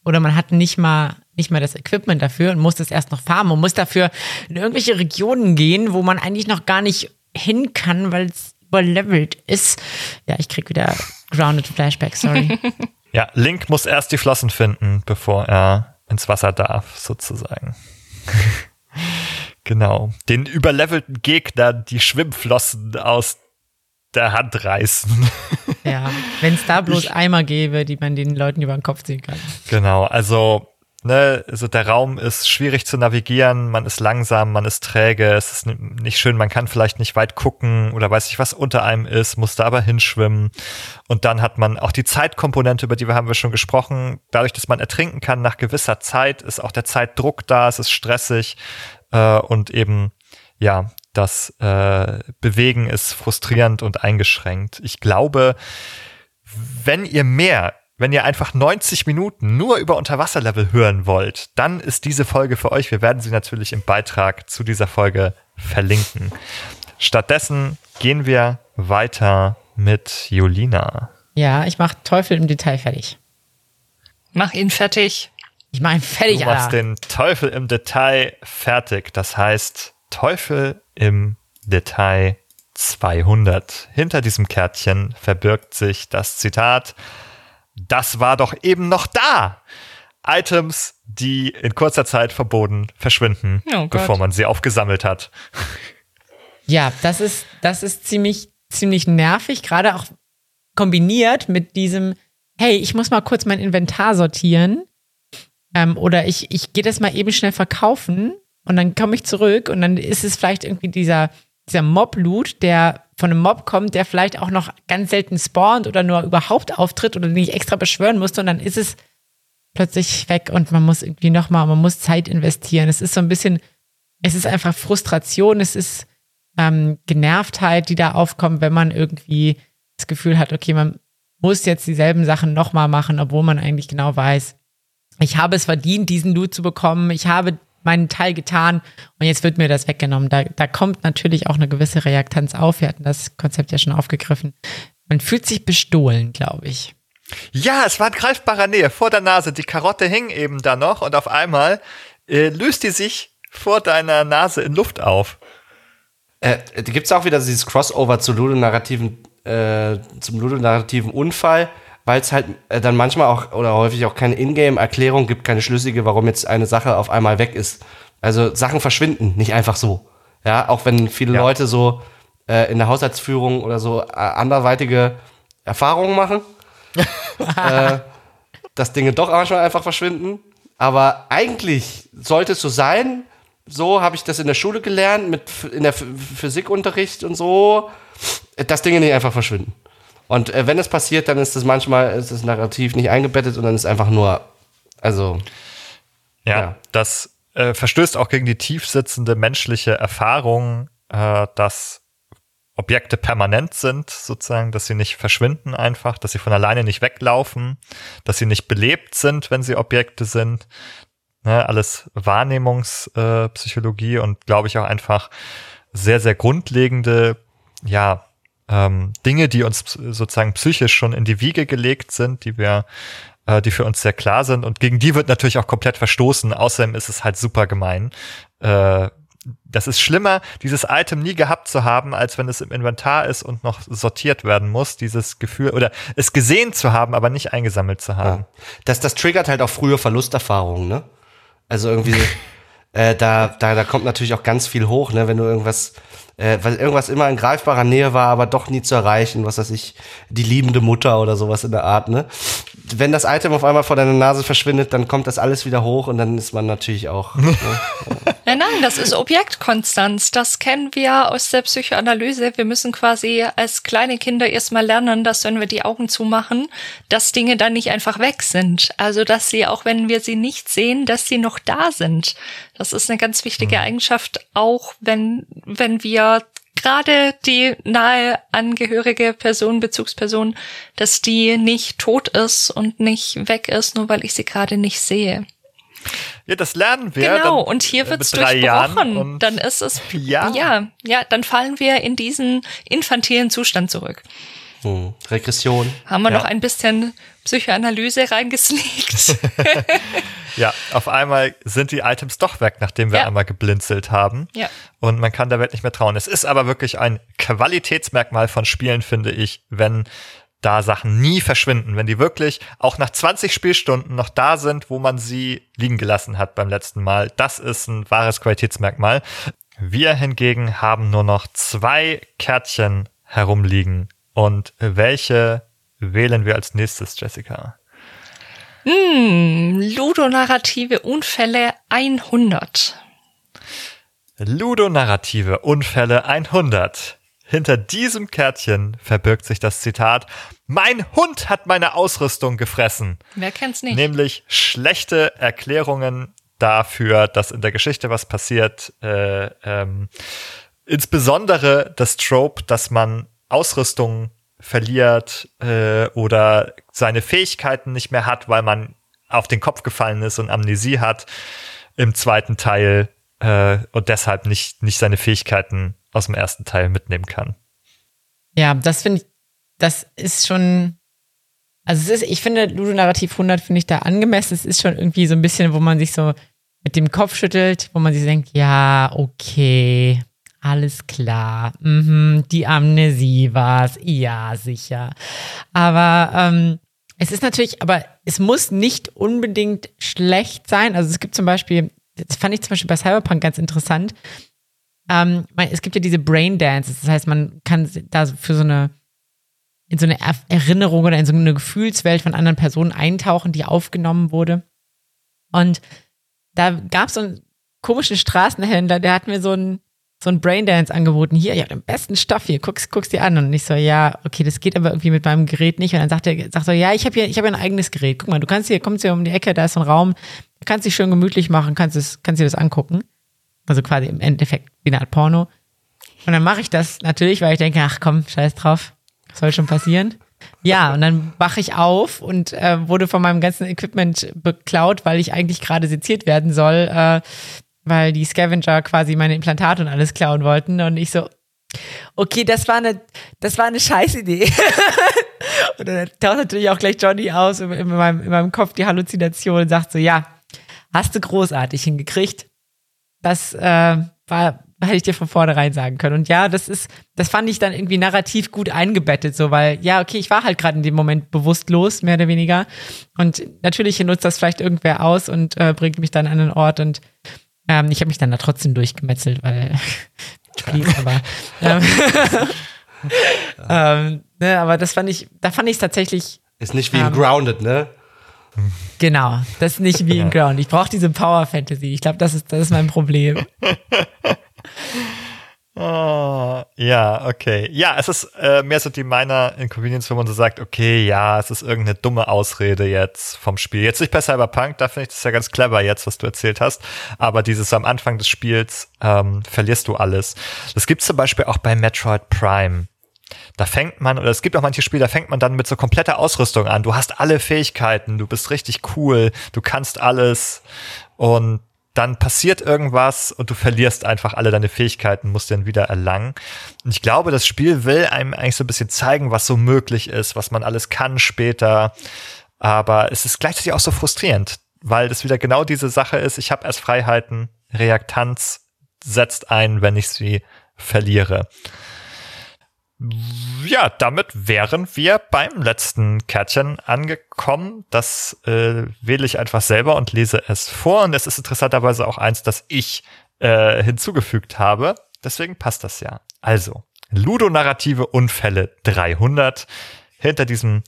Oder man hat nicht mal nicht mal das Equipment dafür und muss es erst noch farmen und muss dafür in irgendwelche Regionen gehen, wo man eigentlich noch gar nicht hin kann, weil es überlevelt ist. Ja, ich krieg wieder grounded Flashback, sorry. ja, Link muss erst die Flossen finden, bevor er ins Wasser darf, sozusagen. genau. Den überlevelten Gegner die Schwimmflossen aus der Hand reißen. ja, wenn es da bloß ich, Eimer gäbe, die man den Leuten über den Kopf ziehen kann. Genau, also ne, also der Raum ist schwierig zu navigieren, man ist langsam, man ist träge, es ist nicht schön, man kann vielleicht nicht weit gucken oder weiß nicht, was unter einem ist, muss da aber hinschwimmen. Und dann hat man auch die Zeitkomponente, über die wir haben wir schon gesprochen. Dadurch, dass man ertrinken kann nach gewisser Zeit, ist auch der Zeitdruck da, es ist stressig äh, und eben ja, das äh, Bewegen ist frustrierend und eingeschränkt. Ich glaube, wenn ihr mehr wenn ihr einfach 90 Minuten nur über Unterwasserlevel hören wollt, dann ist diese Folge für euch. Wir werden sie natürlich im Beitrag zu dieser Folge verlinken. Stattdessen gehen wir weiter mit Julina. Ja, ich mach Teufel im Detail fertig. Mach ihn fertig. Ich mach ihn fertig, Du machst Alter. den Teufel im Detail fertig. Das heißt, Teufel im Detail 200. Hinter diesem Kärtchen verbirgt sich das Zitat das war doch eben noch da. Items, die in kurzer Zeit verboten verschwinden, oh bevor man sie aufgesammelt hat. Ja, das ist, das ist ziemlich ziemlich nervig, gerade auch kombiniert mit diesem, hey, ich muss mal kurz mein Inventar sortieren. Ähm, oder ich, ich gehe das mal eben schnell verkaufen und dann komme ich zurück und dann ist es vielleicht irgendwie dieser, dieser Mob-Loot, der von einem Mob kommt, der vielleicht auch noch ganz selten spawnt oder nur überhaupt auftritt oder den ich extra beschwören musste und dann ist es plötzlich weg und man muss irgendwie nochmal, man muss Zeit investieren. Es ist so ein bisschen, es ist einfach Frustration, es ist ähm, Genervtheit, die da aufkommt, wenn man irgendwie das Gefühl hat, okay, man muss jetzt dieselben Sachen nochmal machen, obwohl man eigentlich genau weiß, ich habe es verdient, diesen Loot zu bekommen, ich habe meinen Teil getan und jetzt wird mir das weggenommen. Da, da kommt natürlich auch eine gewisse Reaktanz auf. Wir hatten das Konzept ja schon aufgegriffen. Man fühlt sich bestohlen, glaube ich. Ja, es war in greifbarer Nähe vor der Nase. Die Karotte hing eben da noch und auf einmal äh, löst die sich vor deiner Nase in Luft auf. Äh, Gibt es auch wieder dieses Crossover zu ludonarrativen, äh, zum ludonarrativen Unfall, weil es halt äh, dann manchmal auch oder häufig auch keine Ingame-Erklärung gibt, keine schlüssige, warum jetzt eine Sache auf einmal weg ist. Also Sachen verschwinden, nicht einfach so. Ja, auch wenn viele Ja. Leute so äh, in der Haushaltsführung oder so äh, anderweitige Erfahrungen machen, äh, dass Dinge doch manchmal einfach verschwinden. Aber eigentlich sollte es so sein. So habe ich das in der Schule gelernt, mit in der Ph- Physikunterricht und so, dass Dinge nicht einfach verschwinden. Und äh, wenn es passiert, dann ist das manchmal ist das Narrativ nicht eingebettet und dann ist einfach nur, also Ja, Ja. das äh, verstößt auch gegen die tiefsitzende menschliche Erfahrung, äh, dass Objekte permanent sind, sozusagen, dass sie nicht verschwinden einfach, dass sie von alleine nicht weglaufen, dass sie nicht belebt sind, wenn sie Objekte sind. Ne, alles Wahrnehmungspsychologie äh, und glaube ich auch einfach sehr, sehr grundlegende, ja, ähm, Dinge, die uns sozusagen psychisch schon in die Wiege gelegt sind, die wir äh, die für uns sehr klar sind und gegen die wird natürlich auch komplett verstoßen. Außerdem ist es halt super gemein. Äh, das ist schlimmer, dieses Item nie gehabt zu haben, als wenn es im Inventar ist und noch sortiert werden muss. Dieses Gefühl oder es gesehen zu haben, aber nicht eingesammelt zu haben. Ja. Das, das triggert halt auch frühe Verlusterfahrungen, ne? Also irgendwie, äh, da, da, da kommt natürlich auch ganz viel hoch, ne? Wenn du irgendwas, äh, weil irgendwas immer in greifbarer Nähe war, aber doch nie zu erreichen, was weiß ich, die liebende Mutter oder sowas in der Art, ne? Wenn das Item auf einmal vor deiner Nase verschwindet, dann kommt das alles wieder hoch und dann ist man natürlich auch. ne? Nein, nein, das ist Objektkonstanz. Das kennen wir aus der Psychoanalyse. Wir müssen quasi als kleine Kinder erstmal lernen, dass wenn wir die Augen zumachen, dass Dinge dann nicht einfach weg sind. Also, dass sie, auch wenn wir sie nicht sehen, dass sie noch da sind. Das ist eine ganz wichtige Eigenschaft, auch wenn, wenn wir gerade die nahe angehörige Person, Bezugsperson, dass die nicht tot ist und nicht weg ist, nur weil ich sie gerade nicht sehe. Ja, das lernen wir. Genau, dann, und hier äh, wird's drei Jahren durchbrochen. Dann ist es, Ja. ja, ja, dann fallen wir in diesen infantilen Zustand zurück. Hm. Regression. Haben wir Ja. noch ein bisschen Psychoanalyse reingesneakt? Ja, auf einmal sind die Items doch weg, nachdem wir Ja. einmal geblinzelt haben. Ja. Und man kann der Welt nicht mehr trauen. Es ist aber wirklich ein Qualitätsmerkmal von Spielen, finde ich, wenn da Sachen nie verschwinden, wenn die wirklich auch nach 20 Spielstunden noch da sind, wo man sie liegen gelassen hat beim letzten Mal. Das ist ein wahres Qualitätsmerkmal. Wir hingegen haben nur noch zwei Kärtchen herumliegen. Und welche wählen wir als nächstes, Jessica? hm, ludonarrative Unfälle 100. Ludonarrative Unfälle 100. Hinter diesem Kärtchen verbirgt sich das Zitat, mein Hund hat meine Ausrüstung gefressen. Wer kennt's nicht? Nämlich schlechte Erklärungen dafür, dass in der Geschichte was passiert. Äh, ähm, insbesondere das Trope, dass man Ausrüstung verliert äh, oder seine Fähigkeiten nicht mehr hat, weil man auf den Kopf gefallen ist und Amnesie hat im zweiten Teil äh, und deshalb nicht, nicht seine Fähigkeiten aus dem ersten Teil mitnehmen kann. Ja, das finde ich, das ist schon, also es ist, ich finde, Ludonarrativ 100 finde ich da angemessen. Es ist schon irgendwie so ein bisschen, wo man sich so mit dem Kopf schüttelt, wo man sich denkt, ja, okay, alles klar, mhm, die Amnesie war's, ja, sicher. Aber ähm, es ist natürlich, aber es muss nicht unbedingt schlecht sein. Also es gibt zum Beispiel, das fand ich zum Beispiel bei Cyberpunk ganz interessant, ähm, es gibt ja diese Brain Dances, das heißt, man kann da für so eine in so eine Erinnerung oder in so eine Gefühlswelt von anderen Personen eintauchen, die aufgenommen wurde. Und da gab es so einen komischen Straßenhändler, der hat mir so ein so ein Braindance angeboten. Hier, habe den besten Stoff hier, guck's, guck's dir an. Und ich so, ja, okay, das geht aber irgendwie mit meinem Gerät nicht. Und dann sagt er, sagt so, ja, ich habe hier, ich habe ein eigenes Gerät. Guck mal, du kannst hier, kommst hier um die Ecke, da ist so ein Raum, du kannst dich schön gemütlich machen, kannst es, kannst dir das angucken. Also quasi im Endeffekt wie eine Art Porno. Und dann mache ich das natürlich, weil ich denke, ach komm, scheiß drauf, soll schon passieren. Ja, und dann wache ich auf und äh, wurde von meinem ganzen Equipment beklaut, weil ich eigentlich gerade seziert werden soll, äh, weil die Scavenger quasi meine Implantate und alles klauen wollten. Und ich so, okay, das war eine, das war eine Scheißidee. und dann taucht natürlich auch gleich Johnny aus in, in, meinem, in meinem Kopf die Halluzination und sagt so, ja, hast du großartig hingekriegt. Das äh, war hätte ich dir von vornherein sagen können. Und ja, das ist, das fand ich dann irgendwie narrativ gut eingebettet, so, weil, ja, okay, ich war halt gerade in dem Moment bewusstlos, mehr oder weniger. Und natürlich nutzt das vielleicht irgendwer aus und äh, bringt mich dann an einen Ort und ähm, ich habe mich dann da trotzdem durchgemetzelt, weil Spiel, aber ähm, ähm, ne, aber das fand ich, da fand ich es tatsächlich. Ist nicht wie ähm, Grounded, ne? Genau, das ist nicht wie in Ground. Ich brauche diese Power Fantasy. Ich glaube, das ist, das ist mein Problem. Oh, ja, okay. Ja, es ist äh, mehr so die Minor Inconvenience, wo man so sagt, okay, ja, es ist irgendeine dumme Ausrede jetzt vom Spiel. Jetzt nicht bei Cyberpunk, da finde ich das ja ganz clever jetzt, was du erzählt hast. Aber dieses am Anfang des Spiels ähm, verlierst du alles. Das gibt's zum Beispiel auch bei Metroid Prime. Da fängt man, oder es gibt auch manche Spiele, da fängt man dann mit so kompletter Ausrüstung an. Du hast alle Fähigkeiten, du bist richtig cool, du kannst alles und dann passiert irgendwas und du verlierst einfach alle deine Fähigkeiten, musst dann wieder erlangen. Und ich glaube, das Spiel will einem eigentlich so ein bisschen zeigen, was so möglich ist, was man alles kann später. Aber es ist gleichzeitig auch so frustrierend, weil das wieder genau diese Sache ist. Ich habe erst Freiheiten, Reaktanz setzt ein, wenn ich sie verliere. Ja, damit wären wir beim letzten Kärtchen angekommen. Das äh, wähle ich einfach selber und lese es vor. Und es ist interessanterweise auch eins, das ich äh, hinzugefügt habe. Deswegen passt das ja. Also, ludonarrative Unfälle 300. Hinter diesem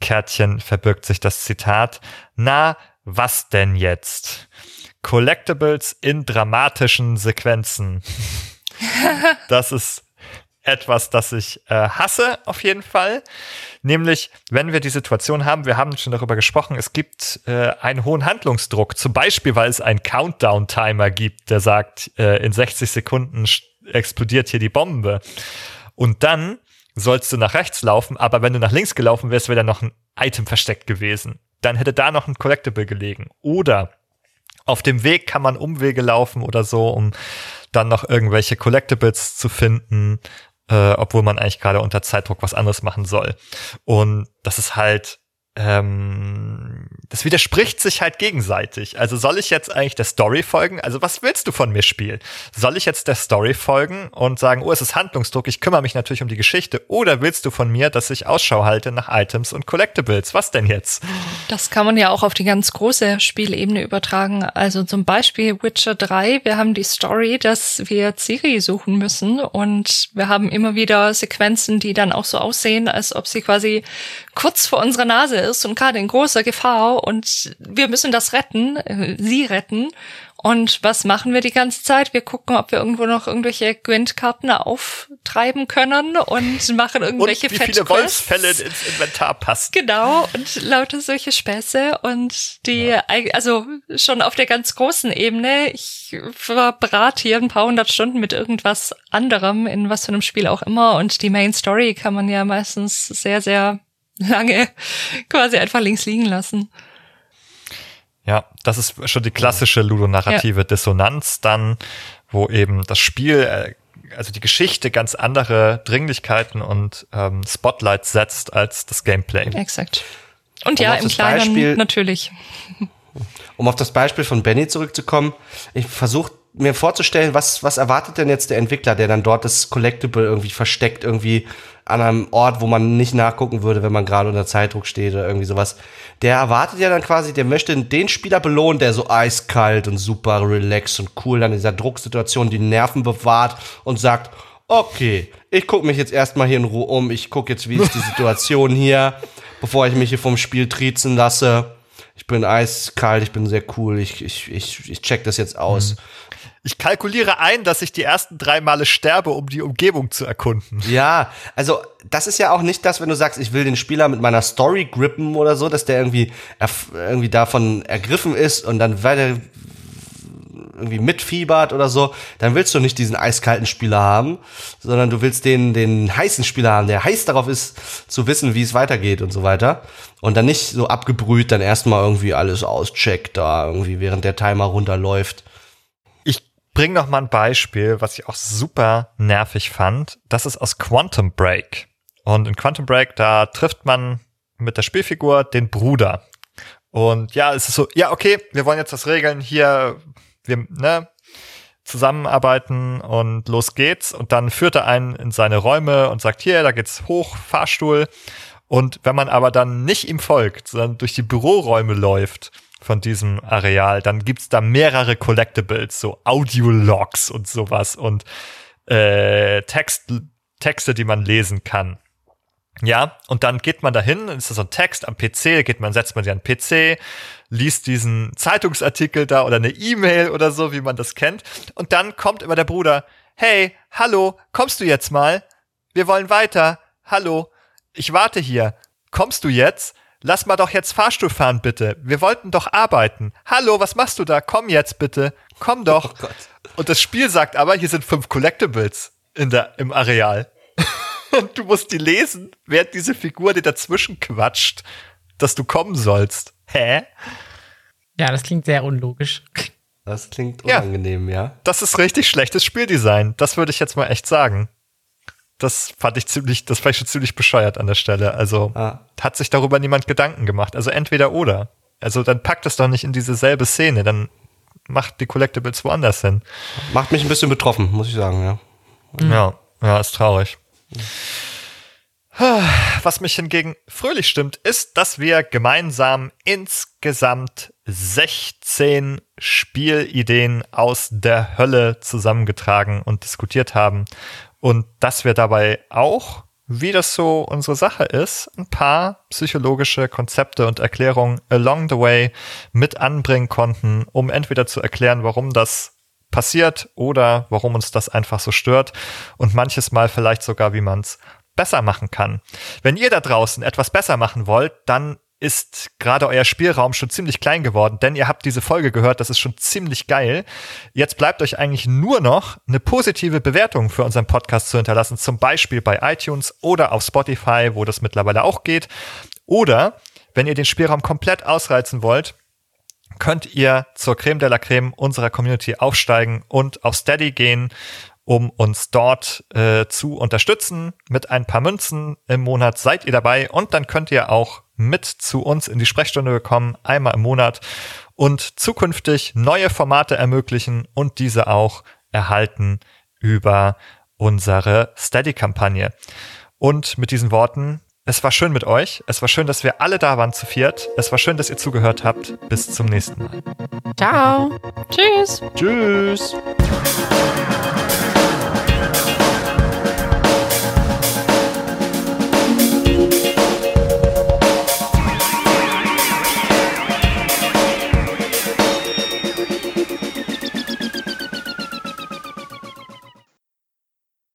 Kärtchen verbirgt sich das Zitat. Na, was denn jetzt? Collectibles in dramatischen Sequenzen. Das ist etwas, das ich äh, hasse, auf jeden Fall. Nämlich, wenn wir die Situation haben, wir haben schon darüber gesprochen, es gibt äh, einen hohen Handlungsdruck. Zum Beispiel, weil es einen Countdown-Timer gibt, der sagt, äh, in 60 Sekunden explodiert hier die Bombe. Und dann sollst du nach rechts laufen, aber wenn du nach links gelaufen wärst, wäre da noch ein Item versteckt gewesen. Dann hätte da noch ein Collectible gelegen. Oder auf dem Weg kann man Umwege laufen oder so, um dann noch irgendwelche Collectibles zu finden äh, obwohl man eigentlich gerade unter Zeitdruck was anderes machen soll. Und das ist halt ähm, das widerspricht sich halt gegenseitig. Also soll ich jetzt eigentlich der Story folgen? Also was willst du von mir spielen? Soll ich jetzt der Story folgen und sagen, oh, es ist Handlungsdruck, ich kümmere mich natürlich um die Geschichte? Oder willst du von mir, dass ich Ausschau halte nach Items und Collectibles? Was denn jetzt? Das kann man ja auch auf die ganz große Spielebene übertragen. Also zum Beispiel Witcher 3, wir haben die Story, dass wir Ciri suchen müssen und wir haben immer wieder Sequenzen, die dann auch so aussehen, als ob sie quasi kurz vor unserer Nase ist und gerade in großer Gefahr und wir müssen das retten, äh, sie retten. Und was machen wir die ganze Zeit? Wir gucken, ob wir irgendwo noch irgendwelche Gwent-Karten auftreiben können und machen irgendwelche und wie viele Wolfsfälle ins Inventar passen. Genau, und lauter solche Späße und die, ja. also schon auf der ganz großen Ebene, ich verbrate hier ein paar hundert Stunden mit irgendwas anderem, in was für einem Spiel auch immer und die Main Story kann man ja meistens sehr, sehr lange quasi einfach links liegen lassen. Ja, das ist schon die klassische ludonarrative ja. Dissonanz dann, wo eben das Spiel, äh, also die Geschichte ganz andere Dringlichkeiten und ähm, Spotlights setzt als das Gameplay. Exakt. Und um ja, im Kleinen Beispiel, natürlich. Um auf das Beispiel von Benny zurückzukommen, ich versuche mir vorzustellen, was, was erwartet denn jetzt der Entwickler, der dann dort das Collectible irgendwie versteckt, irgendwie an einem Ort, wo man nicht nachgucken würde, wenn man gerade unter Zeitdruck steht oder irgendwie sowas. Der erwartet ja dann quasi, der möchte den Spieler belohnen, der so eiskalt und super relaxed und cool dann in dieser Drucksituation die Nerven bewahrt und sagt, okay, ich gucke mich jetzt erstmal hier in Ruhe um, ich gucke jetzt, wie ist die Situation hier, bevor ich mich hier vom Spiel triezen lasse. Ich bin eiskalt, ich bin sehr cool, ich, ich, ich, ich check das jetzt aus. Mhm. Ich kalkuliere ein, dass ich die ersten drei Male sterbe, um die Umgebung zu erkunden. Ja, also das ist ja auch nicht das, wenn du sagst, ich will den Spieler mit meiner Story grippen oder so, dass der irgendwie, irgendwie davon ergriffen ist und dann weiter irgendwie mitfiebert oder so, dann willst du nicht diesen eiskalten Spieler haben, sondern du willst den, den heißen Spieler haben, der heiß darauf ist, zu wissen, wie es weitergeht und so weiter. Und dann nicht so abgebrüht dann erstmal irgendwie alles auscheckt da, irgendwie während der Timer runterläuft bring noch mal ein Beispiel, was ich auch super nervig fand. Das ist aus Quantum Break. Und in Quantum Break, da trifft man mit der Spielfigur den Bruder. Und ja, es ist so, ja, okay, wir wollen jetzt das regeln. Hier, wir, ne, zusammenarbeiten und los geht's. Und dann führt er einen in seine Räume und sagt, hier, da geht's hoch, Fahrstuhl. Und wenn man aber dann nicht ihm folgt, sondern durch die Büroräume läuft, von diesem Areal, dann gibt's da mehrere Collectibles, so Audiologs und sowas und äh, Text, Texte, die man lesen kann. Ja, und dann geht man dahin, ist das so ein Text am PC, geht man, setzt man sich an den PC, liest diesen Zeitungsartikel da oder eine E-Mail oder so, wie man das kennt. Und dann kommt immer der Bruder, hey, hallo, kommst du jetzt mal? Wir wollen weiter. Hallo, ich warte hier. Kommst du jetzt? Lass mal doch jetzt Fahrstuhl fahren, bitte. Wir wollten doch arbeiten. Hallo, was machst du da? Komm jetzt bitte. Komm doch. Oh und das Spiel sagt aber, hier sind fünf Collectibles in der, im Areal. und du musst die lesen, während diese Figur dir dazwischen quatscht, dass du kommen sollst. Hä? Ja, das klingt sehr unlogisch. Das klingt unangenehm, ja. ja. Das ist richtig schlechtes Spieldesign. Das würde ich jetzt mal echt sagen das fand ich ziemlich, das fand ich schon ziemlich bescheuert an der Stelle. Also ah. hat sich darüber niemand Gedanken gemacht. Also entweder oder. Also dann packt es doch nicht in diese selbe Szene, dann macht die Collectibles woanders hin. Macht mich ein bisschen betroffen, muss ich sagen, ja. Ja, ja, ist traurig. Was mich hingegen fröhlich stimmt, ist, dass wir gemeinsam insgesamt 16 Spielideen aus der Hölle zusammengetragen und diskutiert haben und dass wir dabei auch, wie das so unsere Sache ist, ein paar psychologische Konzepte und Erklärungen along the way mit anbringen konnten, um entweder zu erklären, warum das passiert oder warum uns das einfach so stört und manches Mal vielleicht sogar, wie man es besser machen kann. Wenn ihr da draußen etwas besser machen wollt, dann ist gerade euer Spielraum schon ziemlich klein geworden, denn ihr habt diese Folge gehört, das ist schon ziemlich geil. Jetzt bleibt euch eigentlich nur noch eine positive Bewertung für unseren Podcast zu hinterlassen, zum Beispiel bei iTunes oder auf Spotify, wo das mittlerweile auch geht. Oder wenn ihr den Spielraum komplett ausreizen wollt, könnt ihr zur Creme de la Creme unserer Community aufsteigen und auf Steady gehen um uns dort äh, zu unterstützen. Mit ein paar Münzen im Monat seid ihr dabei und dann könnt ihr auch mit zu uns in die Sprechstunde kommen, einmal im Monat und zukünftig neue Formate ermöglichen und diese auch erhalten über unsere Steady-Kampagne. Und mit diesen Worten, es war schön mit euch. Es war schön, dass wir alle da waren zu viert. Es war schön, dass ihr zugehört habt. Bis zum nächsten Mal. Ciao. Tschüss. Tschüss.